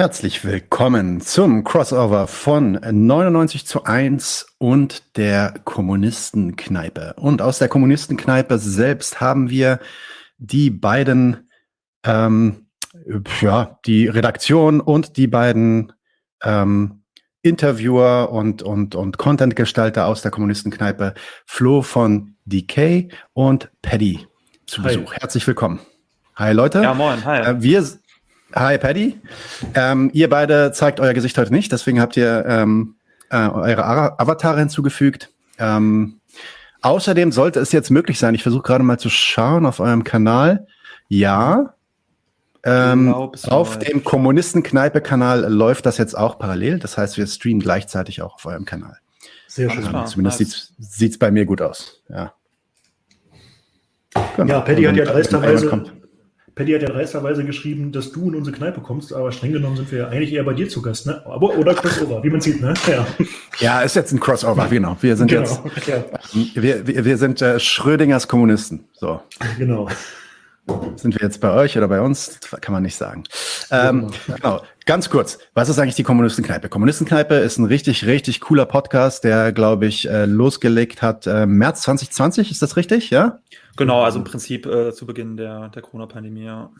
Herzlich willkommen zum Crossover von 99 zu 1 und der Kommunistenkneipe. Und aus der Kommunistenkneipe selbst haben wir die beiden, ähm, ja, die Redaktion und die beiden ähm, Interviewer und, und, und Contentgestalter aus der Kommunistenkneipe, Flo von DK und Paddy zu Besuch. Hi. Herzlich willkommen. Hi Leute. Ja, moin. Hi. Äh, wir Hi Paddy. Ähm, ihr beide zeigt euer Gesicht heute nicht, deswegen habt ihr ähm, äh, eure Avatare hinzugefügt. Ähm, außerdem sollte es jetzt möglich sein, ich versuche gerade mal zu schauen auf eurem Kanal. Ja, ähm, auf dem Kommunistenkneipe-Kanal läuft das jetzt auch parallel. Das heißt, wir streamen gleichzeitig auch auf eurem Kanal. Sehr schön. Ähm, zumindest nice. sieht es bei mir gut aus. Ja, genau. ja Paddy hat ja dreisterweise Paddy hat ja dreisterweise geschrieben, dass du in unsere Kneipe kommst, aber streng genommen sind wir eigentlich eher bei dir zu Gast, ne? Aber, oder Crossover, wie man sieht, ne? Ja, ja ist jetzt ein Crossover, genau. Wir sind genau, jetzt, ja. wir, wir, wir sind äh, Schrödingers Kommunisten. So. Genau. Sind wir jetzt bei euch oder bei uns? Kann man nicht sagen. Ähm, genau. Ganz kurz. Was ist eigentlich die Kommunistenkneipe? Kommunistenkneipe ist ein richtig, richtig cooler Podcast, der, glaube ich, äh, losgelegt hat äh, März 2020. Ist das richtig? Ja? Genau, also im Prinzip äh, zu Beginn der, der Corona-Pandemie, ja.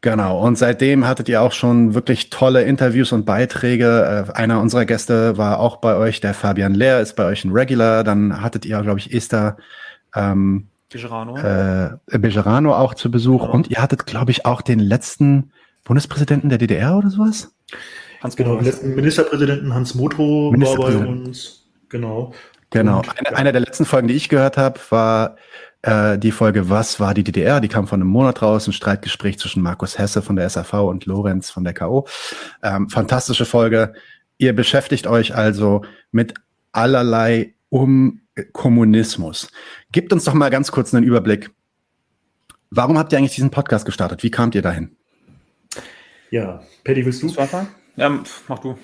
Genau, und seitdem hattet ihr auch schon wirklich tolle Interviews und Beiträge. Äh, einer unserer Gäste war auch bei euch, der Fabian Lehr ist bei euch ein Regular. Dann hattet ihr, glaube ich, Esther ähm, Bejerano. Äh, Bejerano auch zu Besuch. Ja. Und ihr hattet, glaube ich, auch den letzten Bundespräsidenten der DDR oder sowas? Hans genau, den letzten Ministerpräsidenten Hans Motro war bei uns. Genau. Genau. Und, eine, ja. eine der letzten Folgen, die ich gehört habe, war äh, die Folge Was war die DDR? Die kam vor einem Monat raus, ein Streitgespräch zwischen Markus Hesse von der SAV und Lorenz von der K.O. Ähm, fantastische Folge. Ihr beschäftigt euch also mit allerlei um Kommunismus. Gebt uns doch mal ganz kurz einen Überblick. Warum habt ihr eigentlich diesen Podcast gestartet? Wie kamt ihr dahin? Ja, Paddy, willst du? Ja, mach du.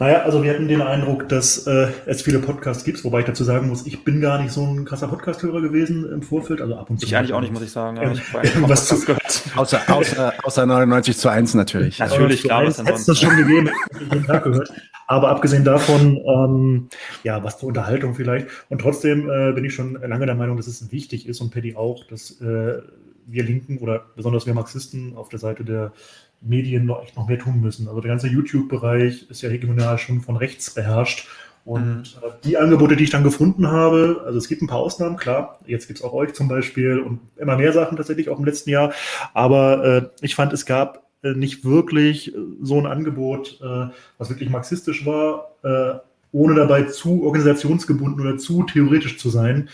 Naja, also wir hatten den Eindruck, dass äh, es viele Podcasts gibt, wobei ich dazu sagen muss, ich bin gar nicht so ein krasser Podcast-Hörer gewesen im Vorfeld, also ab und zu. Ich eigentlich auch nicht, muss ich sagen. Ja, ich was zu gehört. Außer, außer, außer 99 zu 1 natürlich. Natürlich, klar. Es das schon gegeben, ich jeden Tag gehört. Aber abgesehen davon, ähm, ja, was zur Unterhaltung vielleicht. Und trotzdem äh, bin ich schon lange der Meinung, dass es wichtig ist und Paddy auch, dass äh, wir Linken oder besonders wir Marxisten auf der Seite der Medien noch echt noch mehr tun müssen. Also der ganze YouTube-Bereich ist ja hegemonial schon von rechts beherrscht. Und mhm. Äh, die Angebote, die ich dann gefunden habe, also es gibt ein paar Ausnahmen, klar, jetzt gibt es auch euch zum Beispiel und immer mehr Sachen tatsächlich auch im letzten Jahr. Aber äh, ich fand, es gab äh, nicht wirklich so ein Angebot, äh, was wirklich marxistisch war, äh, ohne dabei zu organisationsgebunden oder zu theoretisch zu sein.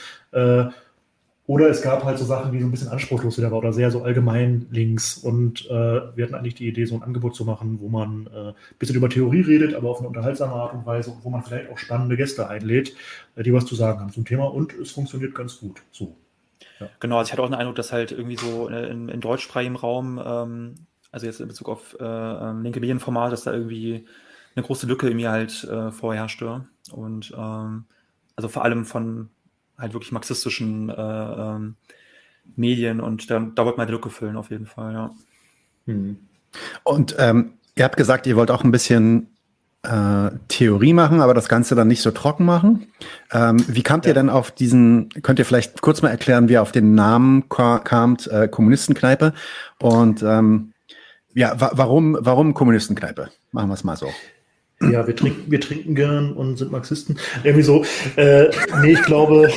Äh, oder es gab halt so Sachen, die so ein bisschen anspruchslos wieder war oder sehr so allgemein links. Und äh, wir hatten eigentlich die Idee, so ein Angebot zu machen, wo man äh, ein bisschen über Theorie redet, aber auf eine unterhaltsame Art und Weise, wo man vielleicht auch spannende Gäste einlädt, äh, die was zu sagen haben zum Thema. Und es funktioniert ganz gut. So. Ja. Genau, also ich hatte auch den Eindruck, dass halt irgendwie so in, in deutschsprachigem Raum, ähm, also jetzt in Bezug auf äh, ähm, linke Medienformat, dass da irgendwie eine große Lücke in mir halt äh, vorherrschte. Und ähm, also vor allem von halt wirklich marxistischen äh, ähm, Medien und da, da wird man die Lücke füllen auf jeden Fall, ja. Hm. Und ähm, ihr habt gesagt, ihr wollt auch ein bisschen äh, Theorie machen, aber das Ganze dann nicht so trocken machen. Ähm, wie kamt ja. ihr denn auf diesen, könnt ihr vielleicht kurz mal erklären, wie ihr auf den Namen kamt, äh, Kommunistenkneipe? Und ähm, ja, wa warum, warum Kommunistenkneipe? Machen wir es mal so. Ja, wir trinken, wir trinken gern und sind Marxisten. Irgendwie so. Äh, nee, ich glaube,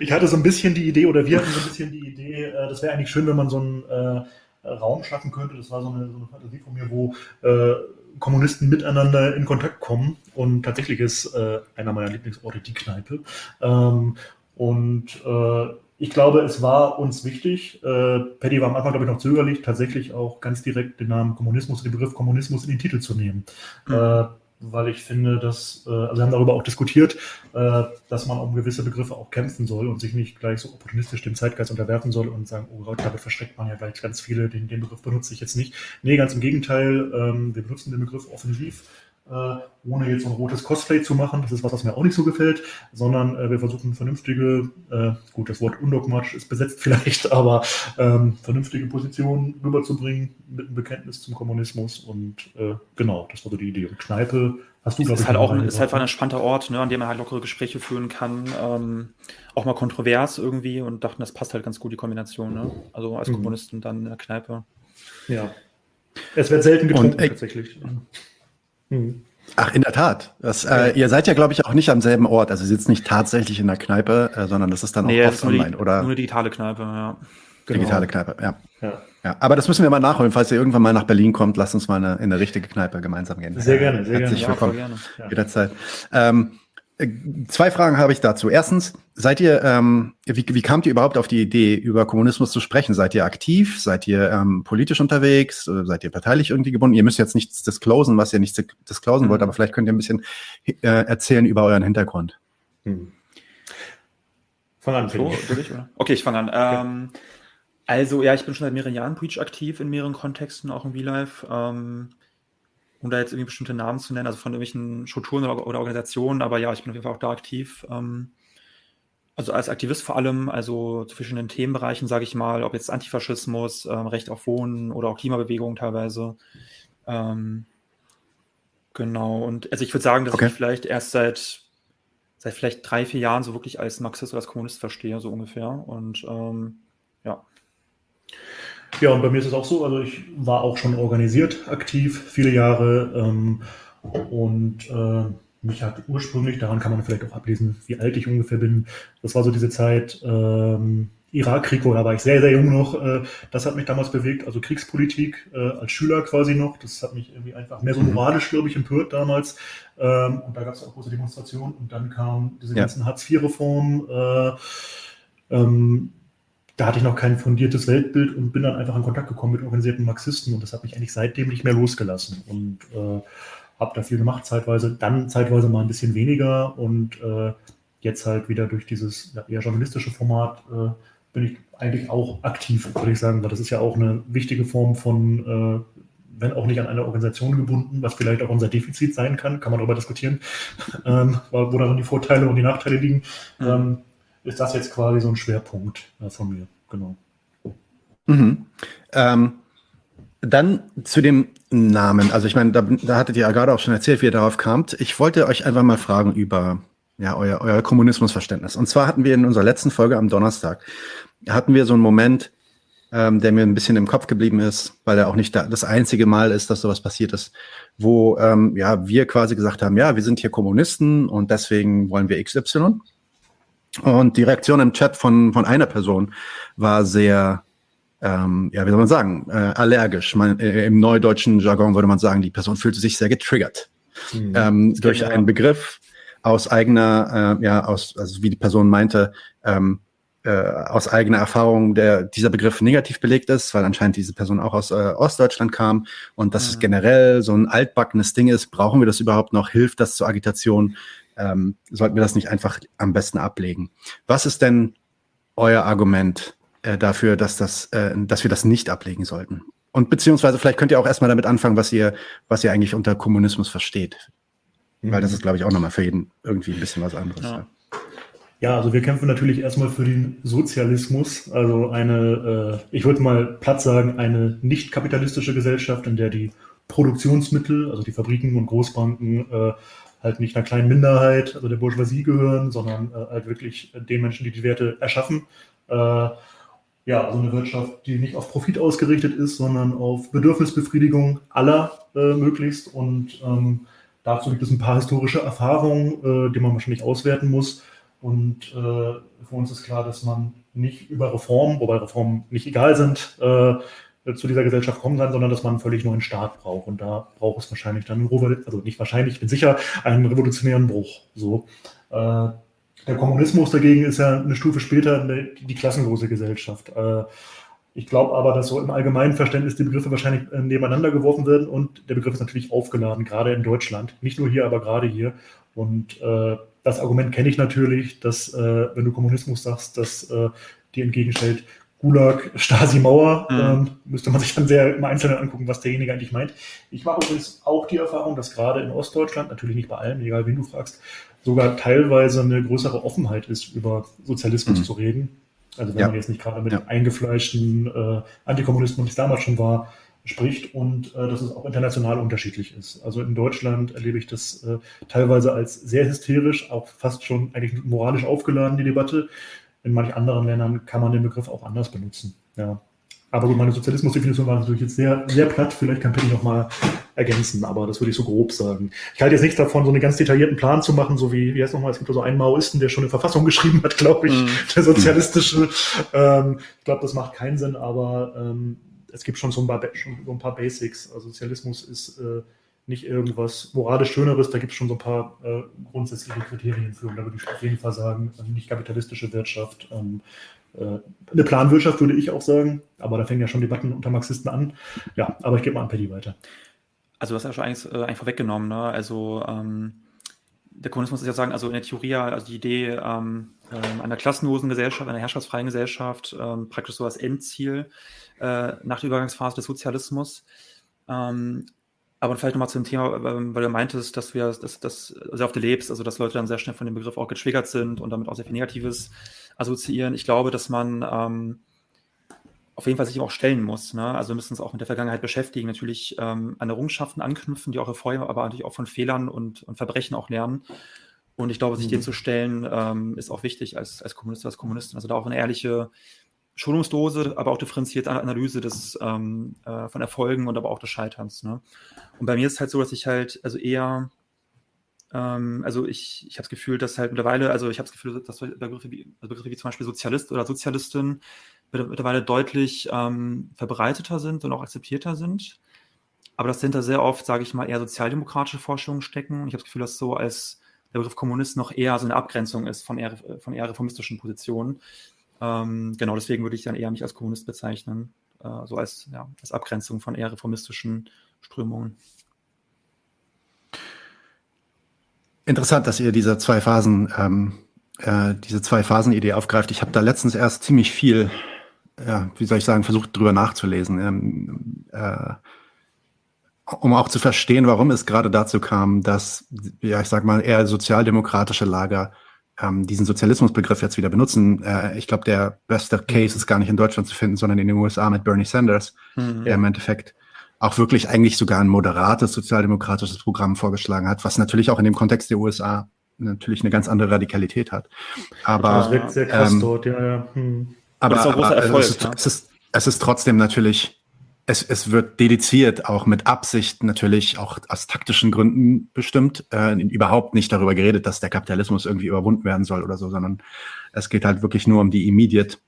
ich hatte so ein bisschen die Idee, oder wir hatten so ein bisschen die Idee, äh, das wäre eigentlich schön, wenn man so einen äh, Raum schaffen könnte. Das war so eine, so eine Fantasie von mir, wo äh, Kommunisten miteinander in Kontakt kommen. Und tatsächlich ist äh, einer meiner Lieblingsorte die Kneipe. Ähm, und äh, ich glaube, es war uns wichtig, äh, Paddy war am Anfang, glaube ich, noch zögerlich, tatsächlich auch ganz direkt den Namen Kommunismus, den Begriff Kommunismus in den Titel zu nehmen. Mhm. Äh, weil ich finde, dass, äh, also wir haben darüber auch diskutiert, äh, dass man um gewisse Begriffe auch kämpfen soll und sich nicht gleich so opportunistisch dem Zeitgeist unterwerfen soll und sagen, oh Gott, damit verschreckt man ja gleich ganz viele, den, den Begriff benutze ich jetzt nicht. Nee, ganz im Gegenteil, ähm, wir benutzen den Begriff offensiv äh, ohne jetzt ein rotes Cosplay zu machen. Das ist was, was mir auch nicht so gefällt, sondern äh, wir versuchen vernünftige, äh, gut, das Wort undogmatisch ist besetzt vielleicht, aber ähm, vernünftige Positionen rüberzubringen mit einem Bekenntnis zum Kommunismus und äh, genau, das war so die Idee. Und Kneipe hast du, glaube ich, ist halt auch ein, ist halt ein entspannter Ort, ne, an dem man halt lockere Gespräche führen kann, ähm, auch mal kontrovers irgendwie und dachten, das passt halt ganz gut, die Kombination, ne? Also als mhm. Kommunisten dann in der Kneipe. Ja. Es wird selten getrunken, und, tatsächlich. Mhm. Ach, in der Tat. Das, äh, ihr seid ja, glaube ich, auch nicht am selben Ort. Also ihr sitzt nicht tatsächlich in der Kneipe, äh, sondern das ist dann nee, auch oft online, die, oder? Nur eine digitale Kneipe, ja. Genau. Digitale Kneipe, ja. ja. ja. Aber das müssen wir mal nachholen. Falls ihr irgendwann mal nach Berlin kommt, lasst uns mal eine, in eine richtige Kneipe gemeinsam gehen. Sehr gerne, sehr Herzlich gerne. willkommen. Ja, gerne. Jederzeit. Ähm, äh, zwei Fragen habe ich dazu. Erstens, seid ihr, ähm, wie, wie kamt ihr überhaupt auf die Idee, über Kommunismus zu sprechen? Seid ihr aktiv? Seid ihr ähm, politisch unterwegs? Seid ihr parteilich irgendwie gebunden? Ihr müsst jetzt nichts disclosen, was ihr nicht disclosen mhm. wollt, aber vielleicht könnt ihr ein bisschen äh, erzählen über euren Hintergrund. Mhm. Fang an, so, ich, Okay, ich fange an. Okay. Ähm, also, ja, ich bin schon seit mehreren Jahren Preach aktiv in mehreren Kontexten, auch im V-Life. Ähm, um da jetzt irgendwie bestimmte Namen zu nennen, also von irgendwelchen Strukturen oder, oder Organisationen, aber ja, ich bin auf jeden Fall auch da aktiv. Ähm, also als Aktivist vor allem, also zu verschiedenen Themenbereichen, sage ich mal, ob jetzt Antifaschismus, ähm, Recht auf Wohnen oder auch Klimabewegung teilweise. Ähm, genau, und also ich würde sagen, dass okay. ich vielleicht erst seit, seit vielleicht drei, vier Jahren so wirklich als Marxist oder als Kommunist verstehe, so ungefähr. Und ähm, ja. Ja, und bei mir ist es auch so, also ich war auch schon organisiert aktiv, viele Jahre. Ähm, und äh, mich hat ursprünglich, daran kann man vielleicht auch ablesen, wie alt ich ungefähr bin, das war so diese Zeit, ähm, Irakkrieg, da war ich sehr, sehr jung noch. Äh, das hat mich damals bewegt, also Kriegspolitik äh, als Schüler quasi noch. Das hat mich irgendwie einfach mehr so mhm. moralisch, glaube ich, empört damals. Ähm, und da gab es auch große Demonstrationen. Und dann kam diese ja. ganzen Hartz-IV-Reformen. Äh, ähm, da hatte ich noch kein fundiertes Weltbild und bin dann einfach in Kontakt gekommen mit organisierten Marxisten und das hat mich eigentlich seitdem nicht mehr losgelassen und äh, habe da viel gemacht zeitweise, dann zeitweise mal ein bisschen weniger und äh, jetzt halt wieder durch dieses ja, eher journalistische Format äh, bin ich eigentlich auch aktiv, würde ich sagen, weil das ist ja auch eine wichtige Form von, äh, wenn auch nicht an eine Organisation gebunden, was vielleicht auch unser Defizit sein kann, kann man darüber diskutieren, ähm, wo darin die Vorteile und die Nachteile liegen. Ähm, ist das jetzt quasi so ein Schwerpunkt äh, von mir. Genau. Mhm. Ähm, dann zu dem Namen. Also ich meine, da, da hattet ihr ja gerade auch schon erzählt, wie ihr darauf kamt. Ich wollte euch einfach mal fragen über ja, euer, euer Kommunismusverständnis. Und zwar hatten wir in unserer letzten Folge am Donnerstag, hatten wir so einen Moment, ähm, der mir ein bisschen im Kopf geblieben ist, weil er auch nicht da, das einzige Mal ist, dass sowas passiert ist, wo ähm, ja wir quasi gesagt haben, ja, wir sind hier Kommunisten und deswegen wollen wir XY. Und die Reaktion im Chat von, von einer Person war sehr, ähm, ja, wie soll man sagen, äh, allergisch. Man, äh, Im neudeutschen Jargon würde man sagen, die Person fühlte sich sehr getriggert mhm. ähm, durch ja. einen Begriff aus eigener, äh, ja, aus, also wie die Person meinte, ähm, äh, aus eigener Erfahrung, der dieser Begriff negativ belegt ist, weil anscheinend diese Person auch aus äh, Ostdeutschland kam und dass mhm. es generell so ein altbackenes Ding ist. Brauchen wir das überhaupt noch? Hilft das zur Agitation? Ähm, sollten wir das nicht einfach am besten ablegen. Was ist denn euer Argument äh, dafür, dass, das, äh, dass wir das nicht ablegen sollten? Und beziehungsweise vielleicht könnt ihr auch erstmal damit anfangen, was ihr, was ihr eigentlich unter Kommunismus versteht. Mhm. Weil das ist, glaube ich, auch nochmal für jeden irgendwie ein bisschen was anderes. Ja. Ja, also wir kämpfen natürlich erstmal für den Sozialismus, also eine, äh, ich würde mal platt sagen, eine nicht kapitalistische Gesellschaft, in der die Produktionsmittel, also die Fabriken und Großbanken, äh, halt nicht einer kleinen Minderheit, also der Bourgeoisie gehören, sondern äh, halt wirklich den Menschen, die die Werte erschaffen. Äh, ja, also eine Wirtschaft, die nicht auf Profit ausgerichtet ist, sondern auf Bedürfnisbefriedigung aller äh, möglichst. Und ähm, dazu gibt es ein paar historische Erfahrungen, äh, die man wahrscheinlich auswerten muss. Und äh, für uns ist klar, dass man nicht über Reformen, wobei Reformen nicht egal sind, äh, zu dieser Gesellschaft kommen kann, sondern dass man einen völlig neuen Staat braucht. Und da braucht es wahrscheinlich dann, also nicht wahrscheinlich, ich bin sicher, einen revolutionären Bruch. So. Äh, der Kommunismus dagegen ist ja eine Stufe später die klassenlose Gesellschaft. Äh, ich glaube aber, dass so im allgemeinen Verständnis die Begriffe wahrscheinlich äh, nebeneinander geworfen werden und der Begriff ist natürlich aufgeladen, gerade in Deutschland. Nicht nur hier, aber gerade hier. Und äh, das Argument kenne ich natürlich, dass, äh, wenn du Kommunismus sagst, dass dir entgegenstellt, Gulag, Stasi-Mauer. Mhm. Ähm, müsste man sich dann sehr im Einzelnen angucken, was derjenige eigentlich meint. Ich mache übrigens auch die Erfahrung, dass gerade in Ostdeutschland, natürlich nicht bei allem, egal wen du fragst, sogar teilweise eine größere Offenheit ist, über Sozialismus mhm. zu reden. Also wenn ja. man jetzt nicht gerade mit ja. eingefleischten äh, Antikommunisten, und es damals schon war, spricht und äh, dass es auch international unterschiedlich ist. Also in Deutschland erlebe ich das äh, teilweise als sehr hysterisch, auch fast schon eigentlich moralisch aufgeladen, die Debatte. In manchen anderen Ländern kann man den Begriff auch anders benutzen. Ja. Aber gut, meine Sozialismusdefinition war natürlich jetzt sehr, sehr platt. Vielleicht kann Penny nochmal ergänzen, aber das würde ich so grob sagen. Ich halte jetzt nichts davon, so einen ganz detaillierten Plan zu machen, so wie, wie heißt nochmal, es gibt so einen Maoisten, der schon eine Verfassung geschrieben hat, glaube ich, mm. der sozialistische. Ähm, ich glaube, das macht keinen Sinn, aber ähm, es gibt schon so ein paar, schon so ein paar Basics. Also Sozialismus ist äh, nicht irgendwas moralisch Schöneres, da gibt es schon so ein paar äh, grundsätzliche Kriterien für. Und da würde ich auf jeden Fall sagen, also nicht kapitalistische Wirtschaft, ähm, äh, eine Planwirtschaft würde ich auch sagen, aber da fängen ja schon Debatten unter Marxisten an. Ja, aber ich gebe mal an Paddy weiter. Also du hast ja schon eigentlich, äh, eigentlich vorweggenommen, ne? Also ähm, der Kommunismus ist ja sagen, also in der Theorie, also die Idee ähm, ähm, einer klassenlosen Gesellschaft, einer herrschaftsfreien Gesellschaft, ähm, praktisch so als Endziel äh, nach der Übergangsphase des Sozialismus. Ähm, aber vielleicht nochmal zum Thema, ähm, weil du meintest, dass wir das, das sehr oft erlebst, also dass Leute dann sehr schnell von dem Begriff auch getriggert sind und damit auch sehr viel Negatives assoziieren. Ich glaube, dass man ähm, auf jeden Fall sich auch stellen muss. Ne? Also wir müssen uns auch mit der Vergangenheit beschäftigen, natürlich ähm, an Errungenschaften anknüpfen, die auch hervorheben, aber natürlich auch von Fehlern und, und Verbrechen auch lernen. Und ich glaube, sich mhm. dem zu stellen, ähm, ist auch wichtig als, als Kommunist, als Kommunistin. Also da auch eine ehrliche Schonungsdose, aber auch differenzierte Analyse des, ähm, äh, von Erfolgen und aber auch des Scheiterns. Ne? Und bei mir ist es halt so, dass ich halt also eher, ähm, also ich, ich habe das Gefühl, dass halt mittlerweile, also ich habe das Gefühl, dass Begriffe wie, also Begriffe wie zum Beispiel Sozialist oder Sozialistin mittlerweile deutlich ähm, verbreiteter sind und auch akzeptierter sind. Aber dass dahinter sehr oft, sage ich mal, eher sozialdemokratische Forschungen stecken. Ich habe das Gefühl, dass so als der Begriff Kommunist noch eher so eine Abgrenzung ist von eher, von eher reformistischen Positionen. Ähm, genau, deswegen würde ich dann eher mich als Kommunist bezeichnen, äh, so als, ja, als Abgrenzung von eher reformistischen Strömungen. Interessant, dass ihr diese zwei Phasen, ähm, äh, diese zwei Phasen-Idee aufgreift. Ich habe da letztens erst ziemlich viel, ja, wie soll ich sagen, versucht drüber nachzulesen, ähm, äh, um auch zu verstehen, warum es gerade dazu kam, dass, ja, ich sag mal, eher sozialdemokratische Lager ähm, diesen Sozialismusbegriff jetzt wieder benutzen. Äh, ich glaube, der beste Case ist gar nicht in Deutschland zu finden, sondern in den USA mit Bernie Sanders, mhm. der im Endeffekt auch wirklich eigentlich sogar ein moderates sozialdemokratisches Programm vorgeschlagen hat, was natürlich auch in dem Kontext der USA natürlich eine ganz andere Radikalität hat. Aber das wirkt sehr krass ähm, dort, ja, ja. Hm. Aber, aber Erfolg, es, ist, ja. es, ist, es ist trotzdem natürlich es, es wird dediziert auch mit Absicht natürlich auch aus taktischen Gründen bestimmt, äh, überhaupt nicht darüber geredet, dass der Kapitalismus irgendwie überwunden werden soll oder so, sondern es geht halt wirklich nur um die immediate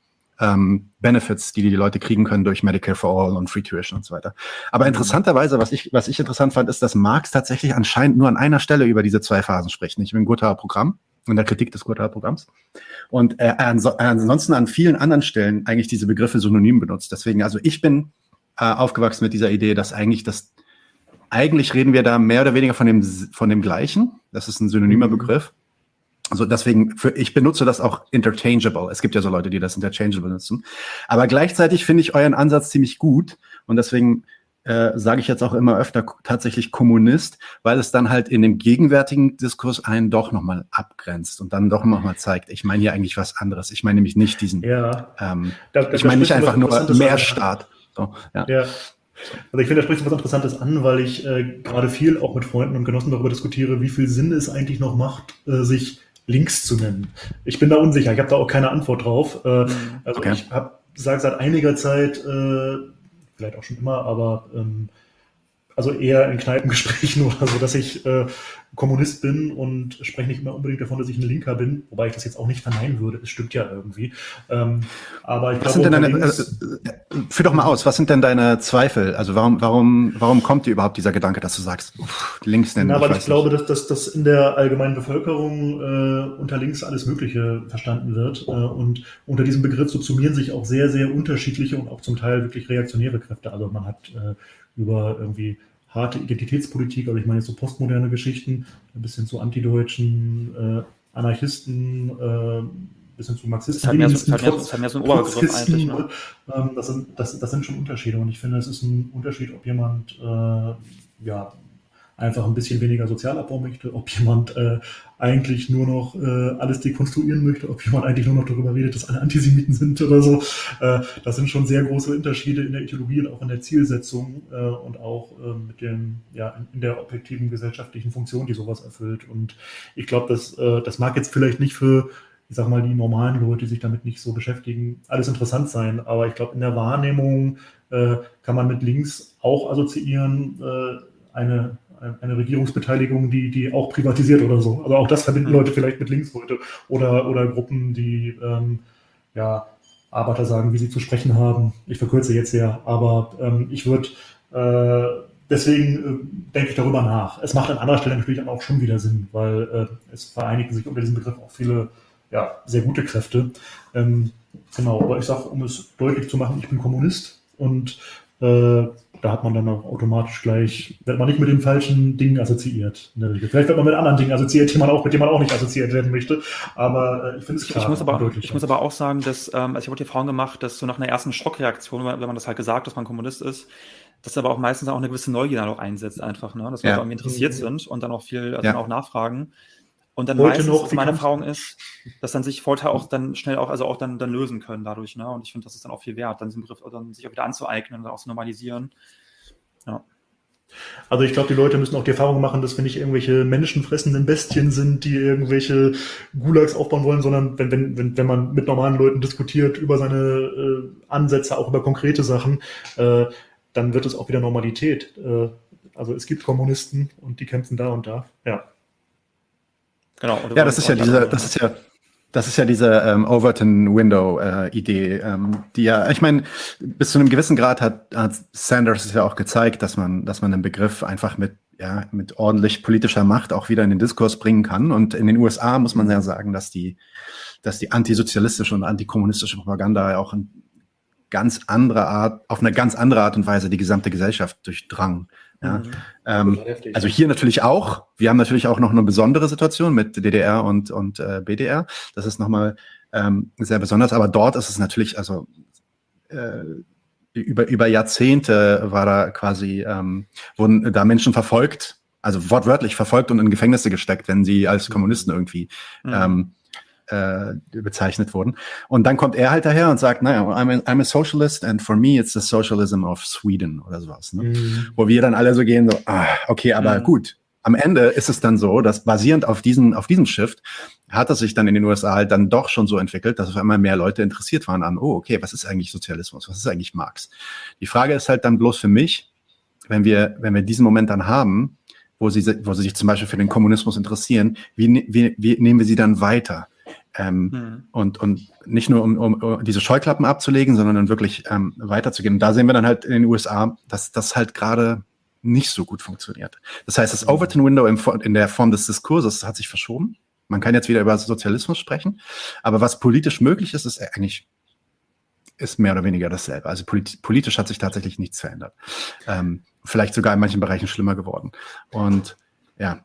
ähm, Benefits, die die Leute kriegen können durch Medicare for All und Free Tuition und so weiter. Aber interessanterweise, was ich, was ich interessant fand, ist, dass Marx tatsächlich anscheinend nur an einer Stelle über diese zwei Phasen spricht, nicht im Gothaer Programm, in der Kritik des Gothaer Programms. Und äh, ansonsten an vielen anderen Stellen eigentlich diese Begriffe synonym benutzt. Deswegen, also ich bin äh, aufgewachsen mit dieser Idee, dass eigentlich das, eigentlich reden wir da mehr oder weniger von dem, von dem Gleichen. Das ist ein synonymer mhm. Begriff. Also deswegen, für, ich benutze das auch interchangeable. Es gibt ja so Leute, die das interchangeable benutzen. Aber gleichzeitig finde ich euren Ansatz ziemlich gut und deswegen äh, sage ich jetzt auch immer öfter tatsächlich Kommunist, weil es dann halt in dem gegenwärtigen Diskurs einen doch nochmal abgrenzt und dann doch nochmal zeigt, ich meine hier eigentlich was anderes. Ich meine nämlich nicht diesen, ja. ähm, da, da, ich meine nicht einfach nur mehr Staat. So, ja. ja. Also ich finde, da spricht so was Interessantes an, weil ich äh, gerade viel auch mit Freunden und Genossen darüber diskutiere, wie viel Sinn es eigentlich noch macht, äh, sich Links zu nennen. Ich bin da unsicher, ich habe da auch keine Antwort drauf. Äh, also okay. ich habe sage seit einiger Zeit, äh, vielleicht auch schon immer, aber ähm, also eher in Kneipengesprächen oder so, dass ich äh, Kommunist bin und spreche nicht immer unbedingt davon, dass ich ein Linker bin, wobei ich das jetzt auch nicht verneinen würde. Es stimmt ja irgendwie. Ähm, aber ich was glaube, sind denn deine, äh, führ doch mal aus, was sind denn deine Zweifel? Also warum, warum, warum kommt dir überhaupt dieser Gedanke, dass du sagst, uff, links nennen? Na, weil ich, ich glaube, dass, dass, dass in der allgemeinen Bevölkerung äh, unter links alles Mögliche verstanden wird. Äh, und unter diesem Begriff subsumieren sich auch sehr, sehr unterschiedliche und auch zum Teil wirklich reaktionäre Kräfte. Also man hat äh, über irgendwie harte Identitätspolitik, also ich meine jetzt so postmoderne Geschichten, ein bisschen zu antideutschen äh, Anarchisten, äh, bis hin zu Marxisten. Das hat mehr so, das so Oberbegriff eigentlich. Ne? Ähm, das, sind, das, das sind schon Unterschiede und ich finde, es ist ein Unterschied, ob jemand äh, ja, einfach ein bisschen weniger Sozialabbau möchte, ob jemand äh, eigentlich nur noch äh, alles dekonstruieren möchte, ob jemand eigentlich nur noch darüber redet, dass alle Antisemiten sind oder so. Äh, das sind schon sehr große Unterschiede in der Ideologie und auch in der Zielsetzung äh, und auch äh, mit dem, ja, in der objektiven gesellschaftlichen Funktion, die sowas erfüllt. Und ich glaube, das, äh, das mag jetzt vielleicht nicht für ich sag mal, die normalen Leute, die sich damit nicht so beschäftigen, alles interessant sein. Aber ich glaube, in der Wahrnehmung äh, kann man mit links auch assoziieren, äh, eine eine Regierungsbeteiligung, die, die auch privatisiert oder so. Also auch das verbinden mhm. Leute vielleicht mit links heute oder, oder Gruppen, die ähm, ja, Arbeiter sagen, wie sie zu sprechen haben. Ich verkürze jetzt sehr, aber ähm, ich würde äh, deswegen äh, denke ich darüber nach. Es macht an anderer Stelle natürlich auch schon wieder Sinn, weil äh, es vereinigen sich unter diesem Begriff auch viele ja, sehr gute Kräfte. Ähm, genau, aber ich sage, um es deutlich zu machen, ich bin Kommunist und äh, da hat man dann auch automatisch gleich, wird man nicht mit den falschen Dingen assoziiert. Vielleicht wird man mit anderen Dingen assoziiert, die man auch, mit denen man auch nicht assoziiert werden möchte. Aber äh, ich finde es klar. Ich muss, aber, ich muss aber auch sagen, dass, ähm, also ich habe die Erfahrung gemacht, dass so nach einer ersten Schockreaktion, wenn man das halt gesagt, dass man Kommunist ist, dass aber auch meistens auch eine gewisse Neugier noch einsetzt, einfach, ne? dass wir ja. irgendwie interessiert mhm. sind und dann auch viel also ja. auch nachfragen. Und dann Heute meistens, noch, meine Erfahrung ist, dass dann sich Vorteile auch dann schnell auch, also auch dann, dann lösen können dadurch, ne? Und ich finde, das ist dann auch viel wert, dann diesen Begriff dann sich auch wieder anzueignen und auch zu normalisieren. Ja. Also ich glaube, die Leute müssen auch die Erfahrung machen, dass wir nicht irgendwelche menschenfressenden Bestien sind, die irgendwelche Gulags aufbauen wollen, sondern wenn, wenn, wenn, wenn man mit normalen Leuten diskutiert über seine äh, Ansätze, auch über konkrete Sachen, äh, dann wird es auch wieder Normalität. Äh, also es gibt Kommunisten und die kämpfen da und da. Ja. Genau. Ja, das ist ja diese, das ist ja, das ist ja diese ähm, Overton Window äh, Idee, ähm, die ja, ich meine, bis zu einem gewissen Grad hat, hat Sanders es ja auch gezeigt, dass man, dass man den Begriff einfach mit ja, mit ordentlich politischer Macht auch wieder in den Diskurs bringen kann. Und in den USA muss man ja sagen, dass die, dass die antisozialistische und antikommunistische Propaganda auch in ganz andere Art, auf eine ganz andere Art und Weise die gesamte Gesellschaft durchdrang. Ja. Mhm. Ähm, also hier natürlich auch. Wir haben natürlich auch noch eine besondere Situation mit DDR und, und äh, BDR. Das ist nochmal ähm, sehr besonders. Aber dort ist es natürlich, also äh, über, über Jahrzehnte war da quasi, ähm, wurden da Menschen verfolgt, also wortwörtlich verfolgt und in Gefängnisse gesteckt, wenn sie als Kommunisten irgendwie mhm. ähm, äh, bezeichnet wurden. Und dann kommt er halt daher und sagt, naja, I'm a, I'm a socialist and for me it's the socialism of Sweden oder sowas. Ne? Mhm. Wo wir dann alle so gehen, so, ah, okay, aber mhm. gut. Am Ende ist es dann so, dass basierend auf diesen, auf diesem Shift hat es sich dann in den USA halt dann doch schon so entwickelt, dass auf einmal mehr Leute interessiert waren an, oh, okay, was ist eigentlich Sozialismus? Was ist eigentlich Marx? Die Frage ist halt dann bloß für mich, wenn wir, wenn wir diesen Moment dann haben, wo sie, wo sie sich zum Beispiel für den Kommunismus interessieren, wie, ne, wie, wie nehmen wir sie dann weiter? Ähm, mhm. und, und nicht nur um, um, diese Scheuklappen abzulegen, sondern dann wirklich ähm, weiterzugehen. Und da sehen wir dann halt in den USA, dass das halt gerade nicht so gut funktioniert. Das heißt, das hm. Overton Window in, in der Form des Diskurses hat sich verschoben. Man kann jetzt wieder über Sozialismus sprechen, aber was politisch möglich ist, ist eigentlich ist mehr oder weniger dasselbe. Also polit politisch hat sich tatsächlich nichts verändert. Ähm, vielleicht sogar in manchen Bereichen schlimmer geworden. Und ja,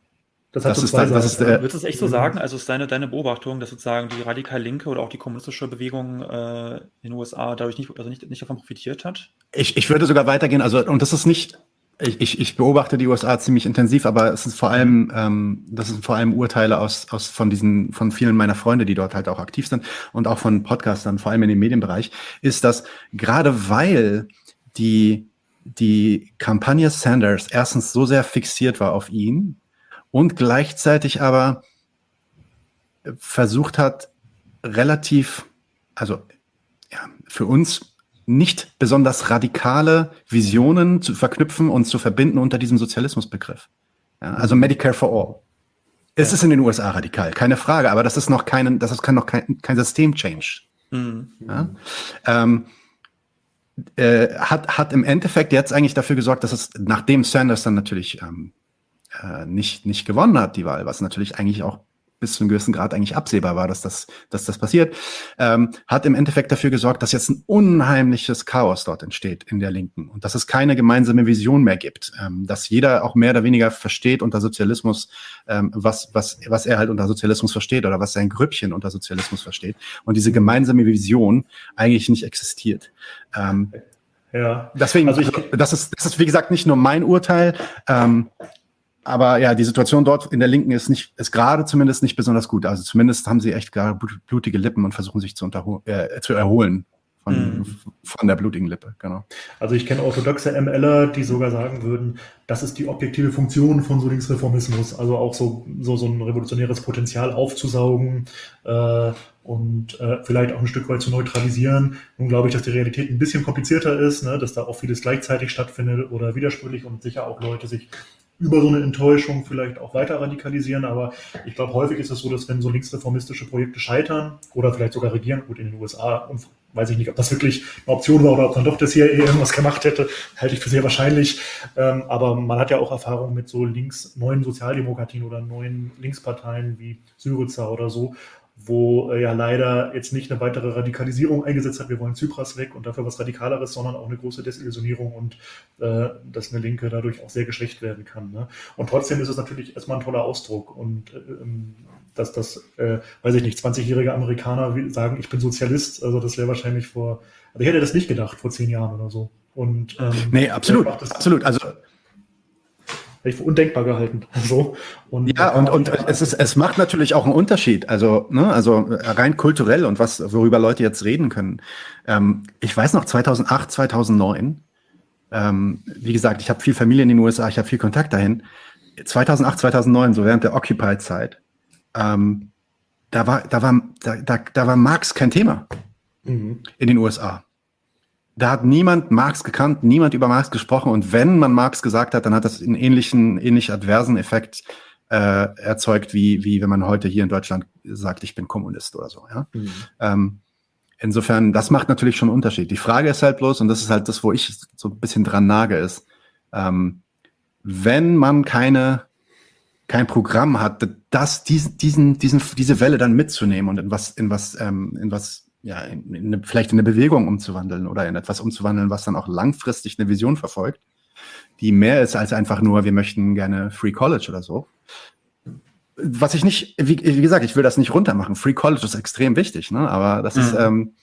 das, das, ist, das ist, äh, Würdest du es echt so sagen? Also ist deine, deine Beobachtung, dass sozusagen die radikal linke oder auch die kommunistische Bewegung äh, in den USA dadurch nicht, also nicht, nicht davon profitiert hat? Ich, ich würde sogar weitergehen, also und das ist nicht, ich, ich, ich beobachte die USA ziemlich intensiv, aber es ist vor allem, ähm, das sind vor allem Urteile aus, aus von diesen, von vielen meiner Freunde, die dort halt auch aktiv sind und auch von Podcastern, vor allem in dem Medienbereich, ist, dass gerade weil die die Kampagne Sanders erstens so sehr fixiert war auf ihn, und gleichzeitig aber versucht hat, relativ, also ja, für uns nicht besonders radikale Visionen zu verknüpfen und zu verbinden unter diesem Sozialismusbegriff. Ja, also Medicare for All. Es ist in den USA radikal, keine Frage, aber das ist noch kein, das ist, noch kein, kein System-Change. Mhm. Ja? Ähm, äh, hat, hat im Endeffekt jetzt eigentlich dafür gesorgt, dass es, nachdem Sanders dann natürlich ähm, äh, nicht, nicht gewonnen hat, die Wahl, was natürlich eigentlich auch bis zu einem gewissen Grad eigentlich absehbar war, dass das, dass das passiert, ähm, hat im Endeffekt dafür gesorgt, dass jetzt ein unheimliches Chaos dort entsteht in der Linken und dass es keine gemeinsame Vision mehr gibt, ähm, dass jeder auch mehr oder weniger versteht unter Sozialismus, ähm, was, was, was er halt unter Sozialismus versteht oder was sein Grüppchen unter Sozialismus versteht und diese gemeinsame Vision eigentlich nicht existiert. Ähm, ja. Deswegen, also ich, das ist, das ist wie gesagt nicht nur mein Urteil. Ähm, aber ja, die Situation dort in der Linken ist nicht, ist gerade zumindest nicht besonders gut. Also zumindest haben sie echt gerade blutige Lippen und versuchen sich zu, äh, zu erholen von, mhm. von der blutigen Lippe, genau. Also ich kenne orthodoxe MLer, die sogar sagen würden, das ist die objektive Funktion von so Linksreformismus, also auch so, so, so ein revolutionäres Potenzial aufzusaugen äh, und äh, vielleicht auch ein Stück weit zu neutralisieren. Nun glaube ich, dass die Realität ein bisschen komplizierter ist, ne, dass da auch vieles gleichzeitig stattfindet oder widersprüchlich und sicher auch Leute sich über so eine Enttäuschung vielleicht auch weiter radikalisieren. Aber ich glaube, häufig ist es so, dass wenn so linksreformistische Projekte scheitern oder vielleicht sogar regieren, gut in den USA, weiß ich nicht, ob das wirklich eine Option war oder ob dann doch das hier irgendwas gemacht hätte, halte ich für sehr wahrscheinlich. Ähm, aber man hat ja auch Erfahrung mit so links, neuen Sozialdemokratien oder neuen Linksparteien wie Syriza oder so, wo äh, ja leider jetzt nicht eine weitere Radikalisierung eingesetzt hat, wir wollen Zypras weg und dafür was Radikaleres, sondern auch eine große Desillusionierung und äh, dass eine Linke dadurch auch sehr geschwächt werden kann. Ne? Und trotzdem ist es natürlich erstmal ein toller Ausdruck und äh, ähm, dass das, äh, weiß ich nicht, 20-jährige Amerikaner sagen, ich bin Sozialist, also das wäre wahrscheinlich vor, also ich hätte das nicht gedacht vor zehn Jahren oder so. Und, ähm, nee, absolut, absolut. Also ich für undenkbar gehalten. So. Und ja, und, und es, ist, es macht natürlich auch einen Unterschied. Also, ne, also rein kulturell und was, worüber Leute jetzt reden können. Ähm, ich weiß noch 2008, 2009, ähm, wie gesagt, ich habe viel Familie in den USA, ich habe viel Kontakt dahin. 2008, 2009, so während der Occupy-Zeit, ähm, da war, da war, da, da, da war Marx kein Thema mhm. in den USA da hat niemand Marx gekannt, niemand über Marx gesprochen und wenn man Marx gesagt hat, dann hat das einen ähnlichen, ähnlich adversen Effekt äh, erzeugt, wie, wie wenn man heute hier in Deutschland sagt, ich bin Kommunist oder so. Ja? Mhm. Ähm, insofern, das macht natürlich schon einen Unterschied. Die Frage ist halt bloß, und das ist halt das, wo ich so ein bisschen dran nage, ist, ähm, wenn man keine kein Programm hat, das, diesen, diesen, diesen, diese Welle dann mitzunehmen und in was, in was, ähm, in was ja, in, in eine, vielleicht in eine Bewegung umzuwandeln oder in etwas umzuwandeln, was dann auch langfristig eine Vision verfolgt, die mehr ist als einfach nur, wir möchten gerne Free College oder so. Was ich nicht, wie, wie gesagt, ich will das nicht runtermachen. Free College ist extrem wichtig, ne? aber das mhm. ist, ähm,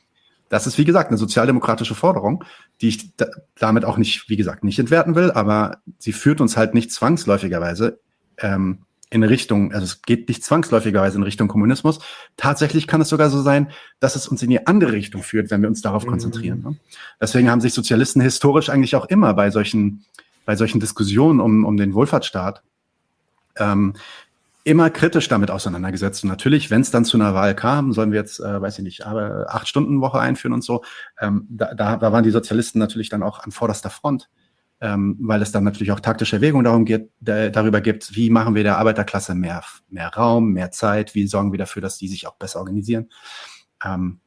das ist, wie gesagt, eine sozialdemokratische Forderung, die ich da, damit auch nicht, wie gesagt, nicht entwerten will, aber sie führt uns halt nicht zwangsläufigerweise ähm, in Richtung, also es geht nicht zwangsläufigerweise in Richtung Kommunismus. Tatsächlich kann es sogar so sein, dass es uns in die andere Richtung führt, wenn wir uns darauf mhm. konzentrieren. Ne? Deswegen haben sich Sozialisten historisch eigentlich auch immer bei solchen, bei solchen Diskussionen um, um den Wohlfahrtsstaat ähm, immer kritisch damit auseinandergesetzt. Und natürlich, wenn es dann zu einer Wahl kam, sollen wir jetzt, äh, weiß ich nicht, aber acht Stunden Woche einführen und so, ähm, da, da, da waren die Sozialisten natürlich dann auch an vorderster Front ähm, weil es dann natürlich auch taktische Erwägungen darum geht, da, darüber gibt, wie machen wir der Arbeiterklasse mehr, mehr Raum, mehr Zeit, wie sorgen wir dafür, dass die sich auch besser organisieren. Ähm,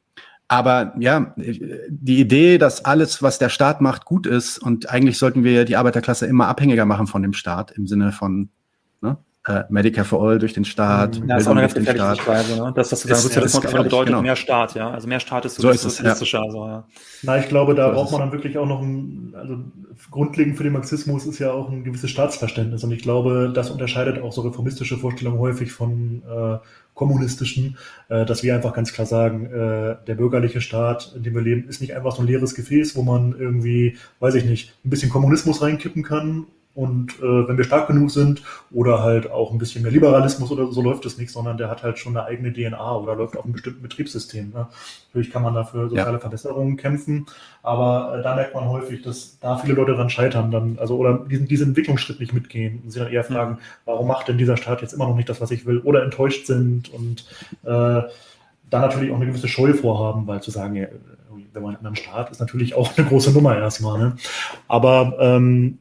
aber ja, die Idee, dass alles, was der Staat macht, gut ist und eigentlich sollten wir die Arbeiterklasse immer abhängiger machen von dem Staat im Sinne von äh, Medicare for All durch den Staat. Ja, das ist auch eine ganz gefährliche Weise, ne? dass das sozusagen Sozialismus ist, bedeutet genau. mehr Staat, ja. Also mehr Staat ist so ist sozialistischer. Ja. Also, ja. Na, ich glaube, da so braucht man dann wirklich auch noch ein, also grundlegend für den Marxismus ist ja auch ein gewisses Staatsverständnis. Und ich glaube, das unterscheidet auch so reformistische Vorstellungen häufig von äh, kommunistischen, äh, dass wir einfach ganz klar sagen, äh, der bürgerliche Staat, in dem wir leben, ist nicht einfach so ein leeres Gefäß, wo man irgendwie, weiß ich nicht, ein bisschen Kommunismus reinkippen kann und äh, wenn wir stark genug sind oder halt auch ein bisschen mehr Liberalismus oder so läuft es nicht, sondern der hat halt schon eine eigene DNA oder läuft auf einem bestimmten Betriebssystem. Ne? Natürlich kann man dafür soziale ja. Verbesserungen kämpfen, aber äh, da merkt man häufig, dass da viele Leute dran scheitern, dann, also oder diesen, diesen Entwicklungsschritt nicht mitgehen und sich dann eher fragen, warum macht denn dieser Staat jetzt immer noch nicht das, was ich will, oder enttäuscht sind und äh, da natürlich auch eine gewisse Scheu vorhaben, weil zu sagen, ja, wenn man in einem Staat ist natürlich auch eine große Nummer erstmal. Ne? Aber ähm,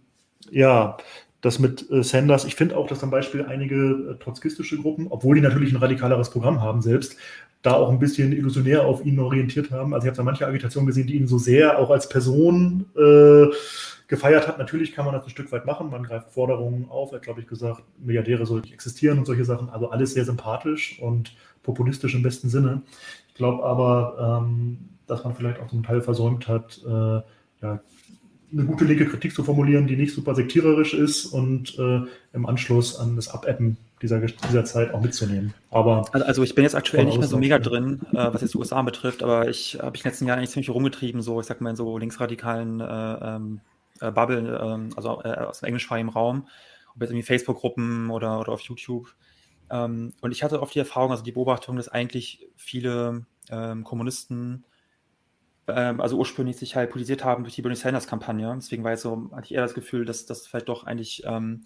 ja, das mit äh, Sanders, ich finde auch, dass zum Beispiel einige äh, trotzkistische Gruppen, obwohl die natürlich ein radikaleres Programm haben selbst, da auch ein bisschen illusionär auf ihn orientiert haben. Also ich habe da manche Agitationen gesehen, die ihn so sehr auch als Person äh, gefeiert hat. Natürlich kann man das ein Stück weit machen. Man greift Forderungen auf. Er hat, glaube ich, gesagt, Milliardäre sollten nicht existieren und solche Sachen. Also alles sehr sympathisch und populistisch im besten Sinne. Ich glaube aber, ähm, dass man vielleicht auch zum Teil versäumt hat, äh, ja, eine gute linke Kritik zu formulieren, die nicht super sektiererisch ist und äh, im Anschluss an das Abappen dieser, dieser Zeit auch mitzunehmen. Aber also, also ich bin jetzt aktuell nicht mehr so mega drin, äh, was jetzt die USA betrifft, aber ich habe ich in den letzten Jahren eigentlich ziemlich rumgetrieben, so ich sag mal in so linksradikalen äh, ähm, äh, Bubble, äh, also äh, aus dem englischsprachigen Raum, ob jetzt irgendwie Facebook-Gruppen oder, oder auf YouTube. Ähm, und ich hatte oft die Erfahrung, also die Beobachtung, dass eigentlich viele ähm, Kommunisten ähm, also ursprünglich sich halt politisiert haben durch die Bernie Sanders-Kampagne. Deswegen war jetzt so, hatte ich eher das Gefühl, dass das vielleicht doch eigentlich ähm,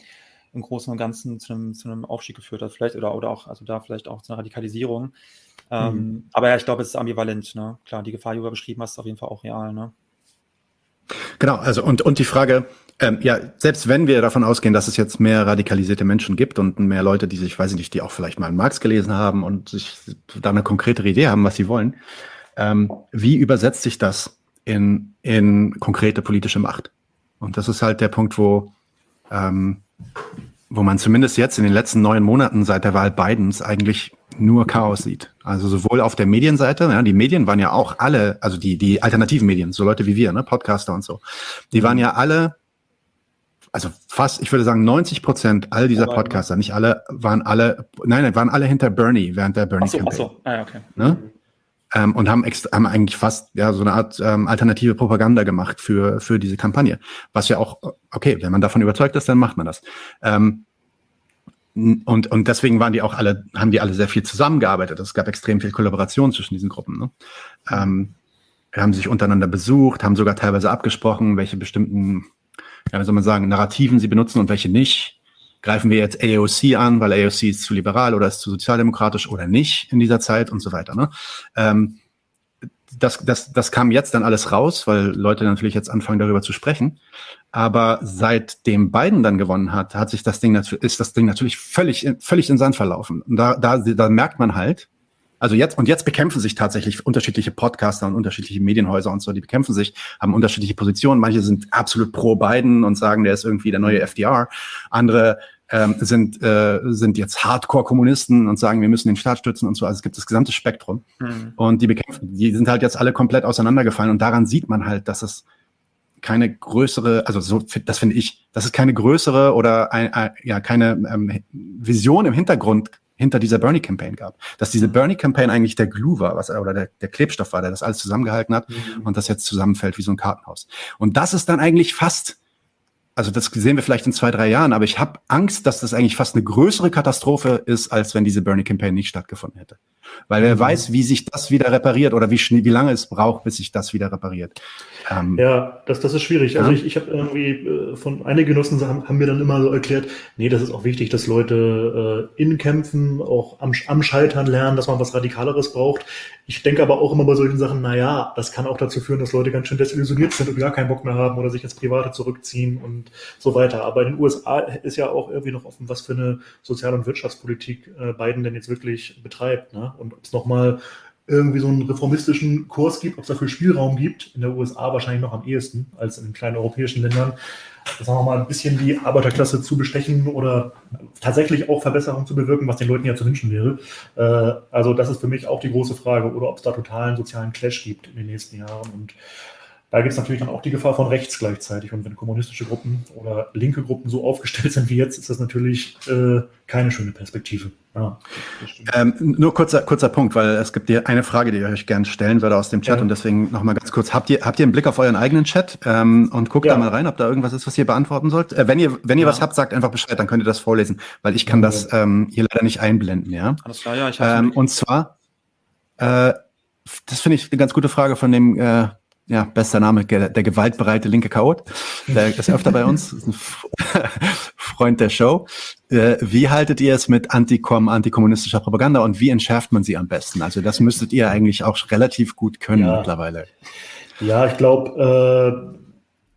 im Großen und Ganzen zu einem, zu einem Aufstieg geführt hat, vielleicht, oder, oder auch, also da vielleicht auch zu einer Radikalisierung. Ähm, mhm. Aber ja, ich glaube, es ist ambivalent, ne? Klar, die Gefahr, die du beschrieben hast, ist auf jeden Fall auch real, ne? Genau, also und, und die Frage, ähm, ja, selbst wenn wir davon ausgehen, dass es jetzt mehr radikalisierte Menschen gibt und mehr Leute, die sich, weiß ich nicht, die auch vielleicht mal Marx gelesen haben und sich da eine konkretere Idee haben, was sie wollen, ähm, wie übersetzt sich das in, in konkrete politische Macht? Und das ist halt der Punkt, wo, ähm, wo man zumindest jetzt in den letzten neun Monaten seit der Wahl Bidens eigentlich nur Chaos sieht. Also sowohl auf der Medienseite, ja, die Medien waren ja auch alle, also die, die alternativen Medien, so Leute wie wir, ne, Podcaster und so, die waren ja alle, also fast, ich würde sagen 90 Prozent all dieser Podcaster, nicht alle, waren alle, nein, nein, waren alle hinter Bernie während der Bernie ach so. Ach so, ah, okay. Ne? Ähm, und haben, haben eigentlich fast ja so eine Art ähm, alternative Propaganda gemacht für für diese Kampagne. Was ja auch okay, wenn man davon überzeugt ist, dann macht man das. Ähm, und, und deswegen waren die auch alle, haben die alle sehr viel zusammengearbeitet. Es gab extrem viel Kollaboration zwischen diesen Gruppen. Ne? Ähm, haben sich untereinander besucht, haben sogar teilweise abgesprochen, welche bestimmten, ja, wie soll man sagen, Narrativen sie benutzen und welche nicht greifen wir jetzt AOC an, weil AOC ist zu liberal oder ist zu sozialdemokratisch oder nicht in dieser Zeit und so weiter. Ne? Ähm, das, das, das kam jetzt dann alles raus, weil Leute natürlich jetzt anfangen, darüber zu sprechen. Aber seitdem Biden dann gewonnen hat, hat sich das Ding ist das Ding natürlich völlig, völlig in Sand verlaufen. Und da, da, da merkt man halt, also jetzt, und jetzt bekämpfen sich tatsächlich unterschiedliche Podcaster und unterschiedliche Medienhäuser und so, die bekämpfen sich, haben unterschiedliche Positionen. Manche sind absolut pro Biden und sagen, der ist irgendwie der neue FDR. Andere ähm, sind, äh, sind jetzt Hardcore-Kommunisten und sagen, wir müssen den Staat stützen und so. Also es gibt das gesamte Spektrum. Mhm. Und die bekämpfen, die sind halt jetzt alle komplett auseinandergefallen. Und daran sieht man halt, dass es keine größere, also so, das finde ich, dass es keine größere oder ein, ein, ja keine ähm, Vision im Hintergrund hinter dieser Bernie-Campaign gab. Dass diese mhm. Bernie-Campaign eigentlich der Glue war, was, oder der, der Klebstoff war, der das alles zusammengehalten hat mhm. und das jetzt zusammenfällt wie so ein Kartenhaus. Und das ist dann eigentlich fast also das sehen wir vielleicht in zwei, drei Jahren, aber ich habe Angst, dass das eigentlich fast eine größere Katastrophe ist, als wenn diese Bernie Campaign nicht stattgefunden hätte. Weil wer mhm. weiß, wie sich das wieder repariert oder wie, wie lange es braucht, bis sich das wieder repariert. Ähm, ja, das, das ist schwierig. Also ja. ich, ich habe irgendwie äh, von einige Genossen haben, haben mir dann immer so erklärt, nee, das ist auch wichtig, dass Leute äh, in Kämpfen auch am, am Scheitern lernen, dass man was Radikaleres braucht. Ich denke aber auch immer bei solchen Sachen, na ja, das kann auch dazu führen, dass Leute ganz schön desillusioniert sind und gar keinen Bock mehr haben oder sich ins Private zurückziehen und so weiter. Aber in den USA ist ja auch irgendwie noch offen, was für eine Sozial- und Wirtschaftspolitik äh, Biden denn jetzt wirklich betreibt. Ne? Und ob es nochmal irgendwie so einen reformistischen Kurs gibt, ob es dafür Spielraum gibt, in der USA wahrscheinlich noch am ehesten als in den kleinen europäischen Ländern, sagen wir mal, ein bisschen die Arbeiterklasse zu bestechen oder tatsächlich auch Verbesserungen zu bewirken, was den Leuten ja zu wünschen wäre. Äh, also das ist für mich auch die große Frage, oder ob es da totalen sozialen Clash gibt in den nächsten Jahren. Und da gibt es natürlich dann auch die Gefahr von rechts gleichzeitig. Und wenn kommunistische Gruppen oder linke Gruppen so aufgestellt sind wie jetzt, ist das natürlich äh, keine schöne Perspektive. Ja, ähm, nur kurzer, kurzer Punkt, weil es gibt hier eine Frage, die ich euch gerne stellen würde aus dem Chat ja. und deswegen nochmal ganz kurz. Habt ihr, habt ihr einen Blick auf euren eigenen Chat ähm, und guckt ja. da mal rein, ob da irgendwas ist, was ihr beantworten sollt? Äh, wenn ihr, wenn ihr was habt, sagt einfach Bescheid, dann könnt ihr das vorlesen, weil ich kann das ähm, hier leider nicht einblenden, ja. Alles klar, ja, ich ähm, Und zwar, äh, das finde ich eine ganz gute Frage von dem äh, ja, bester Name, der gewaltbereite linke Chaot. Der ist öfter bei uns, ist ein Freund der Show. Äh, wie haltet ihr es mit Antikom, antikommunistischer Propaganda und wie entschärft man sie am besten? Also das müsstet ihr eigentlich auch relativ gut können ja. mittlerweile. Ja, ich glaube, äh,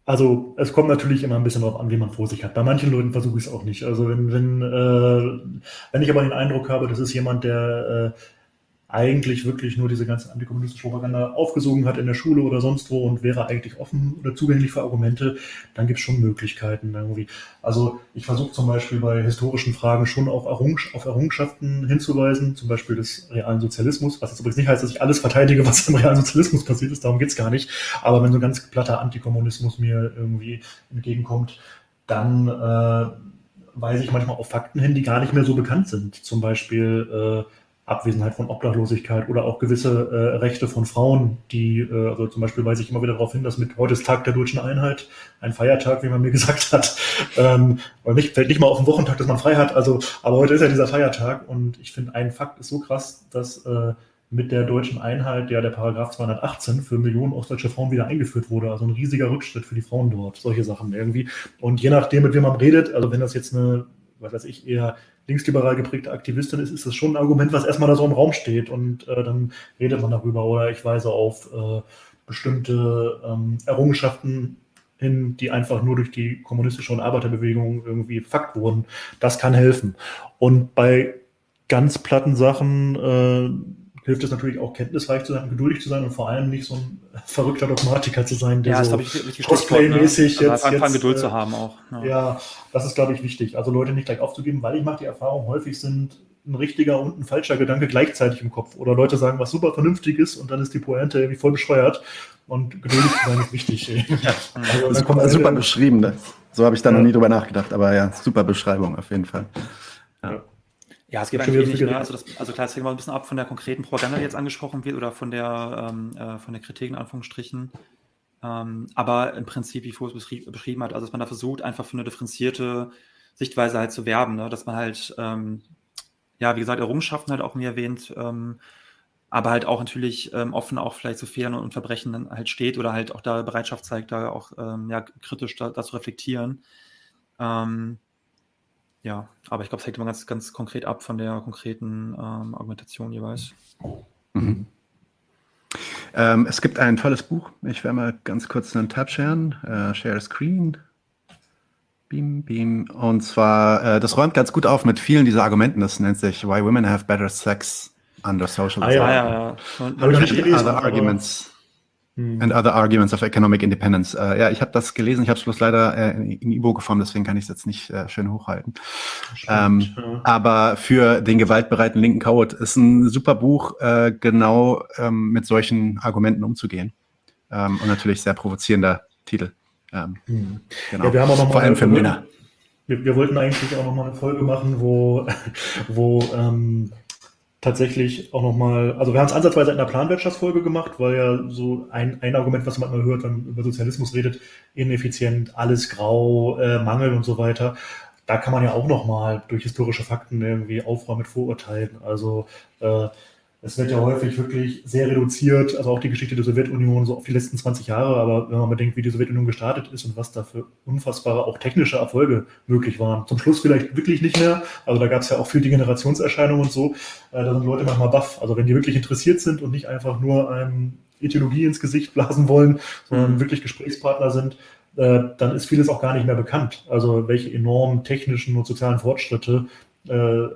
also es kommt natürlich immer ein bisschen darauf an, wie man vor sich hat. Bei manchen Leuten versuche ich es auch nicht. Also wenn, wenn, äh, wenn ich aber den Eindruck habe, das ist jemand, der äh, eigentlich wirklich nur diese ganze antikommunistische Propaganda aufgesogen hat in der Schule oder sonst wo und wäre eigentlich offen oder zugänglich für Argumente, dann gibt es schon Möglichkeiten irgendwie. Also ich versuche zum Beispiel bei historischen Fragen schon auch Errung auf Errungenschaften hinzuweisen, zum Beispiel des realen Sozialismus, was jetzt übrigens nicht heißt, dass ich alles verteidige, was im realen Sozialismus passiert ist, darum geht's gar nicht. Aber wenn so ein ganz platter Antikommunismus mir irgendwie entgegenkommt, dann äh, weise ich manchmal auf Fakten hin, die gar nicht mehr so bekannt sind. Zum Beispiel äh, Abwesenheit von Obdachlosigkeit oder auch gewisse äh, Rechte von Frauen, die, äh, also zum Beispiel weise ich immer wieder darauf hin, dass mit heute ist Tag der deutschen Einheit, ein Feiertag, wie man mir gesagt hat, ähm, oder nicht, fällt nicht mal auf den Wochentag, dass man frei hat, also, aber heute ist ja dieser Feiertag und ich finde, ein Fakt ist so krass, dass äh, mit der deutschen Einheit, ja der Paragraph 218 für Millionen ostdeutsche Frauen wieder eingeführt wurde. Also ein riesiger Rückschritt für die Frauen dort, solche Sachen irgendwie. Und je nachdem, mit wem man redet, also wenn das jetzt eine, was weiß ich, eher linksliberal geprägte Aktivistin ist, ist das schon ein Argument, was erstmal da so im Raum steht und äh, dann redet man darüber oder ich weise auf äh, bestimmte ähm, Errungenschaften hin, die einfach nur durch die kommunistische und Arbeiterbewegung irgendwie Fakt wurden. Das kann helfen. Und bei ganz platten Sachen äh, hilft es natürlich auch, kenntnisreich zu sein, geduldig zu sein und vor allem nicht so ein verrückter Dogmatiker zu sein, der ja, so Cosplay-mäßig ne? jetzt, also jetzt Geduld äh, zu haben auch. Ja. ja, das ist, glaube ich, wichtig. Also Leute nicht gleich aufzugeben, weil ich mache die Erfahrung, häufig sind ein richtiger und ein falscher Gedanke gleichzeitig im Kopf. Oder Leute sagen, was super vernünftig ist und dann ist die Pointe irgendwie voll bescheuert. Und geduldig zu sein ist wichtig. Ja. Also, das ist super beschrieben. Ne? So habe ich da ja. noch nie drüber nachgedacht. Aber ja, super Beschreibung auf jeden Fall. Ja. Ja, es geht eigentlich nicht mehr. Also, das, also klar, es hängt mal ein bisschen ab von der konkreten Propaganda, die jetzt angesprochen wird, oder von der, ähm, äh, von der Kritik in Anführungsstrichen. Ähm, aber im Prinzip, wie Fuß beschrieben hat, also dass man da versucht, einfach für eine differenzierte Sichtweise halt zu werben, ne? dass man halt, ähm, ja, wie gesagt, Errungenschaften halt auch mir erwähnt, ähm, aber halt auch natürlich ähm, offen auch vielleicht zu Fehlern und Verbrechen dann halt steht oder halt auch da Bereitschaft zeigt, da auch ähm, ja, kritisch da, da zu reflektieren. Ähm, ja, aber ich glaube, es hängt immer ganz, ganz konkret ab von der konkreten ähm, Argumentation jeweils. Mhm. Ähm, es gibt ein tolles Buch. Ich werde mal ganz kurz einen Tab sharen. Äh, share Screen. Beam, beam. Und zwar, äh, das räumt ganz gut auf mit vielen dieser Argumenten. Das nennt sich Why Women Have Better Sex Under Social ah, ja, ja, ja. Habe ich nicht gelesen, other arguments. Hm. And other arguments of economic independence. Äh, ja, ich habe das gelesen, ich habe es bloß leider äh, in E-Book-Form, deswegen kann ich es jetzt nicht äh, schön hochhalten. ähm, ja. Aber für den gewaltbereiten linken Code ist ein super Buch, äh, genau ähm, mit solchen Argumenten umzugehen. Ähm, und natürlich sehr provozierender Titel. Ähm, hm. genau. Ja, wir haben auch noch Vor allem für Männer. Wir, wir, wollten eigentlich auch noch mal eine Folge machen, wo, wo ähm, tatsächlich auch nochmal, also wir haben es ansatzweise in der Planwirtschaftsfolge gemacht, weil ja so ein, ein Argument, was man mal hört, wenn man über Sozialismus redet, ineffizient, alles grau, äh, Mangel und so weiter. Da kann man ja auch nochmal durch historische Fakten irgendwie aufräumen mit Vorurteilen. Also äh, es wird ja häufig wirklich sehr reduziert, also auch die Geschichte der Sowjetunion so auf die letzten 20 Jahre, aber wenn man bedenkt, wie die Sowjetunion gestartet ist und was da für unfassbare auch technische Erfolge möglich waren. Zum Schluss vielleicht wirklich nicht mehr, also da gab es ja auch viel Degenerationserscheinungen und so, äh, da sind Leute manchmal baff. Also wenn die wirklich interessiert sind und nicht einfach nur einem Ideologie ins Gesicht blasen wollen, sondern mhm. wirklich Gesprächspartner sind, äh, dann ist vieles auch gar nicht mehr bekannt. Also welche enormen technischen und sozialen Fortschritte äh,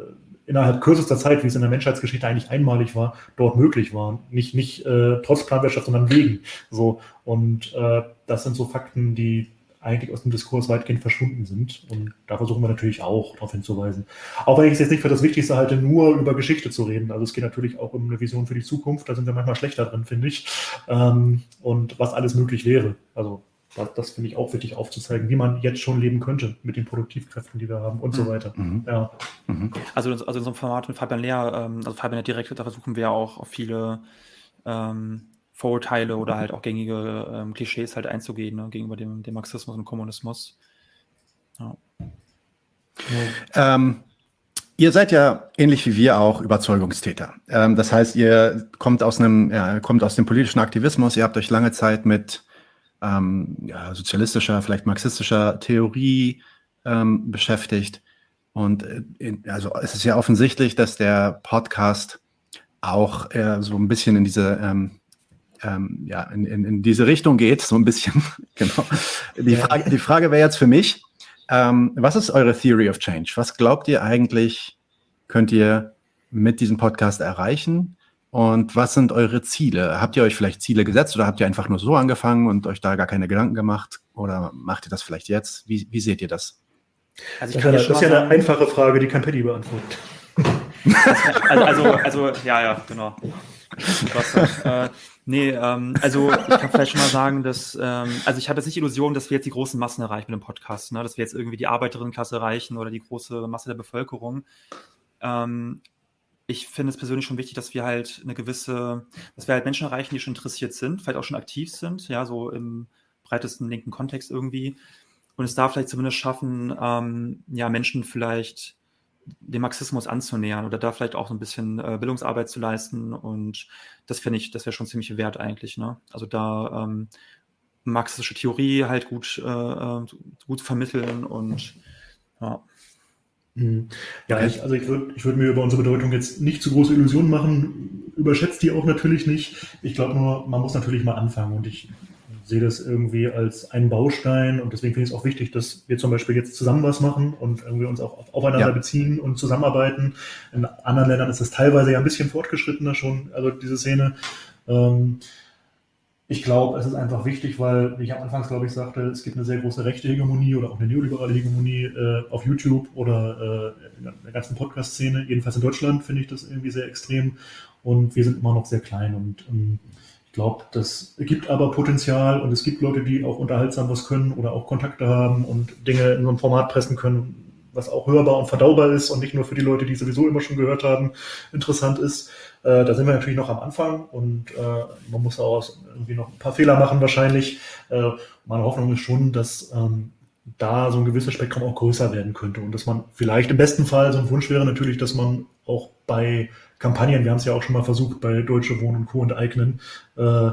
innerhalb kürzester Zeit, wie es in der Menschheitsgeschichte eigentlich einmalig war, dort möglich waren. Nicht, nicht äh, trotz Planwirtschaft, sondern wegen. So. Und äh, das sind so Fakten, die eigentlich aus dem Diskurs weitgehend verschwunden sind. Und da versuchen wir natürlich auch darauf hinzuweisen. Auch wenn ich es jetzt nicht für das Wichtigste halte, nur über Geschichte zu reden. Also es geht natürlich auch um eine Vision für die Zukunft. Da sind wir manchmal schlechter drin, finde ich. Ähm, und was alles möglich wäre. Also das, das finde ich auch wichtig aufzuzeigen, wie man jetzt schon leben könnte mit den Produktivkräften, die wir haben und mhm. so weiter. Mhm. Ja. Mhm. Also, also in so einem Format mit Fabian Lehr, ähm, also Fabian direkt, da versuchen wir auch auf viele ähm, Vorurteile oder halt auch gängige ähm, Klischees halt einzugehen ne, gegenüber dem, dem Marxismus und Kommunismus. Ja. Ähm, ihr seid ja ähnlich wie wir auch Überzeugungstäter. Ähm, das heißt, ihr kommt aus einem, ja, kommt aus dem politischen Aktivismus, ihr habt euch lange Zeit mit ähm, ja, sozialistischer, vielleicht marxistischer Theorie ähm, beschäftigt. Und äh, also es ist ja offensichtlich, dass der Podcast auch äh, so ein bisschen in diese ähm, ähm, ja, in, in, in diese Richtung geht, so ein bisschen. genau. Die Frage, die Frage wäre jetzt für mich, ähm, was ist eure Theory of Change? Was glaubt ihr eigentlich, könnt ihr mit diesem Podcast erreichen? Und was sind eure Ziele? Habt ihr euch vielleicht Ziele gesetzt oder habt ihr einfach nur so angefangen und euch da gar keine Gedanken gemacht? Oder macht ihr das vielleicht jetzt? Wie, wie seht ihr das? Also ich kann das, das ist ja eine einfache Frage, die kann Paddy beantworten. also, also, also, ja, ja, genau. äh, nee, ähm, also ich kann vielleicht schon mal sagen, dass, ähm, also ich habe jetzt nicht die Illusion, dass wir jetzt die großen Massen erreichen mit dem Podcast, ne? dass wir jetzt irgendwie die Arbeiterinnenklasse erreichen oder die große Masse der Bevölkerung. Ähm, ich finde es persönlich schon wichtig, dass wir halt eine gewisse, dass wir halt Menschen erreichen, die schon interessiert sind, vielleicht auch schon aktiv sind, ja, so im breitesten linken Kontext irgendwie. Und es da vielleicht zumindest schaffen, ähm, ja, Menschen vielleicht dem Marxismus anzunähern oder da vielleicht auch so ein bisschen äh, Bildungsarbeit zu leisten. Und das finde ich, das wäre schon ziemlich wert eigentlich. Ne? Also da ähm, marxistische Theorie halt gut, äh, äh gut vermitteln und ja. Mhm. Ja, ich, also ich würde ich würd mir über unsere Bedeutung jetzt nicht zu große Illusionen machen, überschätzt die auch natürlich nicht. Ich glaube nur, man muss natürlich mal anfangen und ich sehe das irgendwie als einen Baustein und deswegen finde ich es auch wichtig, dass wir zum Beispiel jetzt zusammen was machen und irgendwie uns auch aufeinander ja. beziehen und zusammenarbeiten. In anderen Ländern ist das teilweise ja ein bisschen fortgeschrittener schon, also diese Szene. Ähm, ich glaube, es ist einfach wichtig, weil, wie ich am Anfang, glaube ich, sagte, es gibt eine sehr große rechte Hegemonie oder auch eine neoliberale Hegemonie äh, auf YouTube oder äh, in der ganzen Podcast-Szene. Jedenfalls in Deutschland finde ich das irgendwie sehr extrem und wir sind immer noch sehr klein und ähm, ich glaube, das gibt aber Potenzial und es gibt Leute, die auch unterhaltsam was können oder auch Kontakte haben und Dinge in so einem Format pressen können, was auch hörbar und verdaubar ist und nicht nur für die Leute, die sowieso immer schon gehört haben, interessant ist. Äh, da sind wir natürlich noch am Anfang und äh, man muss auch irgendwie noch ein paar Fehler machen wahrscheinlich. Äh, meine Hoffnung ist schon, dass ähm, da so ein gewisses Spektrum auch größer werden könnte und dass man vielleicht im besten Fall so ein Wunsch wäre natürlich, dass man auch bei Kampagnen, wir haben es ja auch schon mal versucht bei Deutsche Wohnen und Co. enteignen, äh,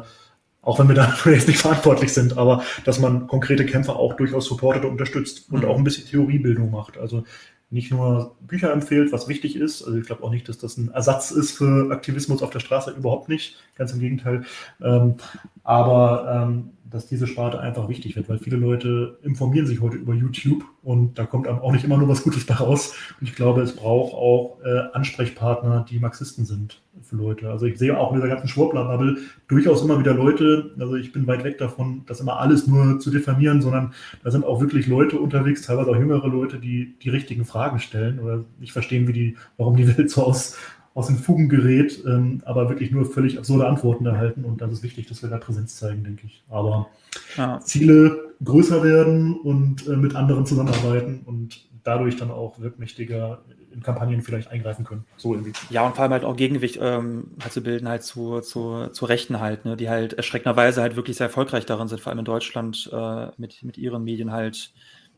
auch wenn wir dafür jetzt nicht verantwortlich sind, aber dass man konkrete Kämpfer auch durchaus supportet und unterstützt und mhm. auch ein bisschen Theoriebildung macht. Also nicht nur Bücher empfiehlt, was wichtig ist. Also ich glaube auch nicht, dass das ein Ersatz ist für Aktivismus auf der Straße, überhaupt nicht. Ganz im Gegenteil. Ähm, aber ähm, dass diese Sparte einfach wichtig wird, weil viele Leute informieren sich heute über YouTube und da kommt einem auch nicht immer nur was Gutes bei raus. Und ich glaube, es braucht auch äh, Ansprechpartner, die Marxisten sind für Leute. Also ich sehe auch in dieser ganzen Schwurbler-Bubble durchaus immer wieder Leute, also ich bin weit weg davon, das immer alles nur zu diffamieren, sondern da sind auch wirklich Leute unterwegs, teilweise auch jüngere Leute, die die richtigen Fragen stellen oder nicht verstehen, wie die, warum die Welt so aus, aus den Fugen gerät, ähm, aber wirklich nur völlig absurde Antworten erhalten. Und das ist wichtig, dass wir da Präsenz zeigen, denke ich. Aber ja. Ziele größer werden und äh, mit anderen zusammenarbeiten und dadurch dann auch wirkmächtiger in Kampagnen vielleicht eingreifen können. So irgendwie. Ja, und vor allem halt auch Gegengewicht ähm, halt zu bilden, halt zu, zu, zu Rechten halt, ne, die halt erschreckenderweise halt wirklich sehr erfolgreich darin sind, vor allem in Deutschland äh, mit, mit ihren Medien halt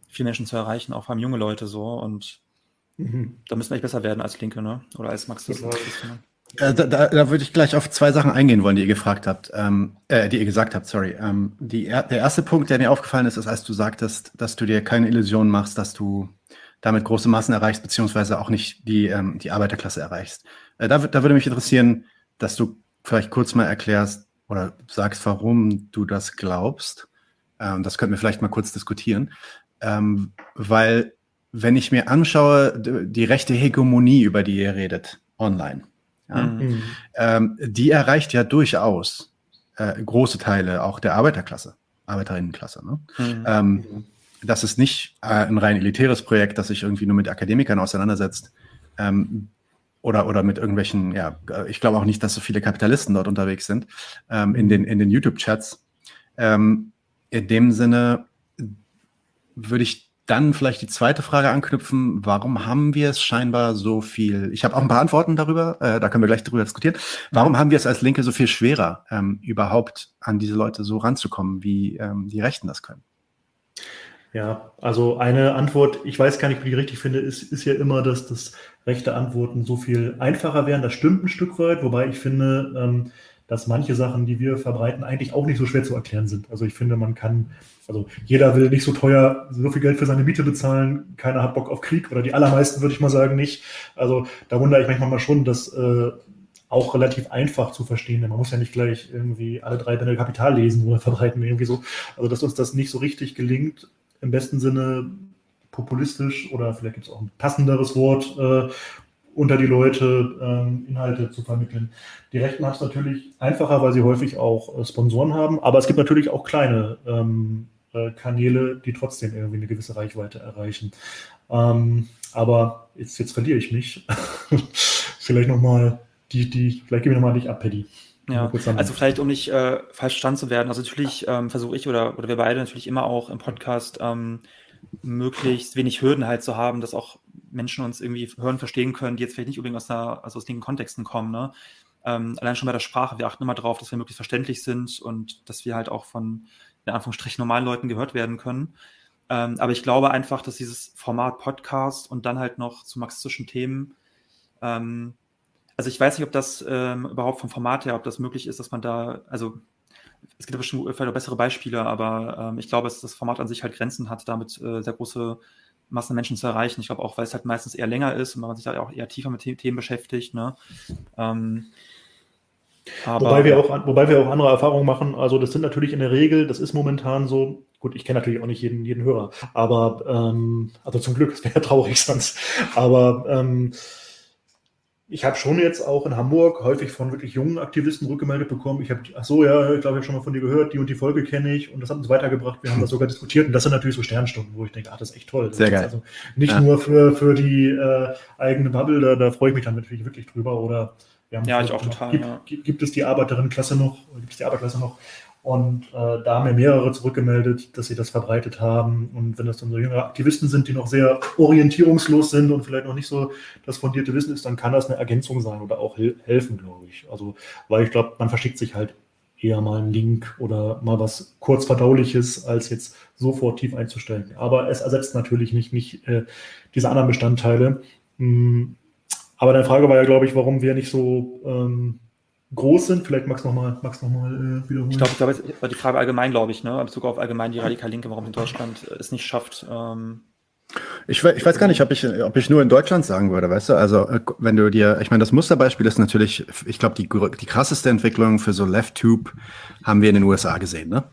viele Menschen zu erreichen, auch vor allem junge Leute so. Und Mhm. Da müssen wir echt besser werden als Linke, ne? Oder als Marxisten. Ne? Äh, da, da, da würde ich gleich auf zwei Sachen eingehen wollen, die ihr gefragt habt, ähm, äh, die ihr gesagt habt, sorry. Ähm, die, der erste Punkt, der mir aufgefallen ist, ist, als du sagtest, dass du dir keine Illusionen machst, dass du damit große Massen erreichst, beziehungsweise auch nicht die, ähm, die Arbeiterklasse erreichst. Äh, da, da würde mich interessieren, dass du vielleicht kurz mal erklärst oder sagst, warum du das glaubst. Ähm, das könnten wir vielleicht mal kurz diskutieren. Ähm, weil wenn ich mir anschaue, die rechte Hegemonie, über die ihr redet, online, ja, mhm. ähm, die erreicht ja durchaus äh, große Teile auch der Arbeiterklasse, Arbeiterinnenklasse. Ne? Mhm. Ähm, das ist nicht äh, ein rein elitäres Projekt, das sich irgendwie nur mit Akademikern auseinandersetzt. Ähm, oder, oder mit irgendwelchen, ja, ich glaube auch nicht, dass so viele Kapitalisten dort unterwegs sind, ähm, in den, in den YouTube-Chats. Ähm, in dem Sinne würde ich dann vielleicht die zweite Frage anknüpfen. Warum haben wir es scheinbar so viel? Ich habe auch ein paar Antworten darüber, äh, da können wir gleich darüber diskutieren. Warum haben wir es als Linke so viel schwerer, ähm, überhaupt an diese Leute so ranzukommen, wie ähm, die Rechten das können? Ja, also eine Antwort, ich weiß gar nicht, ob ich die richtig finde, ist, ist ja immer, dass das rechte Antworten so viel einfacher wären. Das stimmt ein Stück weit, wobei ich finde, ähm, dass manche Sachen, die wir verbreiten, eigentlich auch nicht so schwer zu erklären sind. Also ich finde, man kann, also jeder will nicht so teuer so viel Geld für seine Miete bezahlen, keiner hat Bock auf Krieg oder die allermeisten würde ich mal sagen nicht. Also da wundere ich manchmal mal schon, dass äh, auch relativ einfach zu verstehen. Man muss ja nicht gleich irgendwie alle drei Bände Kapital lesen oder verbreiten irgendwie so. Also dass uns das nicht so richtig gelingt, im besten Sinne populistisch oder vielleicht gibt es auch ein passenderes Wort, äh, unter die Leute ähm, Inhalte zu vermitteln. Die Rechten haben es natürlich einfacher, weil sie häufig auch äh, Sponsoren haben, aber es gibt natürlich auch kleine ähm, äh, Kanäle, die trotzdem irgendwie eine gewisse Reichweite erreichen. Ähm, aber jetzt, jetzt verliere ich mich. vielleicht nochmal die, die, vielleicht gebe ich nochmal dich ab, Paddy. Ja, also vielleicht, um nicht äh, falsch verstanden zu werden, also natürlich ähm, versuche ich oder, oder wir beide natürlich immer auch im Podcast ähm, möglichst wenig Hürden halt zu haben, dass auch Menschen uns irgendwie hören, verstehen können, die jetzt vielleicht nicht unbedingt aus, der, also aus den Kontexten kommen. Ne? Ähm, allein schon bei der Sprache, wir achten immer darauf, dass wir möglichst verständlich sind und dass wir halt auch von, in Anführungsstrichen, normalen Leuten gehört werden können. Ähm, aber ich glaube einfach, dass dieses Format Podcast und dann halt noch zu marxistischen Themen ähm, also ich weiß nicht, ob das ähm, überhaupt vom Format her, ob das möglich ist, dass man da, also es gibt bestimmt vielleicht auch bessere Beispiele, aber ähm, ich glaube, dass das Format an sich halt Grenzen hat, damit äh, sehr große Massen Menschen zu erreichen. Ich glaube auch, weil es halt meistens eher länger ist und man sich da auch eher tiefer mit Themen beschäftigt. Ne? Ähm, aber, wobei, wir auch, wobei wir auch andere Erfahrungen machen. Also das sind natürlich in der Regel, das ist momentan so, gut, ich kenne natürlich auch nicht jeden, jeden Hörer, aber ähm, also zum Glück, es wäre traurig sonst. Aber ähm, ich habe schon jetzt auch in Hamburg häufig von wirklich jungen Aktivisten rückgemeldet bekommen. Ich habe, ach so, ja, ich glaube, ich habe schon mal von dir gehört, die und die Folge kenne ich und das hat uns weitergebracht. Wir haben das sogar diskutiert und das sind natürlich so Sternstunden, wo ich denke, ach, das ist echt toll. Sehr geil. Also nicht ja. nur für, für die äh, eigene Bubble, da, da freue ich mich dann natürlich wirklich drüber. Oder wir haben ja, ich auch total. Gibt, ja. gibt es die Arbeiterinnenklasse noch, gibt es die Arbeiterklasse noch? Und äh, da haben mir mehrere zurückgemeldet, dass sie das verbreitet haben. Und wenn das dann so jüngere Aktivisten sind, die noch sehr orientierungslos sind und vielleicht noch nicht so das fundierte Wissen ist, dann kann das eine Ergänzung sein oder auch helfen, glaube ich. Also, weil ich glaube, man verschickt sich halt eher mal einen Link oder mal was kurz verdauliches, als jetzt sofort tief einzustellen. Aber es ersetzt natürlich nicht, nicht äh, diese anderen Bestandteile. Hm. Aber deine Frage war ja, glaube ich, warum wir nicht so ähm, groß sind. Vielleicht magst du nochmal noch äh, wiederholen. Ich glaube, glaub, war die Frage allgemein, glaube ich, ne? in Bezug auf allgemein die radikal Linke, warum in Deutschland äh, es nicht schafft. Ähm, ich, ich, weiß gar nicht, ob ich, ob ich nur in Deutschland sagen würde, weißt du? Also, äh, wenn du dir, ich meine, das Musterbeispiel ist natürlich, ich glaube, die, die krasseste Entwicklung für so Left-Tube haben wir in den USA gesehen, ne?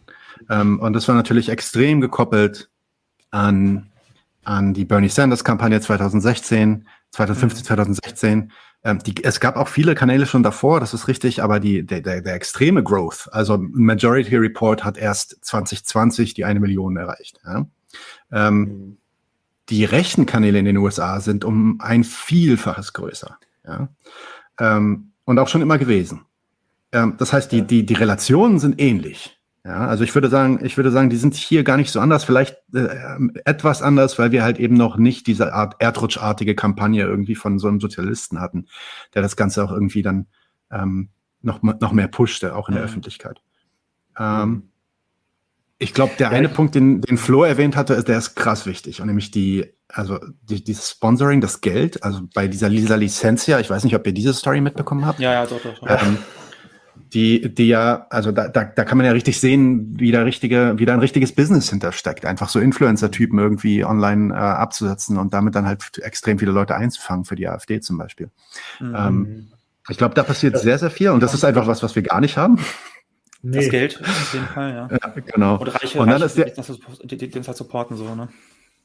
Ähm, und das war natürlich extrem gekoppelt an, an die Bernie Sanders-Kampagne 2016, 2015, 2016 ähm, die, es gab auch viele Kanäle schon davor, das ist richtig, aber die, der, der, der extreme Growth, also Majority Report hat erst 2020 die eine Million erreicht. Ja? Ähm, mhm. Die rechten Kanäle in den USA sind um ein Vielfaches größer. Ja? Ähm, und auch schon immer gewesen. Ähm, das heißt, die, die, die Relationen sind ähnlich. Ja, also ich würde sagen, ich würde sagen, die sind hier gar nicht so anders, vielleicht äh, etwas anders, weil wir halt eben noch nicht diese Art erdrutschartige Kampagne irgendwie von so einem Sozialisten hatten, der das Ganze auch irgendwie dann ähm, noch, noch mehr pushte, auch in der mhm. Öffentlichkeit. Ähm, ich glaube, der ja, eine Punkt, den, den Flo erwähnt hatte, ist, der ist krass wichtig. Und nämlich die, also die, dieses Sponsoring, das Geld, also bei dieser Lisa Licencia, ich weiß nicht, ob ihr diese Story mitbekommen habt. Ja, ja, doch, doch. doch. Ähm, die, die ja, also da, da, da kann man ja richtig sehen, wie da richtige, wie da ein richtiges Business hintersteckt. Einfach so Influencer-Typen irgendwie online äh, abzusetzen und damit dann halt extrem viele Leute einzufangen für die AfD zum Beispiel. Mhm. Ähm, ich glaube, da passiert sehr, sehr viel und das ist einfach was, was wir gar nicht haben. Nee. Das Geld, auf jeden Fall, ja. ja genau. Oder reiche, und dann reiche, ist der, die, die, die, halt supporten, so, ne?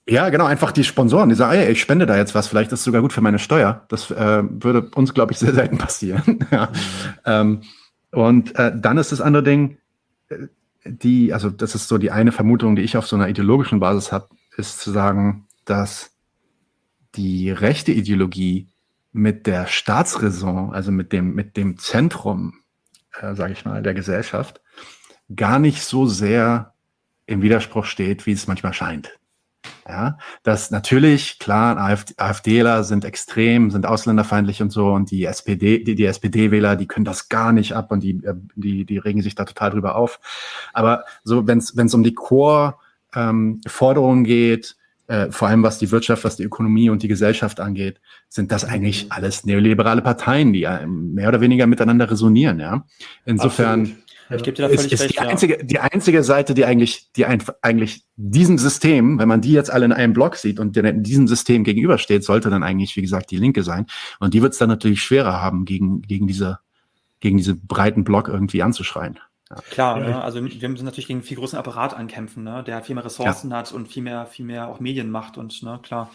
Ja, genau, einfach die Sponsoren, die sagen, ey, ich spende da jetzt was, vielleicht ist es sogar gut für meine Steuer. Das äh, würde uns, glaube ich, sehr selten passieren. ja. Mhm. Ähm, und äh, dann ist das andere Ding, äh, die, also das ist so die eine Vermutung, die ich auf so einer ideologischen Basis habe, ist zu sagen, dass die rechte Ideologie mit der Staatsräson, also mit dem, mit dem Zentrum, äh, sage ich mal, der Gesellschaft, gar nicht so sehr im Widerspruch steht, wie es manchmal scheint. Ja, dass natürlich, klar, AfD, AfDler sind extrem, sind ausländerfeindlich und so und die SPD, die, die SPD-Wähler, die können das gar nicht ab und die, äh, die, die regen sich da total drüber auf. Aber so, wenn es um die Core-Forderungen ähm, geht, äh, vor allem was die Wirtschaft, was die Ökonomie und die Gesellschaft angeht, sind das eigentlich alles neoliberale Parteien, die äh, mehr oder weniger miteinander resonieren. Ja, insofern. Absolut ich gebe dir da völlig ist, ist recht, die, einzige, ja. die einzige Seite, die eigentlich, die einfach, eigentlich diesem System, wenn man die jetzt alle in einem Block sieht und diesem System gegenübersteht, sollte dann eigentlich, wie gesagt, die Linke sein. Und die wird es dann natürlich schwerer haben, gegen, gegen diese, gegen diese breiten Block irgendwie anzuschreien. Ja. Klar, ja, ne? also wir müssen natürlich gegen einen viel größeren Apparat ankämpfen, ne? der viel mehr Ressourcen ja. hat und viel mehr, viel mehr auch Medien macht und ne, klar.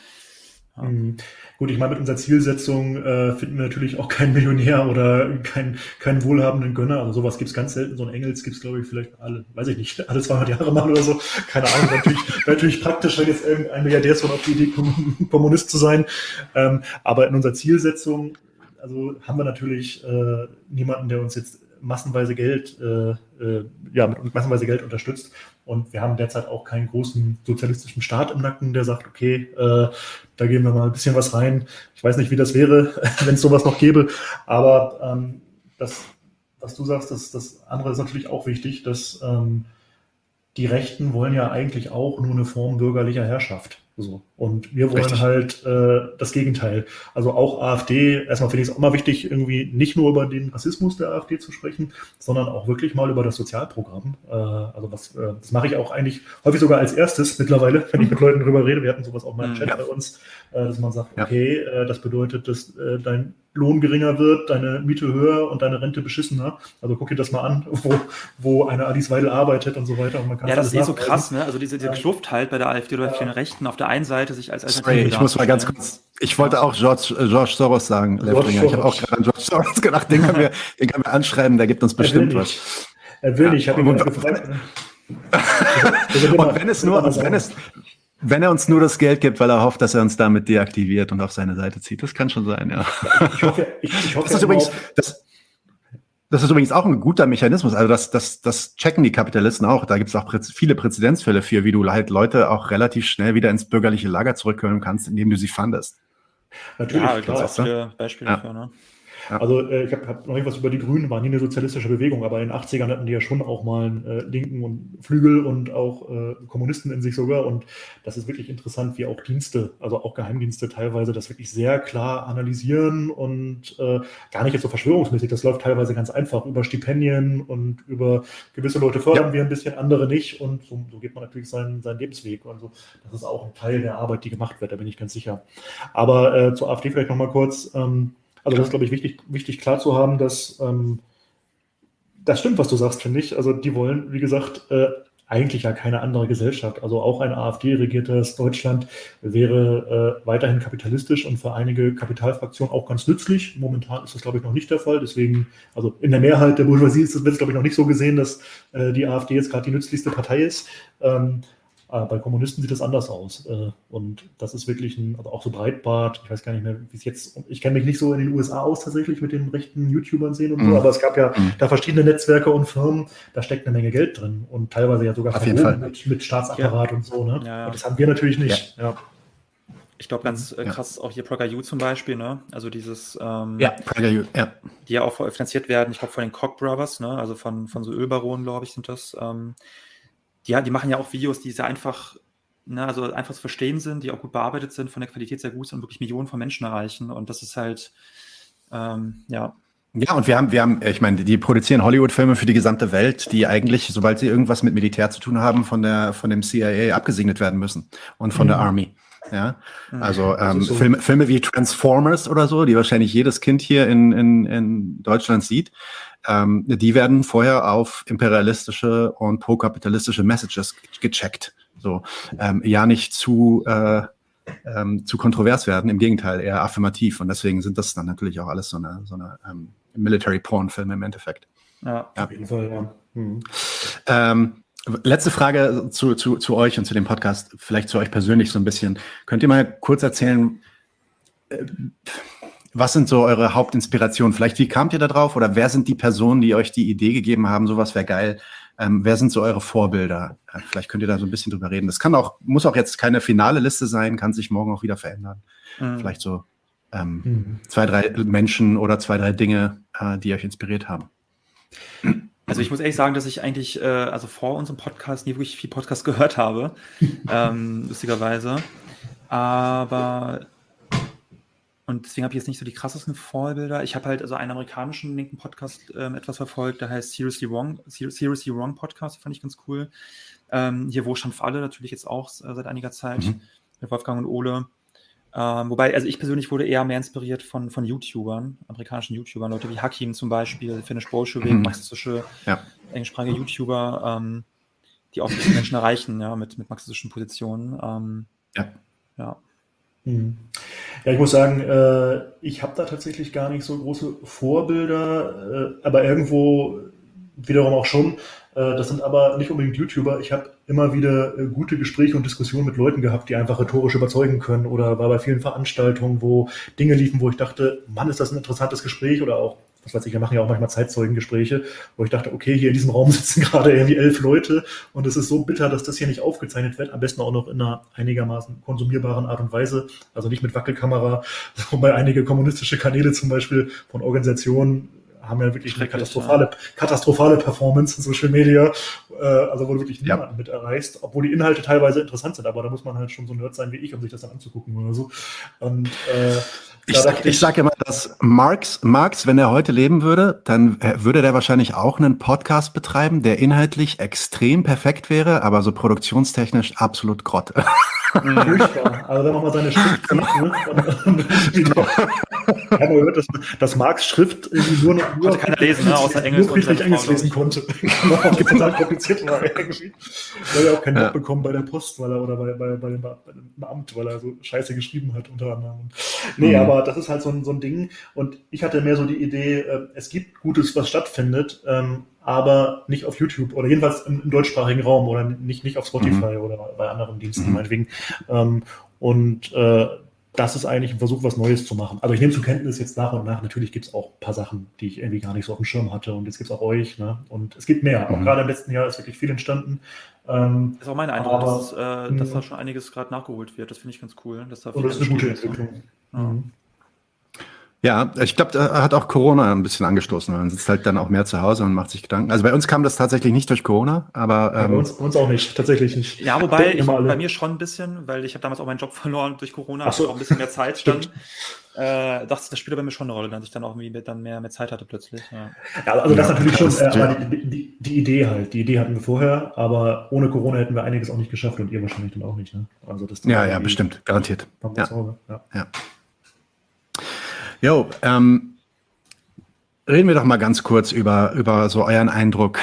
Ja. Mhm. Gut, ich meine, mit unserer Zielsetzung äh, finden wir natürlich auch keinen Millionär oder keinen keinen wohlhabenden Gönner. Also sowas gibt's ganz selten. So ein Engels gibt's glaube ich, vielleicht alle, weiß ich nicht, alle 200 Jahre mal oder so. Keine Ahnung. natürlich, natürlich praktisch, wenn jetzt irgendein Milliardär ist, auf die Idee kommt, Kommunist zu sein. Ähm, aber in unserer Zielsetzung, also haben wir natürlich äh, niemanden, der uns jetzt massenweise Geld, äh, äh, ja, mit massenweise Geld unterstützt. Und wir haben derzeit auch keinen großen sozialistischen Staat im Nacken, der sagt, okay, äh, da geben wir mal ein bisschen was rein. Ich weiß nicht, wie das wäre, wenn es sowas noch gäbe. Aber ähm, das, was du sagst, das, das andere ist natürlich auch wichtig, dass ähm, die Rechten wollen ja eigentlich auch nur eine Form bürgerlicher Herrschaft. So. Und wir wollen Richtig. halt äh, das Gegenteil. Also auch AfD, erstmal finde ich es auch mal wichtig, irgendwie nicht nur über den Rassismus der AfD zu sprechen, sondern auch wirklich mal über das Sozialprogramm. Äh, also was, äh, das mache ich auch eigentlich häufig sogar als erstes mittlerweile, wenn ich mit Leuten drüber rede. Wir hatten sowas auch mal im Chat ja. bei uns, äh, dass man sagt, okay, äh, das bedeutet, dass äh, dein Lohn geringer wird, deine Miete höher und deine Rente beschissener. Also guck dir das mal an, wo, wo eine Alice Weidel arbeitet und so weiter. Und man kann ja, das ist eh so krass, ne? Also diese, diese ja. Kluft halt bei der AfD oder vielen Rechten auf der einen Seite sich als Alternative Ich muss mal ganz kurz, ich wollte auch George, äh, George Soros sagen, George Ich habe auch gerade an George Soros gedacht, den können wir, den können wir anschreiben, der gibt uns bestimmt er was. Er will nicht, ich habe ihn gefragt. und wenn es nur, wenn es, wenn er uns nur das Geld gibt, weil er hofft, dass er uns damit deaktiviert und auf seine Seite zieht. Das kann schon sein, ja. Ich hoffe, ich, ich hoffe das ist übrigens, das, das ist übrigens auch ein guter Mechanismus. Also das, das, das checken die Kapitalisten auch. Da gibt es auch viele Präzedenzfälle für, wie du halt Leute auch relativ schnell wieder ins bürgerliche Lager zurückholen kannst, indem du sie fandest. Natürlich, ja, klar. Auch viele Beispiele ja. dafür, ne? Ja. Also äh, ich habe hab noch irgendwas über die Grünen, war nie eine sozialistische Bewegung, aber in den 80ern hatten die ja schon auch mal einen äh, linken und Flügel und auch äh, Kommunisten in sich sogar. Und das ist wirklich interessant, wie auch Dienste, also auch Geheimdienste teilweise das wirklich sehr klar analysieren und äh, gar nicht jetzt so verschwörungsmäßig. Das läuft teilweise ganz einfach über Stipendien und über gewisse Leute fördern ja. wir ein bisschen, andere nicht. Und so, so geht man natürlich seinen, seinen Lebensweg. Also das ist auch ein Teil der Arbeit, die gemacht wird, da bin ich ganz sicher. Aber äh, zur AfD vielleicht nochmal kurz. Ähm, also das ist, glaube ich, wichtig, wichtig klar zu haben, dass ähm, das stimmt, was du sagst, finde ich. Also die wollen, wie gesagt, äh, eigentlich ja keine andere Gesellschaft. Also auch ein AfD-regiertes Deutschland wäre äh, weiterhin kapitalistisch und für einige Kapitalfraktionen auch ganz nützlich. Momentan ist das, glaube ich, noch nicht der Fall. Deswegen, also in der Mehrheit der Bourgeoisie ist das, wird es, glaube ich, noch nicht so gesehen, dass äh, die AfD jetzt gerade die nützlichste Partei ist. Ähm, äh, bei Kommunisten sieht das anders aus. Äh, und das ist wirklich ein, also auch so Breitbart, ich weiß gar nicht mehr, wie es jetzt, ich kenne mich nicht so in den USA aus tatsächlich mit den rechten YouTubern sehen und mhm. so, aber es gab ja mhm. da verschiedene Netzwerke und Firmen, da steckt eine Menge Geld drin und teilweise ja sogar Auf jeden Fall. Mit, mit Staatsapparat ja. und so. Ne? Ja, ja. Und das haben wir natürlich nicht. Ja. Ich glaube, ganz äh, krass auch hier PragerU zum Beispiel, ne? Also dieses, ähm, ja, PragerU, ja. Die ja auch finanziert werden, ich glaube, von den Koch Brothers, ne? Also von, von so Ölbaronen, glaube ich, sind das. Ähm, die, die machen ja auch Videos, die sehr einfach, ne, also einfach zu verstehen sind, die auch gut bearbeitet sind, von der Qualität sehr gut sind und wirklich Millionen von Menschen erreichen. Und das ist halt, ähm, ja. Ja, und wir haben, wir haben, ich meine, die produzieren Hollywood-Filme für die gesamte Welt, die eigentlich, sobald sie irgendwas mit Militär zu tun haben, von der, von dem CIA abgesegnet werden müssen und von mhm. der Army. Ja, mhm. also ähm, so. Filme, Filme wie Transformers oder so, die wahrscheinlich jedes Kind hier in, in, in Deutschland sieht, ähm, die werden vorher auf imperialistische und pro-kapitalistische Messages gecheckt. So, ähm, ja, nicht zu, äh, ähm, zu kontrovers werden, im Gegenteil, eher affirmativ. Und deswegen sind das dann natürlich auch alles so eine, so eine ähm, Military-Porn-Filme im Endeffekt. Ja, ja, auf jeden Fall, ja. Mhm. Ähm, letzte Frage zu, zu, zu euch und zu dem Podcast, vielleicht zu euch persönlich so ein bisschen. Könnt ihr mal kurz erzählen, äh, was sind so eure Hauptinspirationen? Vielleicht, wie kamt ihr da drauf? Oder wer sind die Personen, die euch die Idee gegeben haben, sowas wäre geil? Ähm, wer sind so eure Vorbilder? Äh, vielleicht könnt ihr da so ein bisschen drüber reden. Das kann auch, muss auch jetzt keine finale Liste sein, kann sich morgen auch wieder verändern. Mhm. Vielleicht so ähm, mhm. zwei, drei Menschen oder zwei, drei Dinge, äh, die euch inspiriert haben. Also ich muss ehrlich sagen, dass ich eigentlich, äh, also vor unserem Podcast nie wirklich viel Podcast gehört habe, ähm, lustigerweise. Aber und deswegen habe ich jetzt nicht so die krassesten Vorbilder. Ich habe halt also einen amerikanischen linken Podcast ähm, etwas verfolgt, der heißt Seriously Wrong, Seriously Wrong Podcast, fand ich ganz cool. Ähm, hier Wohlstand für alle natürlich jetzt auch äh, seit einiger Zeit mhm. mit Wolfgang und Ole. Ähm, wobei, also ich persönlich wurde eher mehr inspiriert von, von YouTubern, amerikanischen YouTubern, Leute wie Hakim zum Beispiel, Finnish Bolshevik, mhm. marxistische, ja. englischsprachige YouTuber, ähm, die auch Menschen erreichen, ja, mit, mit marxistischen Positionen. Ähm, ja. Ja. Mhm. Ja, ich muss sagen, äh, ich habe da tatsächlich gar nicht so große Vorbilder, äh, aber irgendwo wiederum auch schon. Äh, das sind aber nicht unbedingt YouTuber. Ich habe immer wieder äh, gute Gespräche und Diskussionen mit Leuten gehabt, die einfach rhetorisch überzeugen können oder war bei vielen Veranstaltungen, wo Dinge liefen, wo ich dachte, Mann, ist das ein interessantes Gespräch oder auch was weiß ich, wir machen ja auch manchmal Zeitzeugengespräche, wo ich dachte, okay, hier in diesem Raum sitzen gerade irgendwie elf Leute und es ist so bitter, dass das hier nicht aufgezeichnet wird, am besten auch noch in einer einigermaßen konsumierbaren Art und Weise, also nicht mit Wackelkamera, wobei einige kommunistische Kanäle zum Beispiel von Organisationen haben ja wirklich eine katastrophale, ja. katastrophale Performance in Social Media, äh, also wo du wirklich niemanden ja. mit erreichst, obwohl die Inhalte teilweise interessant sind, aber da muss man halt schon so nerd sein wie ich, um sich das dann anzugucken oder so. Und äh, ich, sag, ich sage immer, dass Marx, Marx, wenn er heute leben würde, dann würde der wahrscheinlich auch einen Podcast betreiben, der inhaltlich extrem perfekt wäre, aber so produktionstechnisch absolut Grotte. Furchtbar. Also wenn man mal seine Schrift sieht, ne? ich habe gehört, dass, dass Marx Schrift irgendwie nur noch nur keiner lesen, ne? außer Englisch. Nur friedlich Englisch lesen konnte. genau, total kompliziert war irgendwie. Weil er auch keinen ja. Job bekommen bei der Post, weil er oder bei, bei, bei, dem, bei dem Amt, weil er so scheiße geschrieben hat unter anderem. Nee, mhm. aber das ist halt so ein, so ein Ding. Und ich hatte mehr so die Idee, äh, es gibt Gutes, was stattfindet, ähm, aber nicht auf YouTube oder jedenfalls im, im deutschsprachigen Raum oder nicht, nicht auf Spotify mhm. oder bei anderen Diensten mhm. meinetwegen. Ähm, und äh, das ist eigentlich ein Versuch, was Neues zu machen. Also ich nehme zur Kenntnis jetzt nach und nach, natürlich gibt es auch ein paar Sachen, die ich irgendwie gar nicht so auf dem Schirm hatte und jetzt gibt es auch euch. Ne? Und es gibt mehr. Mhm. Auch gerade im letzten Jahr ist wirklich viel entstanden. Ähm, das ist auch mein Eindruck, aber, dass, äh, dass da schon einiges gerade nachgeholt wird. Das finde ich ganz cool. Dass da und das ist eine gute Entwicklung. Ja. Mhm. Ja, ich glaube, da hat auch Corona ein bisschen angestoßen. Man sitzt halt dann auch mehr zu Hause und macht sich Gedanken. Also bei uns kam das tatsächlich nicht durch Corona, aber ähm, ja, bei, uns, bei, uns, auch nicht, tatsächlich nicht. Ja, wobei ich, bei mir schon ein bisschen, weil ich habe damals auch meinen Job verloren durch Corona, Ach so. auch ein bisschen mehr Zeit stand. äh, dachte, das spielt bei mir schon eine Rolle, dass ich dann auch irgendwie dann mehr, mehr Zeit hatte plötzlich. Ja, ja also das ja, natürlich schon, äh, aber die, die, die, Idee halt, die Idee hatten wir vorher, aber ohne Corona hätten wir einiges auch nicht geschafft und ihr wahrscheinlich dann auch nicht. Ne? Also das ja, ja, bestimmt, garantiert. Ja. ja. ja. Jo, ähm, reden wir doch mal ganz kurz über, über so euren Eindruck.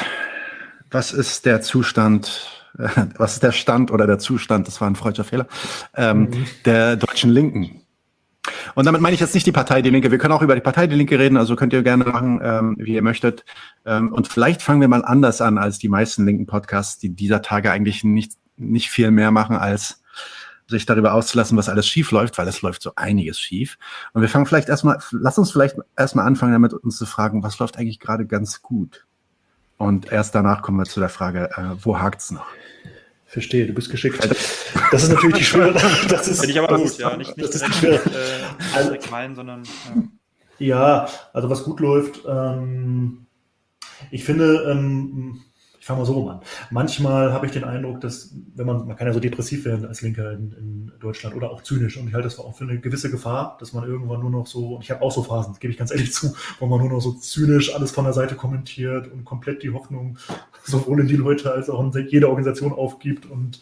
Was ist der Zustand, äh, was ist der Stand oder der Zustand, das war ein freudscher Fehler, ähm, mhm. der deutschen Linken? Und damit meine ich jetzt nicht die Partei Die Linke. Wir können auch über die Partei Die Linke reden, also könnt ihr gerne machen, ähm, wie ihr möchtet. Ähm, und vielleicht fangen wir mal anders an als die meisten linken Podcasts, die dieser Tage eigentlich nicht, nicht viel mehr machen als sich darüber auszulassen, was alles schief läuft, weil es läuft so einiges schief. Und wir fangen vielleicht erstmal, lass uns vielleicht erstmal anfangen, damit uns zu fragen, was läuft eigentlich gerade ganz gut? Und erst danach kommen wir zu der Frage, äh, wo hakt's noch? Verstehe, du bist geschickt. Das ist natürlich die schwere. Das ist, Finde ich aber gut, ist, ja. Nicht, nicht das direkt, ist die äh, also, meinen, sondern. Ja. ja. also was gut läuft, ähm, ich finde, ähm, ich fange mal so rum an. Manchmal habe ich den Eindruck, dass, wenn man, man kann ja so depressiv werden als Linker in, in Deutschland oder auch zynisch und ich halte das auch für eine gewisse Gefahr, dass man irgendwann nur noch so, und ich habe auch so Phasen, das gebe ich ganz ehrlich zu, wo man nur noch so zynisch alles von der Seite kommentiert und komplett die Hoffnung sowohl in die Leute als auch in jede Organisation aufgibt und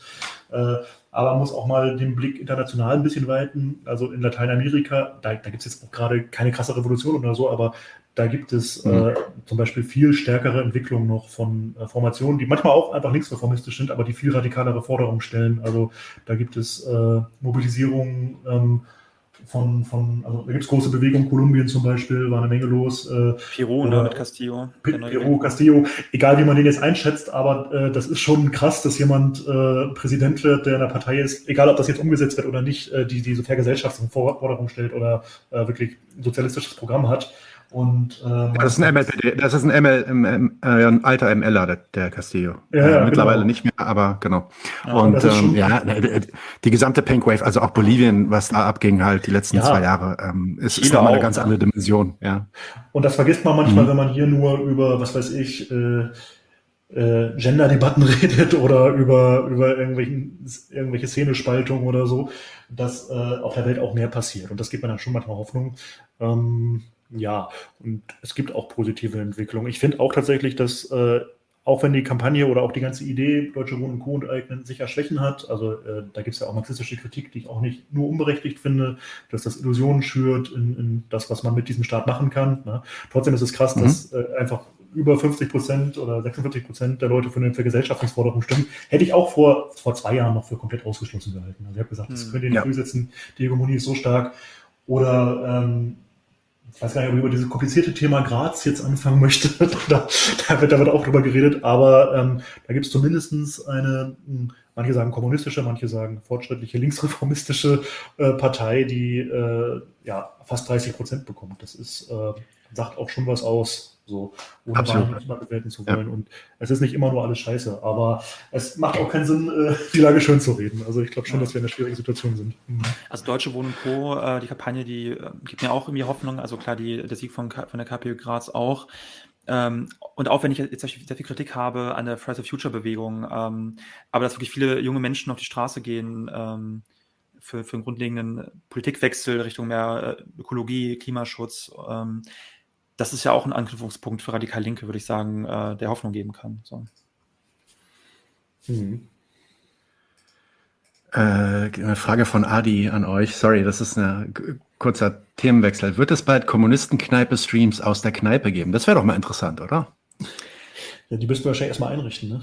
äh, aber man muss auch mal den Blick international ein bisschen weiten. Also in Lateinamerika, da, da gibt es jetzt auch gerade keine krasse Revolution oder so, aber da gibt es mhm. äh, zum Beispiel viel stärkere Entwicklungen noch von äh, Formationen, die manchmal auch einfach linksreformistisch sind, aber die viel radikalere Forderungen stellen. Also da gibt es äh, Mobilisierungen ähm, von, von, also da gibt es große Bewegungen, Kolumbien zum Beispiel, war eine Menge los. Äh, Peru, ne, mit Castillo. Peru, Castillo, egal wie man den jetzt einschätzt, aber äh, das ist schon krass, dass jemand äh, Präsident wird, der in der Partei ist, egal ob das jetzt umgesetzt wird oder nicht, äh, die diese Vergesellschaftsforderung stellt oder äh, wirklich ein sozialistisches Programm hat. Und, äh, das ist ein ML, das ist ein ML, ähm, äh, ein alter MLer, der, der Castillo. Ja, ja, äh, mittlerweile genau. nicht mehr, aber genau. Ja, und ähm, ja, ne, die gesamte Pink Wave, also auch Bolivien, was da abging halt die letzten zwei Jahre, ähm, ist, ist nochmal eine ganz andere Dimension. Ja. Und das vergisst man manchmal, mhm. wenn man hier nur über, was weiß ich, äh, äh, Gender-Debatten redet oder über, über irgendwelchen, irgendwelche Szenespaltungen oder so, dass äh, auf der Welt auch mehr passiert. Und das gibt mir dann schon manchmal Hoffnung. Ähm, ja, und es gibt auch positive Entwicklungen. Ich finde auch tatsächlich, dass äh, auch wenn die Kampagne oder auch die ganze Idee Deutsche Wohnen und Co. enteignen sicher Schwächen hat, also äh, da gibt es ja auch marxistische Kritik, die ich auch nicht nur unberechtigt finde, dass das Illusionen schürt in, in das, was man mit diesem Staat machen kann. Ne? Trotzdem ist es krass, mhm. dass äh, einfach über 50 Prozent oder 46 Prozent der Leute für eine Vergesellschaftungsforderung stimmen, hätte ich auch vor, vor zwei Jahren noch für komplett ausgeschlossen gehalten. Also ich habe gesagt, das hm. könnt ihr nicht ja. durchsetzen, die Hegemonie ist so stark. Oder ähm, ich weiß gar nicht, ob ich über dieses komplizierte Thema Graz jetzt anfangen möchte. da, da, wird, da wird auch drüber geredet, aber ähm, da gibt es zumindest eine, hm, manche sagen kommunistische, manche sagen fortschrittliche, linksreformistische äh, Partei, die äh, ja fast 30 Prozent bekommt. Das ist, äh, sagt auch schon was aus. So, ohne Absolut. mal bewerten zu wollen. Ja. Und es ist nicht immer nur alles scheiße, aber es macht auch keinen Sinn, äh, die Lage schön zu reden. Also ich glaube schon, ja. dass wir in einer schwierigen Situation sind. Mhm. Also Deutsche Wohnen Co., äh, die Kampagne, die äh, gibt mir auch irgendwie Hoffnung. Also klar, die, der Sieg von, von der KPÖ Graz auch. Ähm, und auch wenn ich jetzt sehr viel Kritik habe an der Fridays of Future Bewegung, ähm, aber dass wirklich viele junge Menschen auf die Straße gehen ähm, für, für einen grundlegenden Politikwechsel Richtung mehr äh, Ökologie, Klimaschutz, ähm, das ist ja auch ein Anknüpfungspunkt für Radikal Linke, würde ich sagen, äh, der Hoffnung geben kann. So. Mhm. Äh, eine Frage von Adi an euch. Sorry, das ist ein kurzer Themenwechsel. Wird es bald Kommunistenkneipe-Streams aus der Kneipe geben? Das wäre doch mal interessant, oder? Ja, die müssten wir wahrscheinlich erstmal einrichten, ne?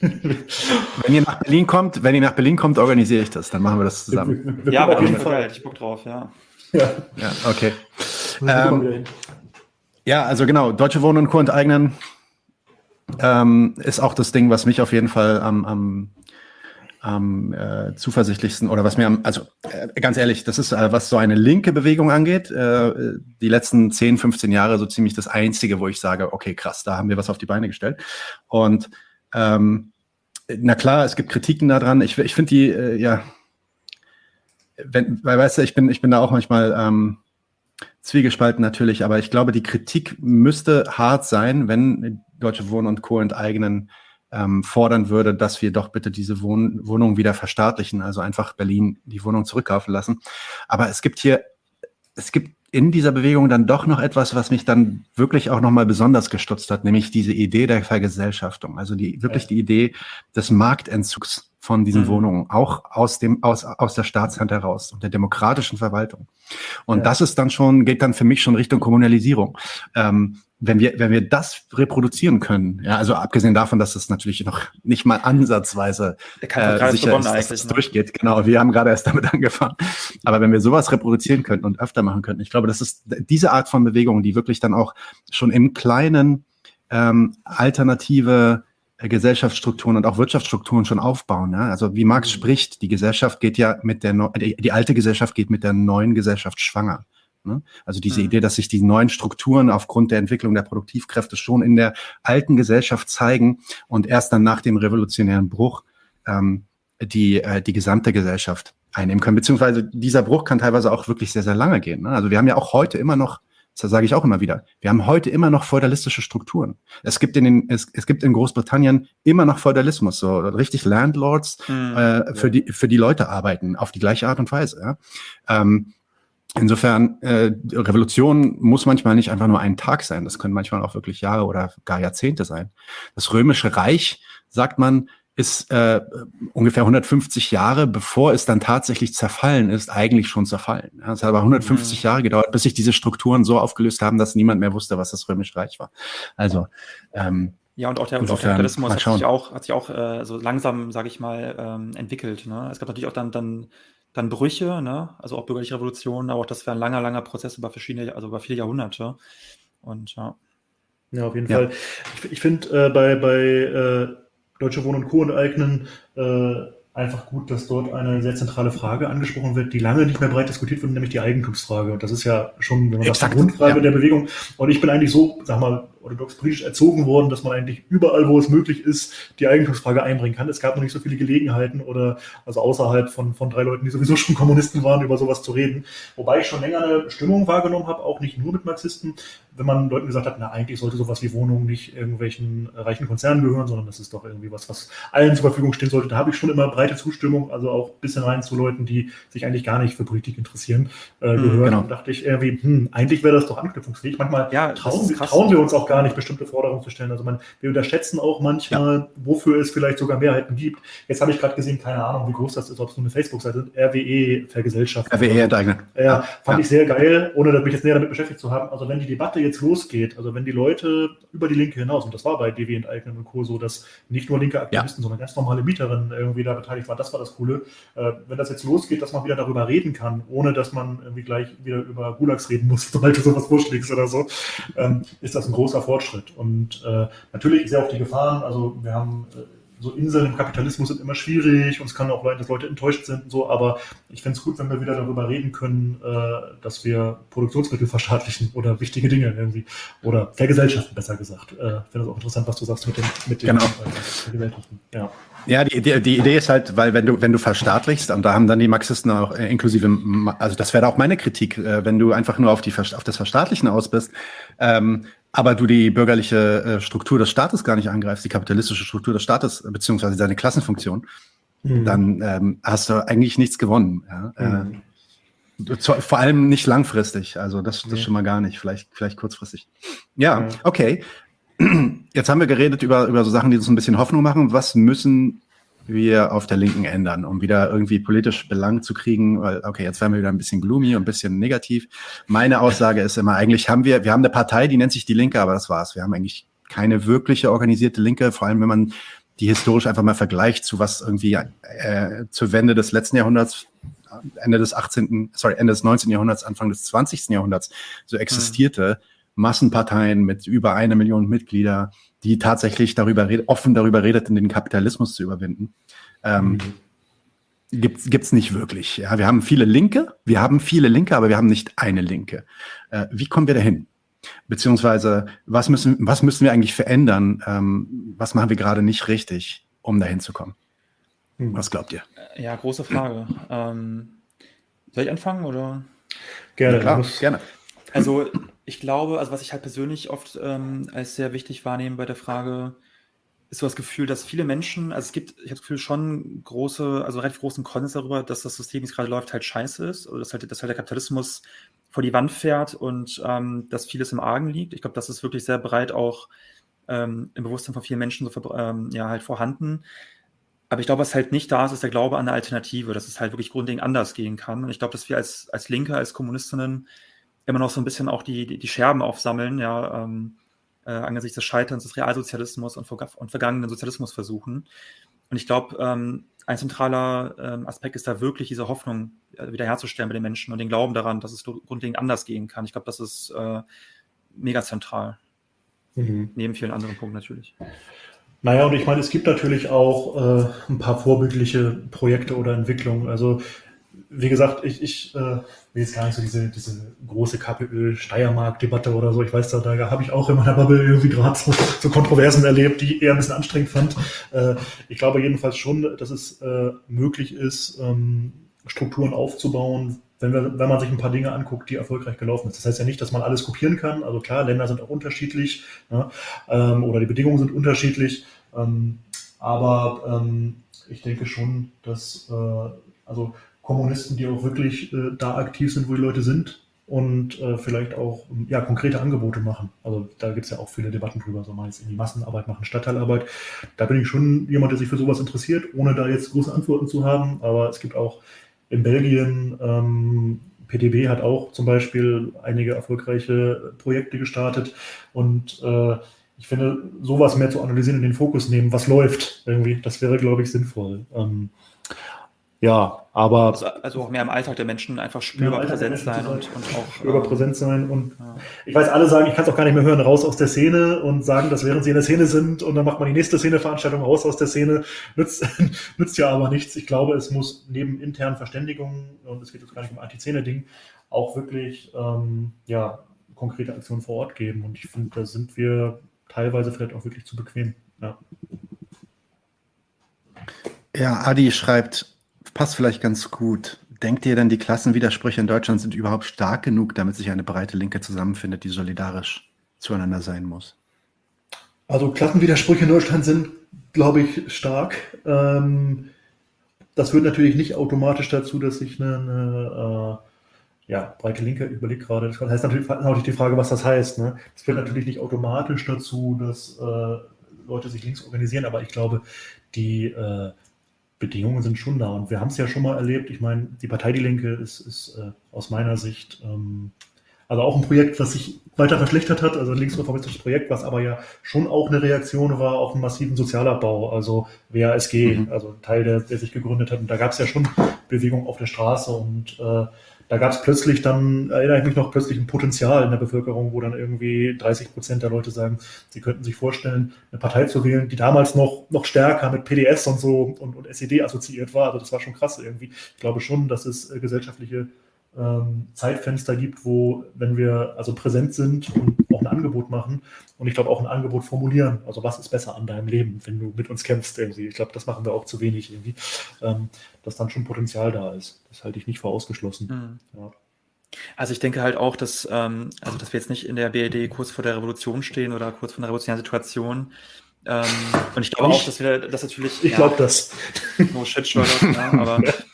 wenn ihr nach Berlin kommt, wenn ihr nach Berlin kommt, organisiere ich das. Dann machen wir das zusammen. Ja, auf jeden Fall. Fall. Ich Bock drauf, ja. Ja, ja okay. Ähm, ja, also genau, Deutsche Wohnen und Co. enteignen ähm, ist auch das Ding, was mich auf jeden Fall am, am, am äh, zuversichtlichsten oder was mir am, also äh, ganz ehrlich, das ist, äh, was so eine linke Bewegung angeht, äh, die letzten 10, 15 Jahre so ziemlich das Einzige, wo ich sage, okay, krass, da haben wir was auf die Beine gestellt. Und ähm, na klar, es gibt Kritiken daran. Ich, ich finde die, äh, ja, wenn, weil weißt du, ich bin, ich bin da auch manchmal ähm, Zwiegespalten natürlich, aber ich glaube, die Kritik müsste hart sein, wenn Deutsche Wohnen und Co. enteignen ähm, fordern würde, dass wir doch bitte diese Wohn Wohnungen wieder verstaatlichen, also einfach Berlin die Wohnung zurückkaufen lassen. Aber es gibt hier, es gibt in dieser Bewegung dann doch noch etwas, was mich dann wirklich auch nochmal besonders gestutzt hat, nämlich diese Idee der Vergesellschaftung, also die wirklich die Idee des Marktentzugs von diesen mhm. Wohnungen, auch aus dem, aus, aus der Staatshand heraus und der demokratischen Verwaltung. Und ja. das ist dann schon, geht dann für mich schon Richtung Kommunalisierung. Ähm, wenn wir, wenn wir das reproduzieren können, ja, also abgesehen davon, dass es natürlich noch nicht mal ansatzweise äh, sicher ist, dass es ne? durchgeht. Genau, wir haben gerade erst damit angefangen. Aber wenn wir sowas reproduzieren könnten und öfter machen könnten, ich glaube, das ist diese Art von Bewegung, die wirklich dann auch schon im Kleinen ähm, alternative Gesellschaftsstrukturen und auch Wirtschaftsstrukturen schon aufbauen. Ja? Also wie Marx mhm. spricht, die Gesellschaft geht ja mit der, die, die alte Gesellschaft geht mit der neuen Gesellschaft schwanger. Ne? Also diese mhm. Idee, dass sich die neuen Strukturen aufgrund der Entwicklung der Produktivkräfte schon in der alten Gesellschaft zeigen und erst dann nach dem revolutionären Bruch ähm, die, äh, die gesamte Gesellschaft einnehmen können. Beziehungsweise dieser Bruch kann teilweise auch wirklich sehr, sehr lange gehen. Ne? Also wir haben ja auch heute immer noch das sage ich auch immer wieder. Wir haben heute immer noch feudalistische Strukturen. Es gibt in den, es, es gibt in Großbritannien immer noch Feudalismus, so richtig Landlords mhm. äh, für die für die Leute arbeiten auf die gleiche Art und Weise. Ja? Ähm, insofern äh, Revolution muss manchmal nicht einfach nur ein Tag sein. Das können manchmal auch wirklich Jahre oder gar Jahrzehnte sein. Das Römische Reich sagt man ist äh, ungefähr 150 Jahre, bevor es dann tatsächlich zerfallen ist, eigentlich schon zerfallen. Es hat aber 150 mhm. Jahre gedauert, bis sich diese Strukturen so aufgelöst haben, dass niemand mehr wusste, was das Römische Reich war. Also ähm, ja, und auch der, auch der Kapitalismus hat sich auch, hat sich auch äh, so langsam, sage ich mal, ähm, entwickelt. Ne? Es gab natürlich auch dann, dann, dann Brüche, ne? also auch bürgerliche Revolutionen, aber auch das war ein langer, langer Prozess über verschiedene, also über viele Jahrhunderte. Und ja. Ja, auf jeden ja. Fall. Ich, ich finde äh, bei, bei äh, Deutsche Wohnen und Co. enteignen, äh, einfach gut, dass dort eine sehr zentrale Frage angesprochen wird, die lange nicht mehr breit diskutiert wird, nämlich die Eigentumsfrage. Und das ist ja schon, wenn man Exakt, das die Grundfrage ja. der Bewegung. Und ich bin eigentlich so, sag mal, orthodox politisch erzogen worden, dass man eigentlich überall, wo es möglich ist, die Eigentumsfrage einbringen kann. Es gab noch nicht so viele Gelegenheiten oder also außerhalb von, von drei Leuten, die sowieso schon Kommunisten waren, über sowas zu reden. Wobei ich schon länger eine Stimmung wahrgenommen habe, auch nicht nur mit Marxisten, wenn man Leuten gesagt hat, na eigentlich sollte sowas wie Wohnungen nicht irgendwelchen reichen Konzernen gehören, sondern das ist doch irgendwie was, was allen zur Verfügung stehen sollte. Da habe ich schon immer breite Zustimmung, also auch ein bisschen rein zu Leuten, die sich eigentlich gar nicht für Politik interessieren, äh, mhm, gehört. Genau. Und dachte ich irgendwie, hm, eigentlich wäre das doch anknüpfungsfähig. Manchmal ja, trauen, trauen wir uns auch gar nicht, bestimmte Forderungen zu stellen. Also man, wir unterschätzen auch manchmal, ja. wofür es vielleicht sogar Mehrheiten gibt. Jetzt habe ich gerade gesehen, keine Ahnung, wie groß das ist, ob es nur eine Facebook-Seite ist, RWE Vergesellschaftung. RWE enteignet. Ja, fand ja. ich sehr geil, ohne mich jetzt näher damit beschäftigt zu haben. Also wenn die Debatte jetzt losgeht, also wenn die Leute über die Linke hinaus, und das war bei DW enteignen und Co. so, dass nicht nur linke Aktivisten, ja. sondern ganz normale Mieterinnen irgendwie da beteiligt waren, das war das Coole. Äh, wenn das jetzt losgeht, dass man wieder darüber reden kann, ohne dass man irgendwie gleich wieder über Gulags reden muss, sobald du sowas vorschlägst oder so, ähm, ist das ein großer Fortschritt. Und äh, natürlich ja auch die Gefahren, also wir haben äh, so Inseln im Kapitalismus sind immer schwierig und es kann auch sein, dass Leute enttäuscht sind und so, aber ich finde es gut, wenn wir wieder darüber reden können, äh, dass wir Produktionsmittel verstaatlichen oder wichtige Dinge irgendwie oder Vergesellschaften besser gesagt. Äh, ich finde es auch interessant, was du sagst mit den, mit den genau. äh, Vergesellschaften. Ja. Ja, die, die, die Idee ist halt, weil wenn du, wenn du verstaatlichst, und da haben dann die Marxisten auch äh, inklusive, also das wäre auch meine Kritik, äh, wenn du einfach nur auf, die, auf das Verstaatlichen aus bist, ähm, aber du die bürgerliche äh, Struktur des Staates gar nicht angreifst, die kapitalistische Struktur des Staates, beziehungsweise seine Klassenfunktion, mhm. dann ähm, hast du eigentlich nichts gewonnen. Ja? Mhm. Äh, vor allem nicht langfristig, also das, das schon mal gar nicht, vielleicht, vielleicht kurzfristig. Ja, okay. Jetzt haben wir geredet über, über so Sachen, die uns ein bisschen Hoffnung machen. Was müssen wir auf der Linken ändern, um wieder irgendwie politisch Belang zu kriegen, weil, okay, jetzt werden wir wieder ein bisschen gloomy und ein bisschen negativ. Meine Aussage ist immer, eigentlich haben wir, wir haben eine Partei, die nennt sich die Linke, aber das war's. Wir haben eigentlich keine wirkliche organisierte Linke, vor allem wenn man die historisch einfach mal vergleicht zu was irgendwie äh, zur Wende des letzten Jahrhunderts, Ende des 18., sorry, Ende des 19. Jahrhunderts, Anfang des 20. Jahrhunderts so existierte. Mhm. Massenparteien mit über eine Million Mitglieder, die tatsächlich darüber red, offen darüber redeten, den Kapitalismus zu überwinden. Ähm, mhm. Gibt gibt's nicht wirklich. Ja, wir haben viele Linke, wir haben viele Linke, aber wir haben nicht eine Linke. Äh, wie kommen wir dahin? Beziehungsweise was müssen was müssen wir eigentlich verändern? Ähm, was machen wir gerade nicht richtig, um dahin zu kommen? Mhm. Was glaubt ihr? Ja, große Frage. Ähm, soll ich anfangen oder? Gerne, ja, klar, gerne. Also ich glaube, also was ich halt persönlich oft ähm, als sehr wichtig wahrnehme bei der Frage, ist so das Gefühl, dass viele Menschen, also es gibt, ich habe das Gefühl, schon große, also relativ großen Konsens darüber, dass das System, wie es gerade läuft, halt scheiße ist. Oder dass halt, dass halt der Kapitalismus vor die Wand fährt und ähm, dass vieles im Argen liegt. Ich glaube, das ist wirklich sehr breit auch ähm, im Bewusstsein von vielen Menschen so ähm, ja, halt vorhanden. Aber ich glaube, was halt nicht da ist, ist der Glaube an eine Alternative, dass es halt wirklich grundlegend anders gehen kann. Und ich glaube, dass wir als, als Linke, als Kommunistinnen immer noch so ein bisschen auch die, die, die Scherben aufsammeln, ja, ähm, äh, angesichts des Scheiterns des Realsozialismus und, und vergangenen Sozialismusversuchen. Und ich glaube, ähm, ein zentraler ähm, Aspekt ist da wirklich diese Hoffnung äh, wiederherzustellen bei den Menschen und den Glauben daran, dass es grundlegend anders gehen kann. Ich glaube, das ist äh, mega zentral. Mhm. Neben vielen anderen Punkten natürlich. Naja, und ich meine, es gibt natürlich auch äh, ein paar vorbildliche Projekte oder Entwicklungen. Also wie gesagt, ich, ich äh, will jetzt gar nicht so diese, diese große KPÖ-Steiermark-Debatte oder so. Ich weiß, da, da habe ich auch in meiner Bubble irgendwie gerade so, so Kontroversen erlebt, die ich eher ein bisschen anstrengend fand. Äh, ich glaube jedenfalls schon, dass es äh, möglich ist, ähm, Strukturen aufzubauen, wenn, wir, wenn man sich ein paar Dinge anguckt, die erfolgreich gelaufen sind. Das heißt ja nicht, dass man alles kopieren kann. Also klar, Länder sind auch unterschiedlich ja, ähm, oder die Bedingungen sind unterschiedlich. Ähm, aber ähm, ich denke schon, dass äh, also Kommunisten, die auch wirklich äh, da aktiv sind, wo die Leute sind und äh, vielleicht auch ja, konkrete Angebote machen. Also da gibt es ja auch viele Debatten drüber, so mal jetzt in die Massenarbeit machen, Stadtteilarbeit. Da bin ich schon jemand, der sich für sowas interessiert, ohne da jetzt große Antworten zu haben. Aber es gibt auch in Belgien, ähm, PTB hat auch zum Beispiel einige erfolgreiche Projekte gestartet und äh, ich finde, sowas mehr zu analysieren und den Fokus nehmen, was läuft irgendwie, das wäre, glaube ich, sinnvoll. Ähm, ja, aber. Also, also, auch mehr im Alltag der Menschen einfach spürbar präsent sein und, und, auch. Spürbar ähm, präsent sein und ja. ich weiß, alle sagen, ich kann es auch gar nicht mehr hören, raus aus der Szene und sagen, dass während sie in der Szene sind und dann macht man die nächste Szeneveranstaltung raus aus der Szene, nützt, nützt ja aber nichts. Ich glaube, es muss neben internen Verständigungen, und es geht jetzt gar nicht um Anti-Szene-Ding, auch wirklich, ähm, ja, konkrete Aktionen vor Ort geben. Und ich finde, da sind wir teilweise vielleicht auch wirklich zu bequem. Ja. Ja, Adi schreibt, passt vielleicht ganz gut. Denkt ihr denn, die Klassenwidersprüche in Deutschland sind überhaupt stark genug, damit sich eine breite Linke zusammenfindet, die solidarisch zueinander sein muss? Also Klassenwidersprüche in Deutschland sind, glaube ich, stark. Ähm, das führt natürlich nicht automatisch dazu, dass sich eine, eine ja, breite Linke, überlegt gerade, das heißt natürlich, natürlich die Frage, was das heißt. Ne? Das führt natürlich nicht automatisch dazu, dass äh, Leute sich links organisieren, aber ich glaube, die äh, Bedingungen sind schon da. Und wir haben es ja schon mal erlebt. Ich meine, die Partei Die Linke ist, ist äh, aus meiner Sicht ähm, also auch ein Projekt, was sich weiter verschlechtert hat, also ein linksreformistisches Projekt, was aber ja schon auch eine Reaktion war auf einen massiven Sozialabbau, also WASG, mhm. also ein Teil, der, der sich gegründet hat. Und da gab es ja schon Bewegung auf der Straße und äh, da gab es plötzlich dann, erinnere ich mich noch, plötzlich ein Potenzial in der Bevölkerung, wo dann irgendwie 30 Prozent der Leute sagen, sie könnten sich vorstellen, eine Partei zu wählen, die damals noch, noch stärker mit PDS und so und, und SED assoziiert war. Also das war schon krass irgendwie. Ich glaube schon, dass es äh, gesellschaftliche ähm, Zeitfenster gibt, wo, wenn wir also präsent sind und auch ein Angebot machen und ich glaube auch ein Angebot formulieren, also was ist besser an deinem Leben, wenn du mit uns kämpfst irgendwie. Ich glaube, das machen wir auch zu wenig irgendwie, ähm, dass dann schon Potenzial da ist. Das halte ich nicht für ausgeschlossen. Mhm. Ja. Also ich denke halt auch, dass, ähm, also dass wir jetzt nicht in der BRD kurz vor der Revolution stehen oder kurz vor einer revolutionären Situation. Ähm, und ich glaube ich, auch, dass wir das natürlich. Ich ja, glaube das. No shit, Sherlock, ja, aber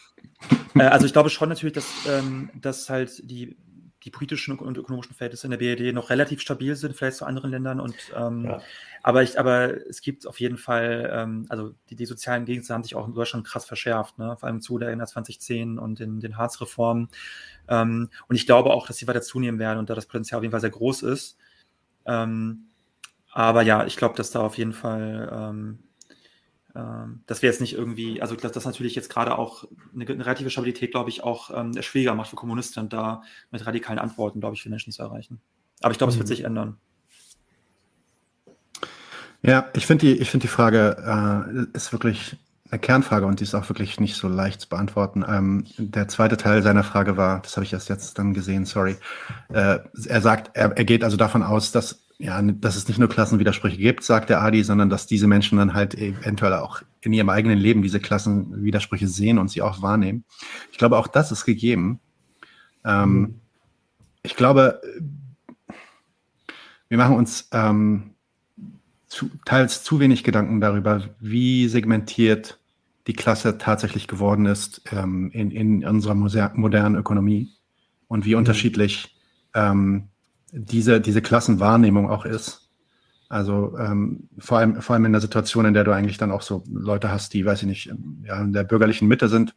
äh, also ich glaube schon natürlich, dass, ähm, dass halt die, die politischen und ökonomischen Verhältnisse in der BRD noch relativ stabil sind, vielleicht zu anderen Ländern. Und ähm, ja. aber ich, aber es gibt auf jeden Fall, ähm, also die, die sozialen Gegensätze haben sich auch in Deutschland krass verschärft, ne? vor allem zu der NR 2010 und den, den Harz-Reformen. Ähm, und ich glaube auch, dass sie weiter zunehmen werden und da das Potenzial auf jeden Fall sehr groß ist. Ähm, aber ja, ich glaube, dass da auf jeden Fall ähm, dass wir jetzt nicht irgendwie, also dass das natürlich jetzt gerade auch eine, eine relative Stabilität, glaube ich, auch ähm, schwieriger macht für Kommunisten, da mit radikalen Antworten, glaube ich, für Menschen zu erreichen. Aber ich glaube, mhm. es wird mhm. sich ändern. Ja, ich finde die, ich finde die Frage äh, ist wirklich eine Kernfrage und die ist auch wirklich nicht so leicht zu beantworten. Ähm, der zweite Teil seiner Frage war, das habe ich erst jetzt dann gesehen, sorry. Äh, er sagt, er, er geht also davon aus, dass ja, dass es nicht nur Klassenwidersprüche gibt, sagt der Adi, sondern dass diese Menschen dann halt eventuell auch in ihrem eigenen Leben diese Klassenwidersprüche sehen und sie auch wahrnehmen. Ich glaube, auch das ist gegeben. Ähm, mhm. Ich glaube, wir machen uns ähm, zu, teils zu wenig Gedanken darüber, wie segmentiert die Klasse tatsächlich geworden ist ähm, in, in unserer modernen Ökonomie und wie mhm. unterschiedlich ähm, diese, diese Klassenwahrnehmung auch ist. Also ähm, vor, allem, vor allem in der Situation, in der du eigentlich dann auch so Leute hast, die, weiß ich nicht, ja, in der bürgerlichen Mitte sind,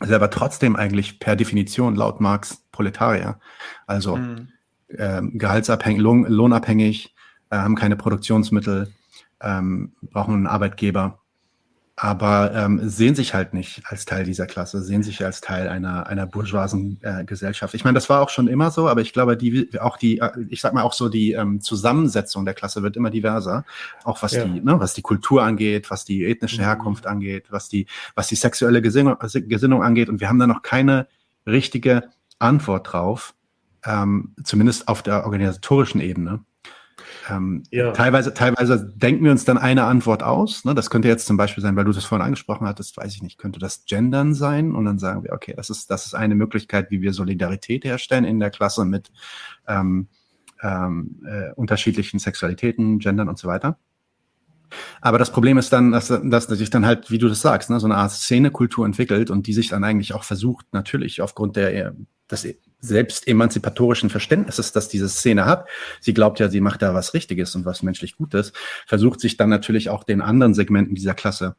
selber trotzdem eigentlich per Definition laut Marx Proletarier. Also mhm. ähm, gehaltsabhängig, lohn, lohnabhängig, äh, haben keine Produktionsmittel, ähm, brauchen einen Arbeitgeber aber ähm, sehen sich halt nicht als Teil dieser Klasse, sehen sich als Teil einer, einer bourgeoisen äh, Gesellschaft. Ich meine, das war auch schon immer so, aber ich glaube, die, auch die, äh, ich sag mal auch so, die ähm, Zusammensetzung der Klasse wird immer diverser, auch was ja. die, ne, was die Kultur angeht, was die ethnische mhm. Herkunft angeht, was die, was die sexuelle Gesinnung, Gesinnung angeht. Und wir haben da noch keine richtige Antwort drauf, ähm, zumindest auf der organisatorischen Ebene. Ähm, ja. teilweise, teilweise denken wir uns dann eine Antwort aus. Ne? Das könnte jetzt zum Beispiel sein, weil du das vorhin angesprochen hattest, weiß ich nicht, könnte das Gendern sein? Und dann sagen wir, okay, das ist, das ist eine Möglichkeit, wie wir Solidarität herstellen in der Klasse mit ähm, ähm, äh, unterschiedlichen Sexualitäten, Gendern und so weiter. Aber das Problem ist dann, dass, dass sich dann halt, wie du das sagst, ne, so eine Art Szenekultur entwickelt und die sich dann eigentlich auch versucht, natürlich aufgrund der, des selbst emanzipatorischen Verständnisses, dass diese Szene hat. Sie glaubt ja, sie macht da was Richtiges und was menschlich Gutes, versucht sich dann natürlich auch den anderen Segmenten dieser Klasse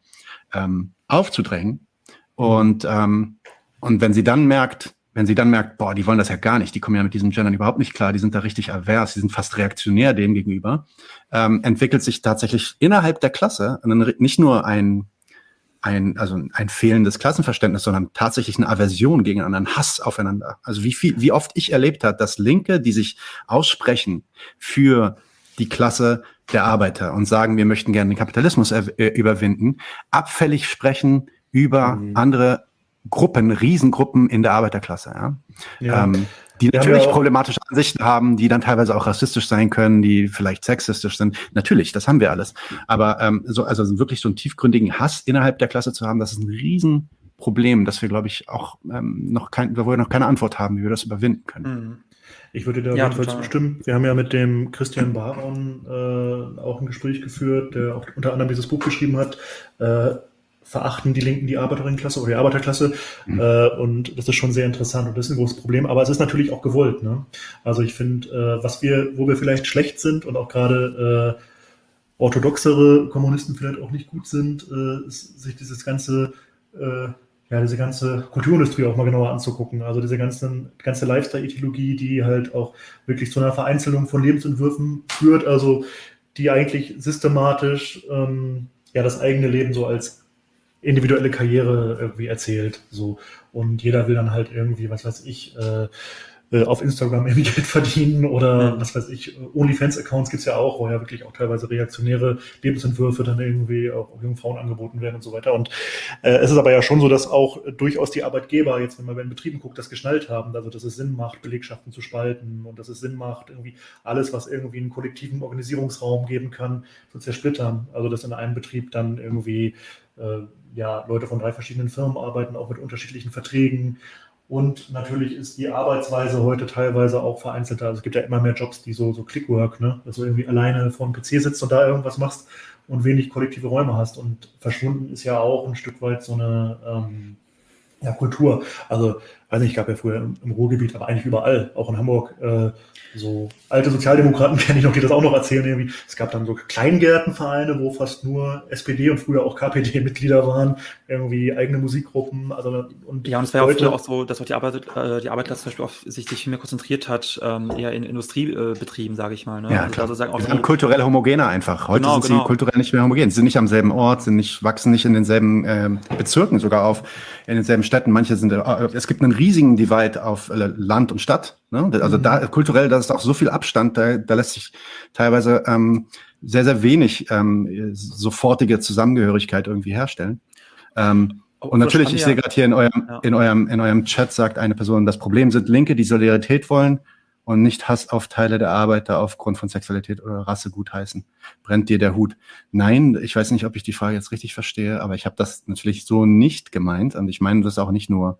ähm, aufzudrängen. Und, ähm, und wenn sie dann merkt, wenn sie dann merkt, boah, die wollen das ja gar nicht, die kommen ja mit diesem Gendern überhaupt nicht klar, die sind da richtig avers, die sind fast reaktionär dem gegenüber, ähm, entwickelt sich tatsächlich innerhalb der Klasse nicht nur ein ein, also ein fehlendes Klassenverständnis, sondern tatsächlich eine Aversion gegeneinander, ein Hass aufeinander. Also wie viel, wie oft ich erlebt habe, dass Linke, die sich aussprechen für die Klasse der Arbeiter und sagen, wir möchten gerne den Kapitalismus äh, überwinden, abfällig sprechen über mhm. andere Gruppen, Riesengruppen in der Arbeiterklasse. Ja? ja. Ähm, die natürlich ja problematische Ansichten haben, die dann teilweise auch rassistisch sein können, die vielleicht sexistisch sind. Natürlich, das haben wir alles. Aber ähm, so, also wirklich so einen tiefgründigen Hass innerhalb der Klasse zu haben, das ist ein Riesenproblem, das wir, glaube ich, auch ähm, noch kein, wo wir noch keine Antwort haben, wie wir das überwinden können. Mhm. Ich würde da ja, jedenfalls bestimmen. Wir haben ja mit dem Christian Baron äh, auch ein Gespräch geführt, der auch unter anderem dieses Buch geschrieben hat. Äh, verachten die Linken die Arbeiterinnenklasse oder die Arbeiterklasse. Mhm. Äh, und das ist schon sehr interessant und das ist ein großes Problem. Aber es ist natürlich auch gewollt. Ne? Also ich finde, äh, was wir, wo wir vielleicht schlecht sind und auch gerade äh, orthodoxere Kommunisten vielleicht auch nicht gut sind, äh, ist, sich dieses ganze äh, ja, diese ganze Kulturindustrie auch mal genauer anzugucken. Also diese ganzen, ganze Lifestyle-Ideologie, die halt auch wirklich zu einer Vereinzelung von Lebensentwürfen führt, also die eigentlich systematisch ähm, ja das eigene Leben so als individuelle Karriere irgendwie erzählt. So. Und jeder will dann halt irgendwie, was weiß ich, äh, äh, auf Instagram irgendwie Geld verdienen oder was weiß ich, OnlyFans-Accounts gibt's ja auch, wo ja wirklich auch teilweise reaktionäre Lebensentwürfe dann irgendwie auch jungen Frauen angeboten werden und so weiter. Und äh, es ist aber ja schon so, dass auch durchaus die Arbeitgeber, jetzt wenn man bei den Betrieben guckt, das geschnallt haben, also dass es Sinn macht, Belegschaften zu spalten und dass es Sinn macht, irgendwie alles, was irgendwie einen kollektiven Organisierungsraum geben kann, zu zersplittern. Also dass in einem Betrieb dann irgendwie äh, ja, Leute von drei verschiedenen Firmen arbeiten, auch mit unterschiedlichen Verträgen und natürlich ist die Arbeitsweise heute teilweise auch vereinzelter. Also es gibt ja immer mehr Jobs, die so, so Clickwork, ne? dass du irgendwie alleine vor dem PC sitzt und da irgendwas machst und wenig kollektive Räume hast. Und verschwunden ist ja auch ein Stück weit so eine ähm, ja, Kultur. Also, weiß nicht, ich gab ja früher im, im Ruhrgebiet, aber eigentlich überall, auch in Hamburg, äh, so alte Sozialdemokraten kenne ich noch, die das auch noch erzählen. Irgendwie. Es gab dann so Kleingärtenvereine, wo fast nur SPD und früher auch KPD-Mitglieder waren, irgendwie eigene Musikgruppen. Also, und ja, und es war ja auch so, dass auch die Arbeit, äh, die Arbeiterklasse zum Beispiel auf sich, sich viel mehr konzentriert hat, ähm, eher in Industriebetrieben, sage ich mal. Ne? Ja, also, klar. Also sagen auch die sind kulturell homogener einfach. Heute genau, sind genau. sie kulturell nicht mehr homogen. Sie sind nicht am selben Ort, sind nicht, wachsen nicht in denselben äh, Bezirken sogar auf, in denselben Städten. Manche sind, äh, es gibt einen riesigen Divide auf äh, Land und Stadt. Ne? Also mhm. da kulturell, da ist auch so viel Abstand, da, da lässt sich teilweise ähm, sehr, sehr wenig ähm, sofortige Zusammengehörigkeit irgendwie herstellen. Ähm, und natürlich, ich sehe gerade hier in eurem, ja. in eurem, in eurem Chat sagt eine Person, das Problem sind Linke, die Solidarität wollen und nicht Hass auf Teile der Arbeiter aufgrund von Sexualität oder Rasse gutheißen. Brennt dir der Hut? Nein, ich weiß nicht, ob ich die Frage jetzt richtig verstehe, aber ich habe das natürlich so nicht gemeint und ich meine das auch nicht nur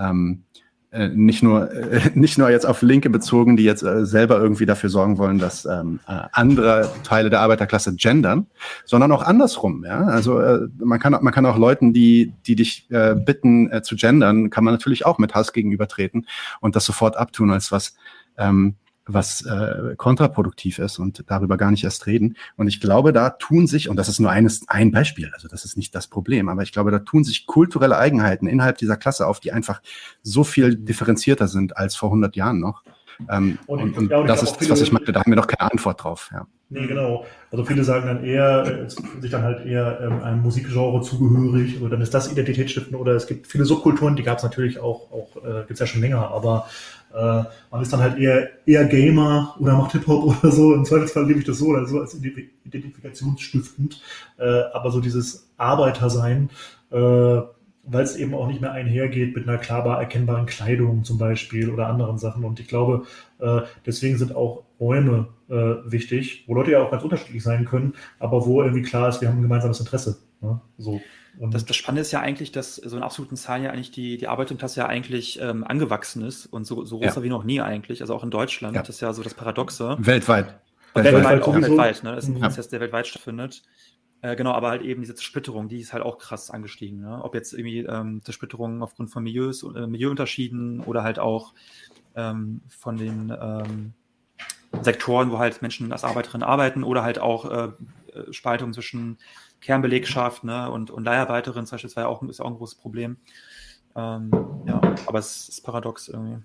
ähm, äh, nicht nur äh, nicht nur jetzt auf Linke bezogen, die jetzt äh, selber irgendwie dafür sorgen wollen, dass ähm, äh, andere Teile der Arbeiterklasse gendern, sondern auch andersrum. Ja, also man kann man kann auch Leuten, die die dich bitten zu gendern, kann man natürlich auch mit Hass gegenübertreten und das sofort abtun als was ähm, was äh, kontraproduktiv ist und darüber gar nicht erst reden. Und ich glaube, da tun sich, und das ist nur eines, ein Beispiel, also das ist nicht das Problem, aber ich glaube, da tun sich kulturelle Eigenheiten innerhalb dieser Klasse auf, die einfach so viel differenzierter sind als vor 100 Jahren noch. Ähm, und, und, und, und das ist das, was ich meinte, da haben wir noch keine Antwort drauf. Ja. Nee, genau. Also viele sagen dann eher, äh, sich dann halt eher ähm, einem Musikgenre zugehörig, oder dann ist das Identitätsstiften oder es gibt viele Subkulturen, die gab es natürlich auch, auch äh, gibt es ja schon länger, aber äh, man ist dann halt eher, eher Gamer oder macht Hip-Hop oder so. Im Zweifelsfall lebe ich das so oder so als identifikationsstiftend. Äh, aber so dieses Arbeitersein, äh, weil es eben auch nicht mehr einhergeht mit einer klarbar erkennbaren Kleidung zum Beispiel oder anderen Sachen. Und ich glaube, äh, deswegen sind auch Räume äh, wichtig, wo Leute ja auch ganz unterschiedlich sein können, aber wo irgendwie klar ist, wir haben ein gemeinsames Interesse. Ne? So. Und das, das Spannende ist ja eigentlich, dass so in absoluten Zahlen ja eigentlich die, die Arbeiterklasse ja eigentlich ähm, angewachsen ist und so, so groß ja. wie noch nie eigentlich, also auch in Deutschland. Ja. Das ist ja so das Paradoxe. Weltweit. weltweit, weltweit auch weltweit. Ne? Das ist ein Prozess, der weltweit stattfindet. Äh, genau, aber halt eben diese Zersplitterung, die ist halt auch krass angestiegen. Ne? Ob jetzt irgendwie ähm, Zersplitterung aufgrund von Milieus, äh, Milieuunterschieden oder halt auch ähm, von den ähm, Sektoren, wo halt Menschen als Arbeiterinnen arbeiten oder halt auch äh, äh Spaltung zwischen Kernbelegschaft ne, und, und Leiharbeiterin beispielsweise auch, ist auch ein großes Problem. Ähm, ja, aber es ist paradox irgendwie.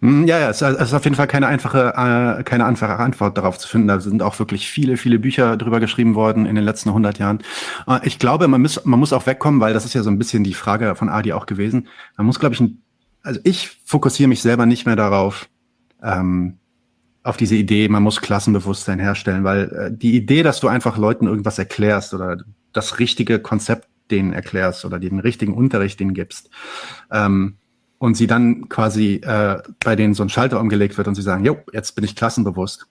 Mhm. Ja, ja, es ist auf jeden Fall keine einfache, äh, keine einfache Antwort darauf zu finden. Da sind auch wirklich viele, viele Bücher drüber geschrieben worden in den letzten 100 Jahren. Äh, ich glaube, man muss, man muss auch wegkommen, weil das ist ja so ein bisschen die Frage von Adi auch gewesen. Man muss, glaube ich, ein, also ich fokussiere mich selber nicht mehr darauf, ähm, auf diese Idee, man muss Klassenbewusstsein herstellen, weil äh, die Idee, dass du einfach Leuten irgendwas erklärst oder das richtige Konzept denen erklärst oder den richtigen Unterricht denen gibst ähm, und sie dann quasi äh, bei denen so ein Schalter umgelegt wird und sie sagen, jo, jetzt bin ich klassenbewusst.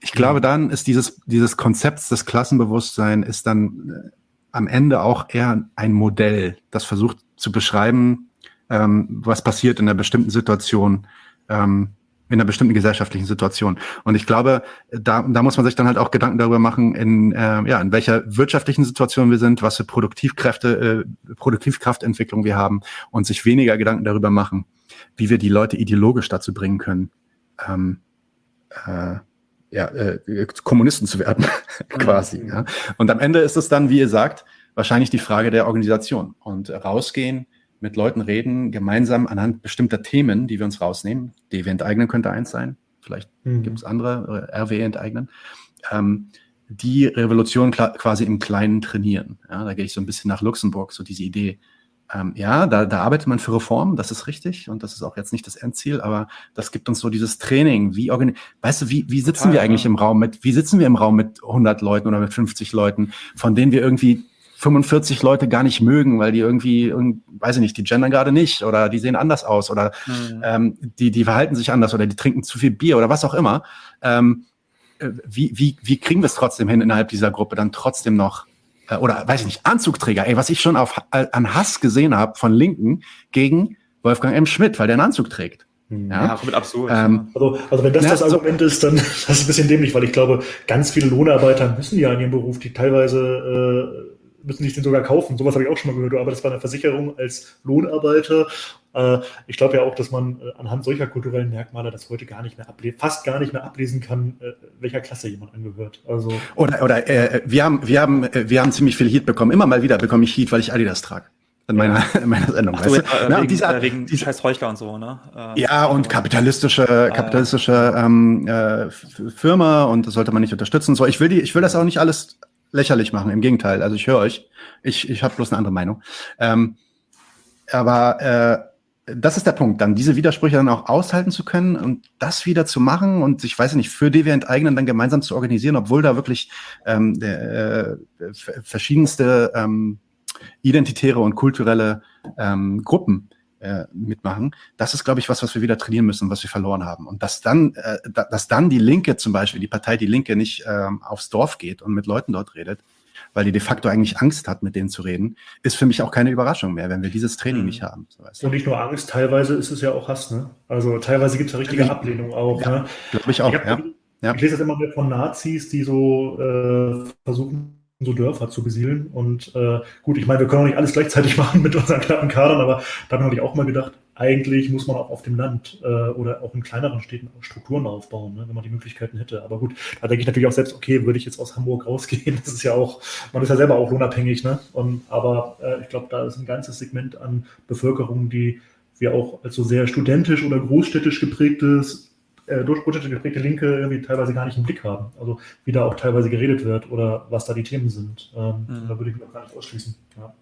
Ich glaube, dann ist dieses, dieses Konzept des Klassenbewusstsein ist dann äh, am Ende auch eher ein Modell, das versucht zu beschreiben, ähm, was passiert in einer bestimmten Situation, ähm, in einer bestimmten gesellschaftlichen Situation. Und ich glaube, da, da muss man sich dann halt auch Gedanken darüber machen, in, äh, ja, in welcher wirtschaftlichen Situation wir sind, was für Produktivkräfte, äh, Produktivkraftentwicklung wir haben und sich weniger Gedanken darüber machen, wie wir die Leute ideologisch dazu bringen können, ähm, äh, ja, äh, Kommunisten zu werden, quasi. Ja. Und am Ende ist es dann, wie ihr sagt, wahrscheinlich die Frage der Organisation und rausgehen, mit Leuten reden, gemeinsam anhand bestimmter Themen, die wir uns rausnehmen. DW enteignen könnte eins sein, vielleicht mhm. gibt es andere, äh, RW enteignen. Ähm, die Revolution quasi im Kleinen trainieren. Ja, da gehe ich so ein bisschen nach Luxemburg, so diese Idee. Ähm, ja, da, da arbeitet man für Reform, das ist richtig und das ist auch jetzt nicht das Endziel, aber das gibt uns so dieses Training. Wie weißt du, wie, wie sitzen Total, wir eigentlich ja. im Raum mit, wie sitzen wir im Raum mit 100 Leuten oder mit 50 Leuten, von denen wir irgendwie 45 Leute gar nicht mögen, weil die irgendwie, weiß ich nicht, die gendern gerade nicht oder die sehen anders aus oder mhm. ähm, die, die verhalten sich anders oder die trinken zu viel Bier oder was auch immer. Ähm, äh, wie, wie, wie kriegen wir es trotzdem hin, innerhalb dieser Gruppe dann trotzdem noch äh, oder weiß ich nicht, Anzugträger, ey, was ich schon auf, äh, an Hass gesehen habe von Linken gegen Wolfgang M. Schmidt, weil der einen Anzug trägt. Mhm. Ja, ja komplett absurd. Ähm, also, also wenn das ja, das Argument so ist, dann das ist ein bisschen dämlich, weil ich glaube, ganz viele Lohnarbeiter müssen ja in ihrem Beruf, die teilweise äh, müssen sich den sogar kaufen. Sowas habe ich auch schon mal gehört. Du arbeitest bei einer Versicherung als Lohnarbeiter. Äh, ich glaube ja auch, dass man äh, anhand solcher kulturellen Merkmale das heute gar nicht mehr ablesen, fast gar nicht mehr ablesen kann, äh, welcher Klasse jemand angehört. Also oder oder äh, wir haben wir haben wir haben ziemlich viel Heat bekommen. Immer mal wieder bekomme ich Heat, weil ich Adidas trage in meiner, in meiner Sendung. Ach, so, weißt du? äh, Na, wegen, dieser, wegen die, scheiß Heuchler und so, ne? Äh, ja, und kapitalistische, ah, kapitalistische ähm, äh, Firma und das sollte man nicht unterstützen. So, ich will die, ich will das auch nicht alles lächerlich machen. Im Gegenteil. Also ich höre euch. Ich, ich habe bloß eine andere Meinung. Ähm, aber äh, das ist der Punkt, dann diese Widersprüche dann auch aushalten zu können und das wieder zu machen und sich, weiß ich nicht, für DW enteignen dann gemeinsam zu organisieren, obwohl da wirklich ähm, äh, verschiedenste ähm, identitäre und kulturelle ähm, Gruppen äh, mitmachen. Das ist, glaube ich, was, was wir wieder trainieren müssen, was wir verloren haben. Und dass dann, äh, dass dann die Linke zum Beispiel, die Partei Die Linke nicht äh, aufs Dorf geht und mit Leuten dort redet, weil die de facto eigentlich Angst hat, mit denen zu reden, ist für mich auch keine Überraschung mehr, wenn wir dieses Training mhm. nicht haben. So und nicht nur Angst, teilweise ist es ja auch Hass. Ne? Also teilweise gibt es ja richtige Ablehnung auch. Ja, ne? Glaube ich auch. Ich, hab, ja. ja. ich lese das immer mehr von Nazis, die so äh, versuchen, so Dörfer zu besiedeln. Und äh, gut, ich meine, wir können auch nicht alles gleichzeitig machen mit unseren knappen Kadern, aber dann habe ich auch mal gedacht, eigentlich muss man auch auf dem Land äh, oder auch in kleineren Städten Strukturen aufbauen, ne, wenn man die Möglichkeiten hätte. Aber gut, da denke ich natürlich auch selbst, okay, würde ich jetzt aus Hamburg rausgehen, das ist ja auch, man ist ja selber auch lohnabhängig, ne? Und, aber äh, ich glaube, da ist ein ganzes Segment an Bevölkerung, die wir auch als so sehr studentisch oder großstädtisch geprägtes äh, durchpolitisch geprägte Linke irgendwie teilweise gar nicht im Blick haben. Also wie da auch teilweise geredet wird oder was da die Themen sind. Ähm, mhm. Da würde ich mich auch gar nicht ausschließen. Ja.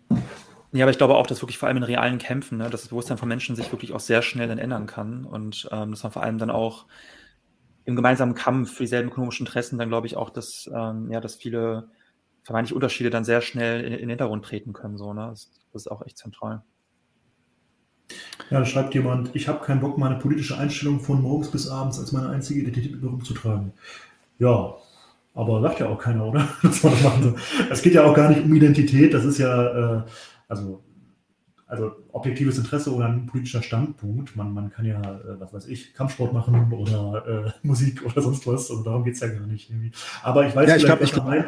Ja, aber ich glaube auch, dass wirklich vor allem in realen Kämpfen, ne, dass das Bewusstsein von Menschen sich wirklich auch sehr schnell dann ändern kann und ähm, dass man vor allem dann auch im gemeinsamen Kampf für dieselben ökonomischen Interessen dann glaube ich auch, dass ähm, ja, dass viele vermeintliche Unterschiede dann sehr schnell in, in den Hintergrund treten können. So, ne? das, das ist auch echt zentral. Ja, da schreibt jemand, ich habe keinen Bock, meine politische Einstellung von morgens bis abends als meine einzige Identität herumzutragen. Ja, aber sagt ja auch keiner, oder? Dass man das machen soll. Es geht ja auch gar nicht um Identität, das ist ja, äh, also, also objektives Interesse oder ein politischer Standpunkt. Man, man kann ja, äh, was weiß ich, Kampfsport machen oder äh, Musik oder sonst was. Also darum geht es ja gar nicht. Irgendwie. Aber ich weiß ja, ich glaube, ich glaube,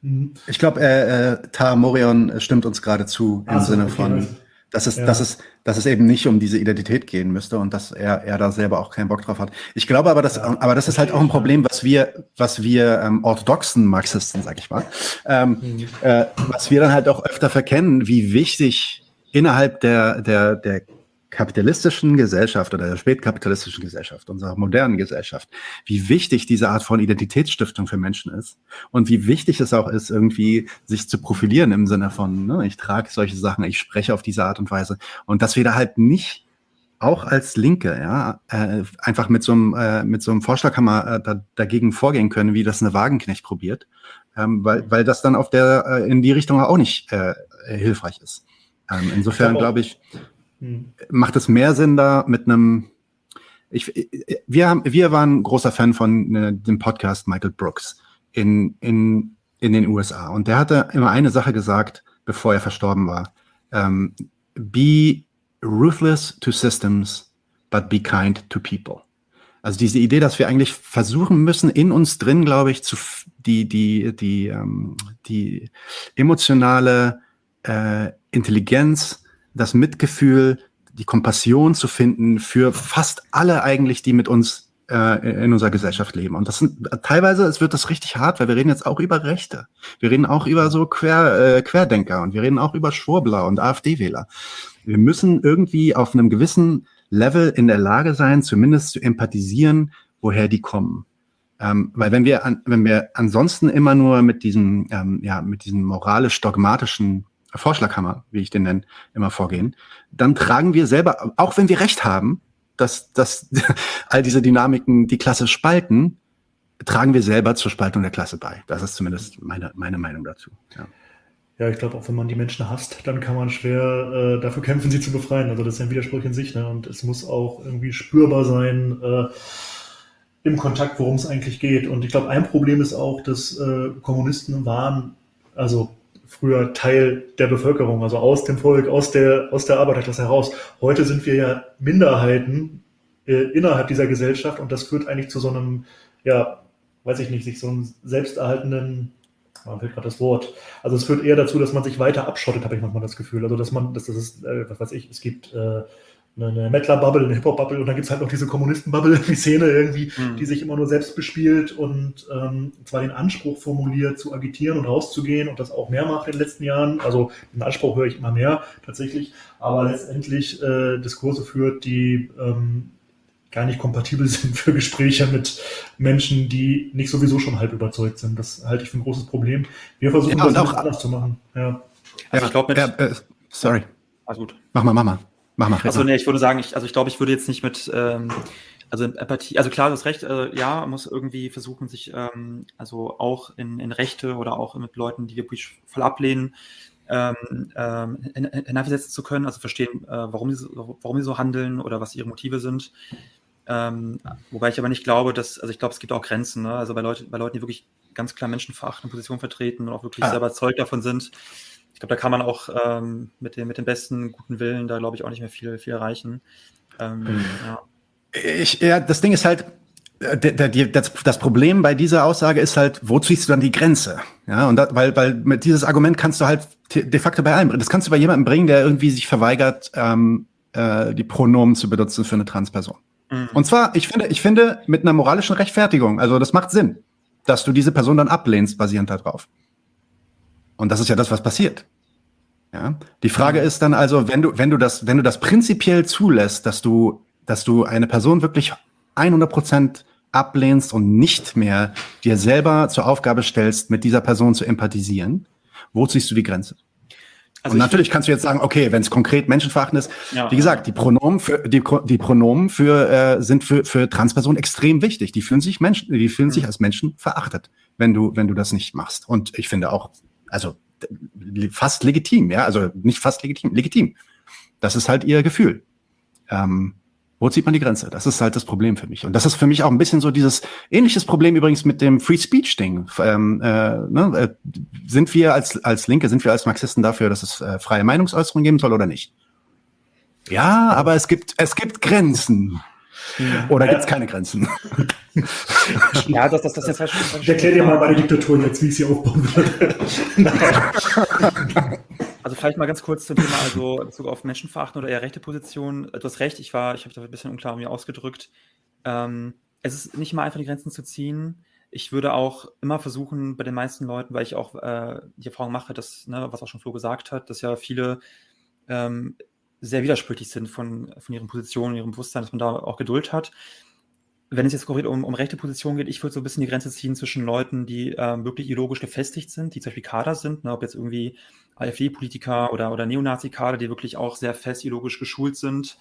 mhm. ich glaube, äh, äh, Ta Morion stimmt uns gerade zu im also, Sinne okay, von. Also, dass es, ja. dass es, dass es eben nicht um diese Identität gehen müsste und dass er, er da selber auch keinen Bock drauf hat. Ich glaube aber, dass, ja. aber das ist halt auch ein Problem, was wir, was wir ähm, orthodoxen Marxisten, sag ich mal, ähm, mhm. äh, was wir dann halt auch öfter verkennen, wie wichtig innerhalb der, der, der kapitalistischen Gesellschaft oder der spätkapitalistischen Gesellschaft, unserer modernen Gesellschaft, wie wichtig diese Art von Identitätsstiftung für Menschen ist und wie wichtig es auch ist, irgendwie sich zu profilieren im Sinne von, ne, ich trage solche Sachen, ich spreche auf diese Art und Weise und dass wir da halt nicht auch als Linke, ja, äh, einfach mit so einem äh, mit so einem Vorschlaghammer äh, da, dagegen vorgehen können, wie das eine Wagenknecht probiert, ähm, weil weil das dann auf der äh, in die Richtung auch nicht äh, hilfreich ist. Ähm, insofern glaube ich, hm. Macht es mehr Sinn da mit einem ich, wir, haben, wir waren großer Fan von äh, dem Podcast Michael Brooks in, in, in den USA. Und der hatte immer eine Sache gesagt, bevor er verstorben war. Ähm, be ruthless to systems, but be kind to people. Also diese Idee, dass wir eigentlich versuchen müssen, in uns drin, glaube ich, zu die die die ähm, die emotionale äh, Intelligenz, das Mitgefühl, die Kompassion zu finden für fast alle eigentlich, die mit uns äh, in unserer Gesellschaft leben. Und das sind teilweise, es wird das richtig hart, weil wir reden jetzt auch über Rechte. Wir reden auch über so Quer, äh, Querdenker und wir reden auch über Schwurbler und AfD-Wähler. Wir müssen irgendwie auf einem gewissen Level in der Lage sein, zumindest zu empathisieren, woher die kommen. Ähm, weil wenn wir, an, wenn wir ansonsten immer nur mit diesem, ähm, ja, mit diesem moralisch-dogmatischen Vorschlaghammer, wie ich den nenne, immer vorgehen, dann tragen wir selber, auch wenn wir Recht haben, dass, dass all diese Dynamiken die Klasse spalten, tragen wir selber zur Spaltung der Klasse bei. Das ist zumindest meine, meine Meinung dazu. Ja. Ja, ich glaube, auch wenn man die Menschen hasst, dann kann man schwer äh, dafür kämpfen, sie zu befreien. Also das ist ein Widerspruch in sich. Ne? Und es muss auch irgendwie spürbar sein äh, im Kontakt, worum es eigentlich geht. Und ich glaube, ein Problem ist auch, dass äh, Kommunisten waren, also früher Teil der Bevölkerung, also aus dem Volk, aus der, aus der Arbeiterklasse heraus. Heute sind wir ja Minderheiten äh, innerhalb dieser Gesellschaft und das führt eigentlich zu so einem, ja, weiß ich nicht, sich so einem selbsterhaltenden man fehlt gerade das Wort. Also es führt eher dazu, dass man sich weiter abschottet, habe ich manchmal das Gefühl. Also dass man, dass das ist, äh, was weiß ich, es gibt äh, eine Mettler-Bubble, eine Hip-Hop-Bubble und dann gibt es halt noch diese Kommunisten-Bubble, die Szene irgendwie, mhm. die sich immer nur selbst bespielt und ähm, zwar den Anspruch formuliert, zu agitieren und rauszugehen und das auch mehr macht in den letzten Jahren. Also den Anspruch höre ich immer mehr tatsächlich, aber letztendlich äh, Diskurse führt, die ähm, gar nicht kompatibel sind für Gespräche mit Menschen, die nicht sowieso schon halb überzeugt sind. Das halte ich für ein großes Problem. Wir versuchen ja, das auch anders zu machen. Ja. Also ich glaube, ja, äh, sorry. Also gut. Mach mal, mach mal. Mach mal. Also nee, ich würde sagen, ich, also ich glaube, ich würde jetzt nicht mit ähm, also Empathie, also klar, du hast recht, äh, ja, man muss irgendwie versuchen, sich ähm, also auch in, in Rechte oder auch mit Leuten, die wir voll ablehnen, ähm, ähm, hineinversetzen zu können, also verstehen, äh, warum, sie, warum sie so handeln oder was ihre Motive sind. Ähm, wobei ich aber nicht glaube, dass, also ich glaube, es gibt auch Grenzen. Ne? Also bei, Leute, bei Leuten, die wirklich ganz klar menschenverachtende Positionen vertreten und auch wirklich ah. selber überzeugt davon sind, ich glaube, da kann man auch ähm, mit, dem, mit dem besten guten Willen da, glaube ich, auch nicht mehr viel, viel erreichen. Ähm, mhm. ja. Ich, ja, das Ding ist halt, äh, das, das Problem bei dieser Aussage ist halt, wo ziehst du dann die Grenze? Ja, und da, weil, weil mit dieses Argument kannst du halt de facto bei allem, das kannst du bei jemandem bringen, der irgendwie sich verweigert, ähm, äh, die Pronomen zu benutzen für eine Transperson. Mhm. Und zwar, ich finde, ich finde, mit einer moralischen Rechtfertigung, also das macht Sinn, dass du diese Person dann ablehnst, basierend darauf. Und das ist ja das, was passiert. Ja. Die Frage ist dann also, wenn du, wenn du das, wenn du das prinzipiell zulässt, dass du, dass du eine Person wirklich 100 Prozent ablehnst und nicht mehr dir selber zur Aufgabe stellst, mit dieser Person zu empathisieren, wo ziehst du die Grenze? Also und natürlich kannst du jetzt sagen, okay, wenn es konkret menschenverachtend ist, ja, wie gesagt, die Pronomen für die, die Pronomen für äh, sind für für Transpersonen extrem wichtig. Die fühlen sich Menschen, die fühlen mhm. sich als Menschen verachtet, wenn du wenn du das nicht machst. Und ich finde auch, also fast legitim, ja, also nicht fast legitim, legitim. Das ist halt ihr Gefühl. Ähm, wo zieht man die Grenze? Das ist halt das Problem für mich. Und das ist für mich auch ein bisschen so dieses ähnliches Problem übrigens mit dem Free Speech Ding. Ähm, äh, ne? Äh, sind wir als, als Linke, sind wir als Marxisten dafür, dass es äh, freie Meinungsäußerung geben soll oder nicht? Ja, aber es gibt, es gibt Grenzen. Oder gibt es keine Grenzen? Ja, das, das, das jetzt halt Ich erkläre dir mal meine Diktatur jetzt, wie ich sie aufbauen würde. Also vielleicht mal ganz kurz zum Thema, also in Bezug auf Menschenverachten oder eher rechte Position. Du hast recht, ich war, ich habe da ein bisschen unklar mir ausgedrückt. Ähm, es ist nicht mal einfach die Grenzen zu ziehen. Ich würde auch immer versuchen, bei den meisten Leuten, weil ich auch äh, die Erfahrung mache, dass, ne, was auch schon Flo gesagt hat, dass ja viele ähm, sehr widersprüchlich sind von, von ihren Positionen, ihrem Bewusstsein, dass man da auch Geduld hat. Wenn es jetzt konkret um, um rechte Positionen geht, ich würde so ein bisschen die Grenze ziehen zwischen Leuten, die ähm, wirklich ideologisch gefestigt sind, die zum Beispiel Kader sind, ne, ob jetzt irgendwie AfD-Politiker oder, oder Neonazi-Kader, die wirklich auch sehr fest ideologisch geschult sind,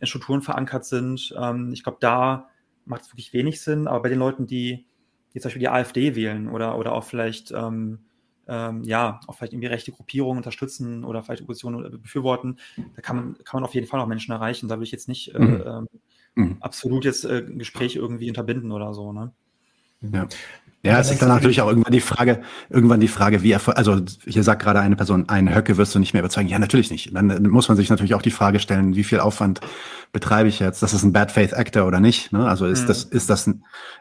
in Strukturen verankert sind. Ähm, ich glaube, da macht es wirklich wenig Sinn. Aber bei den Leuten, die, die zum Beispiel die AfD wählen oder, oder auch vielleicht, ähm, ähm, ja, auch vielleicht irgendwie rechte Gruppierungen unterstützen oder vielleicht Oppositionen befürworten, da kann man, kann man auf jeden Fall auch Menschen erreichen. Da will ich jetzt nicht äh, mhm. äh, mhm. absolut jetzt äh, Gespräche irgendwie unterbinden oder so. Ne? Ja. Ja, es ist dann natürlich auch irgendwann die Frage, irgendwann die Frage, wie erfolg, also hier sagt gerade eine Person, einen Höcke wirst du nicht mehr überzeugen. Ja, natürlich nicht. Dann muss man sich natürlich auch die Frage stellen, wie viel Aufwand betreibe ich jetzt? Das ist ein Bad Faith Actor oder nicht? Ne? Also ist mhm. das, ist das,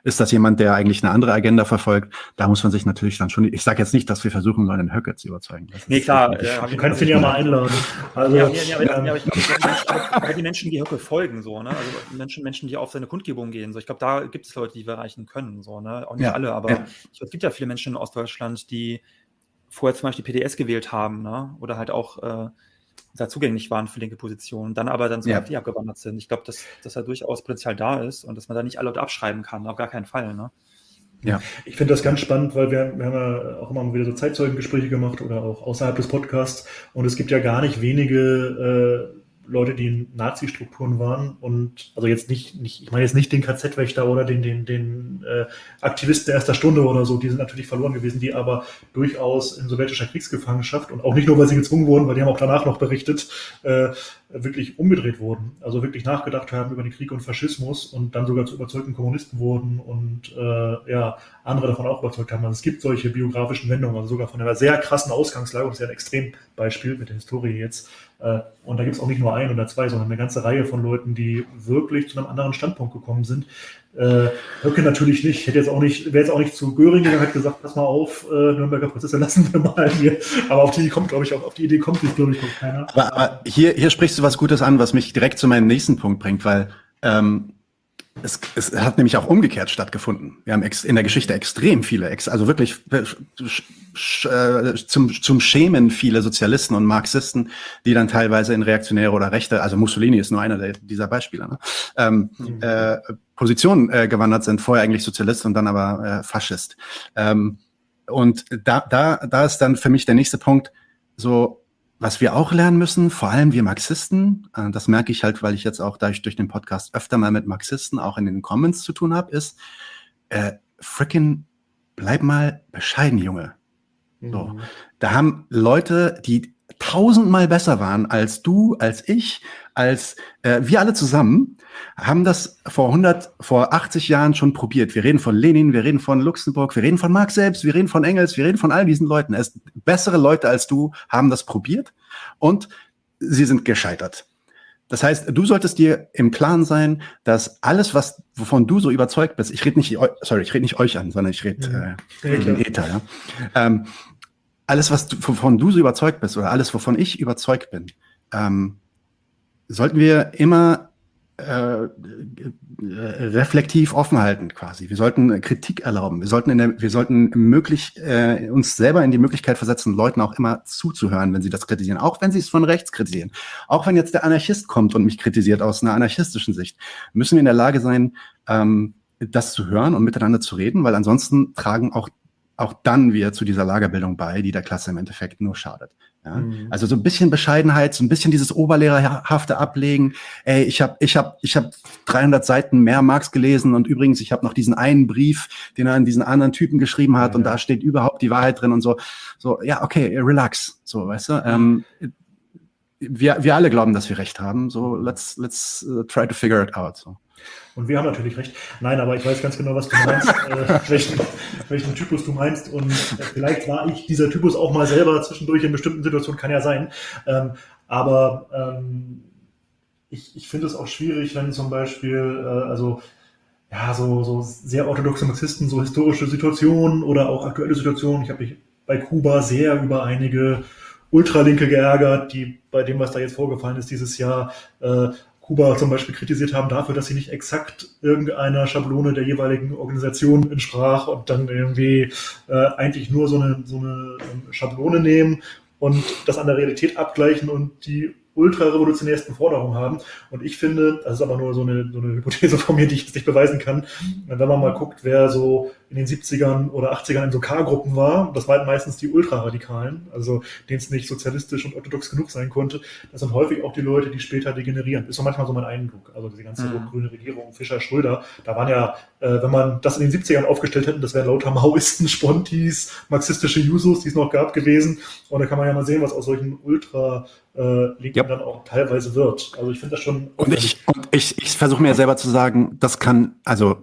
ist das jemand, der eigentlich eine andere Agenda verfolgt? Da muss man sich natürlich dann schon, ich sage jetzt nicht, dass wir versuchen sollen, einen Höcke zu überzeugen. Das nee, klar. Ja, du kannst ihn ja mal einladen. Also, ja, ja, aber, ähm, ja, ich glaube, die Menschen, die Höcke folgen, so, ne? Also Menschen, Menschen, die auf seine Kundgebung gehen, so. Ich glaube, da gibt es Leute, die wir erreichen können, so, ne? Auch nicht ja. alle, aber ja. es gibt ja viele Menschen in Ostdeutschland, die vorher zum Beispiel PDS gewählt haben, ne? oder halt auch äh, da zugänglich waren für linke Positionen, dann aber dann zur ja. AfD abgewandert sind. Ich glaube, dass, dass da durchaus Potenzial da ist und dass man da nicht alle Leute abschreiben kann, auf gar keinen Fall. Ne? Ja, ich finde das ganz spannend, weil wir, wir haben ja auch immer wieder so Zeitzeugengespräche gemacht oder auch außerhalb des Podcasts und es gibt ja gar nicht wenige äh, Leute, die in Nazi-Strukturen waren und also jetzt nicht, nicht ich meine jetzt nicht den KZ-Wächter oder den, den, den äh, Aktivisten erster Stunde oder so, die sind natürlich verloren gewesen, die aber durchaus in sowjetischer Kriegsgefangenschaft und auch nicht nur, weil sie gezwungen wurden, weil die haben auch danach noch berichtet, äh, wirklich umgedreht wurden. Also wirklich nachgedacht haben über den Krieg und Faschismus und dann sogar zu überzeugten Kommunisten wurden und äh, ja, andere davon auch überzeugt haben. Also es gibt solche biografischen Wendungen, also sogar von einer sehr krassen Ausgangslage, das ist ja ein Extrembeispiel mit der Historie jetzt, äh, und da gibt es auch nicht nur ein oder zwei, sondern eine ganze Reihe von Leuten, die wirklich zu einem anderen Standpunkt gekommen sind. Äh, Höcke natürlich nicht. Hätte jetzt auch nicht, wäre jetzt auch nicht zu Göring gegangen, hat gesagt, pass mal auf, äh, Nürnberger Prozesse lassen wir mal hier. Aber auf die kommt, glaube ich, auch auf die Idee kommt sich, glaube ich, noch keiner. Aber, aber, hier, hier sprichst du was Gutes an, was mich direkt zu meinem nächsten Punkt bringt, weil ähm, es, es hat nämlich auch umgekehrt stattgefunden. Wir haben in der Geschichte extrem viele, ex, also wirklich äh, zum, zum Schämen viele Sozialisten und Marxisten, die dann teilweise in reaktionäre oder rechte, also Mussolini ist nur einer der, dieser Beispiele, ne? ähm, mhm. äh, Positionen äh, gewandert sind, vorher eigentlich Sozialist und dann aber äh, Faschist. Ähm, und da, da, da ist dann für mich der nächste Punkt, so was wir auch lernen müssen, vor allem wir Marxisten, äh, das merke ich halt, weil ich jetzt auch durch, durch den Podcast öfter mal mit Marxisten auch in den Comments zu tun habe, ist, äh, frickin' bleib mal bescheiden, Junge. So. Mhm. Da haben Leute, die tausendmal besser waren als du, als ich, als äh, wir alle zusammen, haben das vor 100, vor 80 Jahren schon probiert. Wir reden von Lenin, wir reden von Luxemburg, wir reden von Marx selbst, wir reden von Engels, wir reden von all diesen Leuten. Es, bessere Leute als du haben das probiert und sie sind gescheitert. Das heißt, du solltest dir im Klaren sein, dass alles, was wovon du so überzeugt bist, ich rede nicht, sorry, ich rede nicht euch an, sondern ich rede äh, ja, den Ether, ja. Ähm, alles, was du, wovon du so überzeugt bist oder alles, wovon ich überzeugt bin, ähm, sollten wir immer äh, reflektiv offen halten quasi. Wir sollten Kritik erlauben. Wir sollten, in der, wir sollten möglich, äh, uns selber in die Möglichkeit versetzen, Leuten auch immer zuzuhören, wenn sie das kritisieren. Auch wenn sie es von rechts kritisieren. Auch wenn jetzt der Anarchist kommt und mich kritisiert aus einer anarchistischen Sicht, müssen wir in der Lage sein, ähm, das zu hören und miteinander zu reden, weil ansonsten tragen auch auch dann wir zu dieser Lagerbildung bei, die der Klasse im Endeffekt nur schadet. Ja? Mhm. Also so ein bisschen Bescheidenheit, so ein bisschen dieses Oberlehrerhafte Ablegen. Ey, ich habe ich hab, ich hab 300 Seiten mehr Marx gelesen und übrigens, ich habe noch diesen einen Brief, den er an diesen anderen Typen geschrieben hat ja. und da steht überhaupt die Wahrheit drin und so. So, ja, okay, relax. So, weißt du. Ähm, wir, wir alle glauben, dass wir recht haben. So, let's, let's uh, try to figure it out. So. Und wir haben natürlich recht. Nein, aber ich weiß ganz genau, was du meinst, äh, welchen, welchen Typus du meinst. Und äh, vielleicht war ich dieser Typus auch mal selber zwischendurch in bestimmten Situationen, kann ja sein. Ähm, aber ähm, ich, ich finde es auch schwierig, wenn zum Beispiel, äh, also ja, so, so sehr orthodoxe Marxisten, so historische Situationen oder auch aktuelle Situationen. Ich habe mich bei Kuba sehr über einige Ultralinke geärgert, die bei dem, was da jetzt vorgefallen ist dieses Jahr, äh, Kuba zum Beispiel kritisiert haben dafür, dass sie nicht exakt irgendeiner Schablone der jeweiligen Organisation entsprach und dann irgendwie äh, eigentlich nur so eine, so eine Schablone nehmen und das an der Realität abgleichen und die ultra-revolutionärsten Forderungen haben. Und ich finde, das ist aber nur so eine, so eine Hypothese von mir, die ich jetzt nicht beweisen kann, wenn man mal guckt, wer so in den 70ern oder 80ern in so K-Gruppen war, das waren meistens die Ultraradikalen, also denen es nicht sozialistisch und orthodox genug sein konnte, das sind häufig auch die Leute, die später degenerieren. Ist so manchmal so mein Eindruck. Also diese ganze mhm. grüne Regierung, Fischer, Schröder, da waren ja, äh, wenn man das in den 70ern aufgestellt hätte, das wären lauter Maoisten, Spontis, marxistische Jusos, die es noch gab gewesen. Und da kann man ja mal sehen, was aus solchen Ultra äh, Linken ja. dann auch teilweise wird. Also ich finde das schon. Und ich, und ich, ich versuche mir selber zu sagen, das kann, also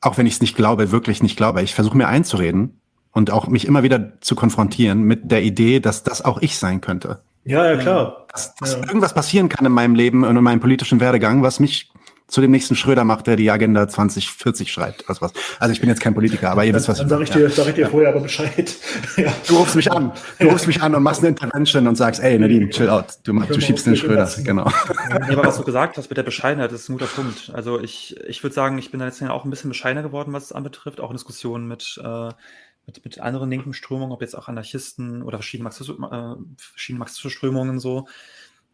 auch wenn ich es nicht glaube, wirklich nicht glaube. Ich versuche mir einzureden und auch mich immer wieder zu konfrontieren mit der Idee, dass das auch ich sein könnte. Ja, ja, klar. Dass, dass Ja. irgendwas passieren kann in meinem Leben und in meinem politischen Werdegang, was mich zu dem nächsten Schröder macht, der die Agenda 2040 schreibt. Also, was. also ich bin jetzt kein Politiker, aber ihr wisst, was Dann sage ich dir, sag ich dir vorher aber Bescheid. ja. Du rufst mich an. Du rufst mich an und machst eine Intervention und sagst, ey, Nadine, chill out. Du, mach- du schiebst den Schröder. Genau. Ja, aber was du gesagt hast mit der Bescheidenheit, das ist ein guter Punkt. Also ich, ich würde sagen, ich bin da jetzt auch ein bisschen bescheidener geworden, was es anbetrifft, auch in Diskussionen mit, äh, mit, mit anderen linken Strömungen, ob jetzt auch Anarchisten oder verschiedene marxistische, äh, verschiedene marxistische Strömungen so.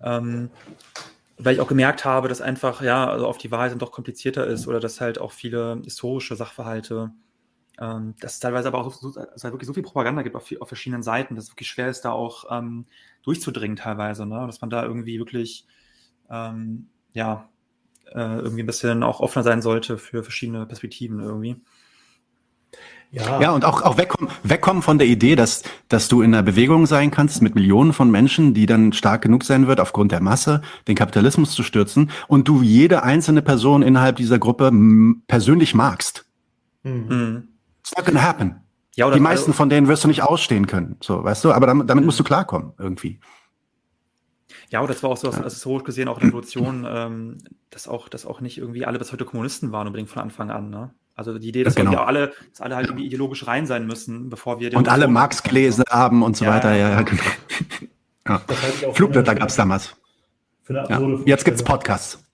Ähm, weil ich auch gemerkt habe, dass einfach, ja, also auf die Wahl dann doch komplizierter ist oder dass halt auch viele historische Sachverhalte, ähm, dass es teilweise aber auch so, es halt wirklich so viel Propaganda gibt auf, auf verschiedenen Seiten, dass es wirklich schwer ist, da auch ähm, durchzudringen teilweise, ne? dass man da irgendwie wirklich ähm, ja, äh, irgendwie ein bisschen auch offener sein sollte für verschiedene Perspektiven irgendwie. Ja, Ja, und auch, auch wegkommen, wegkommen von der Idee, dass, dass du in einer Bewegung sein kannst mit Millionen von Menschen, die dann stark genug sein wird, aufgrund der Masse, den Kapitalismus zu stürzen und du jede einzelne Person innerhalb dieser Gruppe persönlich magst. Mhm. Mhm. It's not gonna happen. Ja, oder Die meisten von denen wirst du nicht ausstehen können, so, weißt du, aber damit, damit musst du klarkommen, irgendwie. Ja, aber das war auch so, dass, also historisch gesehen auch in der Revolution, ähm, dass auch, dass auch nicht irgendwie alle bis heute Kommunisten waren unbedingt von Anfang an, ne? Also die Idee, dass Genau. wir alle, dass alle halt irgendwie ideologisch rein sein müssen, bevor wir die Und alle Marx gelesen haben und so Ja, weiter, ja, ja. genau. Ja. Flugblätter eine- gab's damals. Für eine Ja. absurde Jetzt gibt's Vorstellung. Podcasts.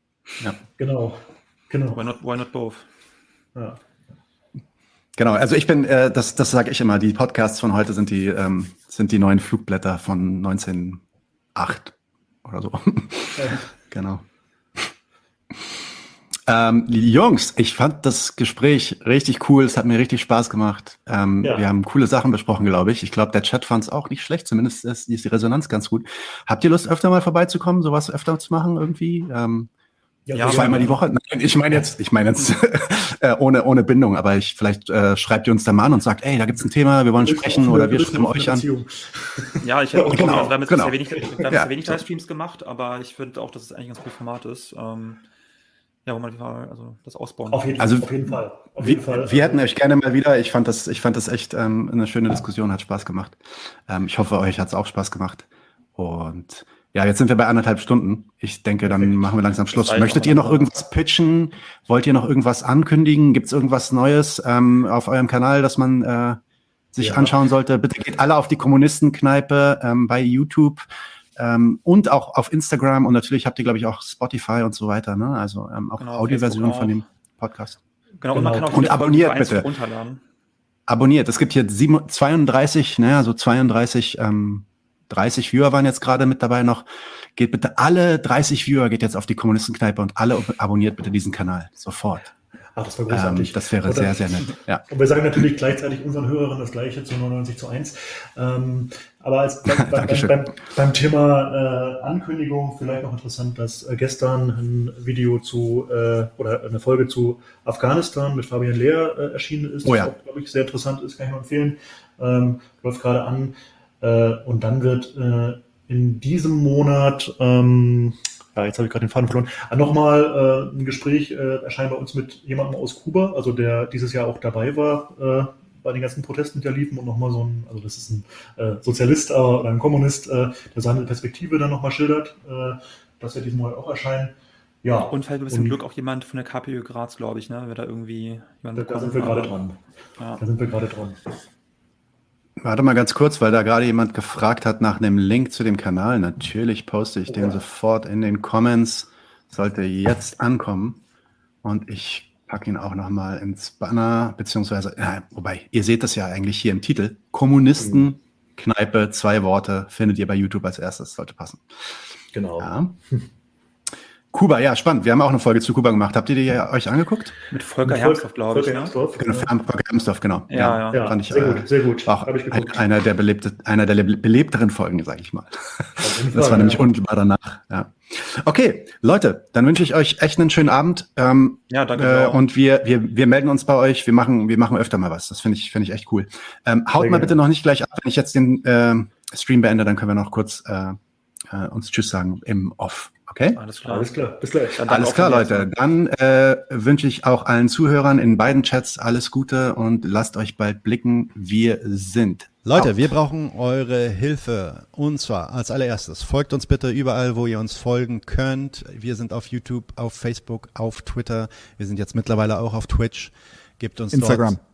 Ja. Genau. Genau. Why not, why not both? Ja. Genau, also ich bin, äh, das, das sage ich immer, die Podcasts von heute sind die, ähm, sind die neuen Flugblätter von 1908 oder so. genau. Ähm, Jungs, ich fand das Gespräch richtig cool. Es hat mir richtig Spaß gemacht. Ähm, Ja. Wir haben coole Sachen besprochen, glaube ich. Ich glaube, der Chat fand es auch nicht schlecht. Zumindest ist, ist die Resonanz ganz gut. Habt ihr Lust, öfter mal vorbeizukommen, sowas öfter zu machen irgendwie? Ähm, Ja, sehr zweimal die. Woche? Nein, ich meine jetzt, ich meine jetzt äh, ohne, ohne Bindung, aber ich vielleicht äh, schreibt ihr uns da mal an und sagt, ey, da gibt's ein Thema, wir wollen Durch sprechen oder wir schreiben euch an. Ja, ich hätte auch Genau, also wir haben jetzt genau. bisher wenig, wir haben Ja, wenig. Livestreams gemacht, aber ich finde auch, dass es eigentlich ein ganz cooles Format ist. Ähm, ja, wo man mal also das ausbauen Auf jeden, Also, auf jeden Fall. Auf jeden Wir, Fall. wir hätten euch gerne mal wieder. Ich fand das, ich fand das echt ähm, eine schöne Diskussion, hat Spaß gemacht. Ähm, ich hoffe, euch hat's auch Spaß gemacht. Und ja, jetzt sind wir bei anderthalb Stunden. Ich denke, dann Perfekt. machen wir langsam Schluss. Möchtet ihr noch irgendwas pitchen? Wollt ihr noch irgendwas ankündigen? Gibt's irgendwas Neues ähm, auf eurem Kanal, das man äh, sich Ja. anschauen sollte? Bitte geht alle auf die Kommunistenkneipe ähm, bei YouTube. Ähm, und auch auf Instagram und natürlich habt ihr, glaube ich, auch Spotify und so weiter, ne? Also ähm, auch Genau, Audioversion von dem Podcast. Genau, und man Genau. kann auch Und abonniert bitte. runterladen. abonniert. Es gibt hier sieben- 32, naja, so 32, ähm, 30 Viewer waren jetzt gerade mit dabei noch. Geht bitte alle 30 Viewer, geht jetzt auf die Kommunistenkneipe und alle abonniert bitte diesen Kanal. Sofort. Ach, das war Ähm, großartig. das wäre Und sehr, sehr nett. Ja. Und wir sagen natürlich gleichzeitig unseren Hörern das Gleiche zu 99 zu 1. Ähm, aber als beim, beim, beim, beim, Thema äh, Ankündigung vielleicht noch interessant, dass äh, gestern ein Video zu äh, oder eine Folge zu Afghanistan mit Fabian Lehr äh, erschienen ist, Oh ja. das auch, glaube ich, sehr interessant ist, kann ich nur empfehlen. Ähm, läuft gerade an. Äh, und dann wird äh, in diesem Monat ähm, ja, jetzt habe ich gerade den Faden verloren. Ah, Nochmal äh, ein Gespräch äh, erscheint bei uns mit jemandem aus Kuba, also der dieses Jahr auch dabei war äh, bei den ganzen Protesten, die da liefen und nochmal so ein, also das ist ein äh, Sozialist aber, oder ein Kommunist, äh, der seine Perspektive dann nochmal schildert. Äh, das wird diesen Monat auch erscheinen. Ja, Und vielleicht ein bisschen Und- Glück auch jemand von der KPÖ Graz, glaube ich, ne? Wer da irgendwie jemand da, da sind wir gerade dran. Ja. Da sind wir gerade dran. Warte mal ganz kurz, weil da gerade jemand gefragt hat nach einem Link zu dem Kanal. Natürlich poste ich den Ja. sofort in den Comments. Sollte jetzt ankommen. Und ich packe ihn auch nochmal ins Banner, beziehungsweise, ja, wobei, ihr seht das ja eigentlich hier im Titel. Kommunisten, Kneipe, zwei Worte, findet ihr bei YouTube als erstes, sollte passen. Genau. Ja. Kuba, ja, spannend. Wir haben auch eine Folge zu Kuba gemacht. Habt ihr die euch angeguckt? Mit Volker Volk- Hermsdorf, glaube ich. Volker Ne? Hermsdorf, Genau, ja. Volker Hermsdorf, genau. Ja, ja. Ja, fand ich, sehr äh, gut, sehr gut. Auch ein, einer der belebte, einer der le- belebteren Folgen, sage ich mal. Das war nämlich unmittelbar danach. Ja. Okay, Leute, dann wünsche ich euch echt einen schönen Abend. Ähm, Ja, danke. äh, und wir, wir, wir melden uns bei euch. Wir machen, wir machen öfter mal was. Das finde ich, finde ich echt cool. Ähm, haut Sehr mal gerne. bitte noch nicht gleich ab. Wenn ich jetzt den ähm, Stream beende, dann können wir noch kurz äh, äh, uns Tschüss sagen im Off. Okay? Alles klar. Alles klar. Bis gleich. Dann alles klar, Leute. Dann äh, wünsche ich auch allen Zuhörern in beiden Chats alles Gute und lasst euch bald blicken. Wir sind. Leute, out. wir brauchen eure Hilfe. Und zwar als allererstes, folgt uns bitte überall, wo ihr uns folgen könnt. Wir sind auf YouTube, auf Facebook, auf Twitter. Wir sind jetzt mittlerweile auch auf Twitch. Gebt uns Instagram. Dort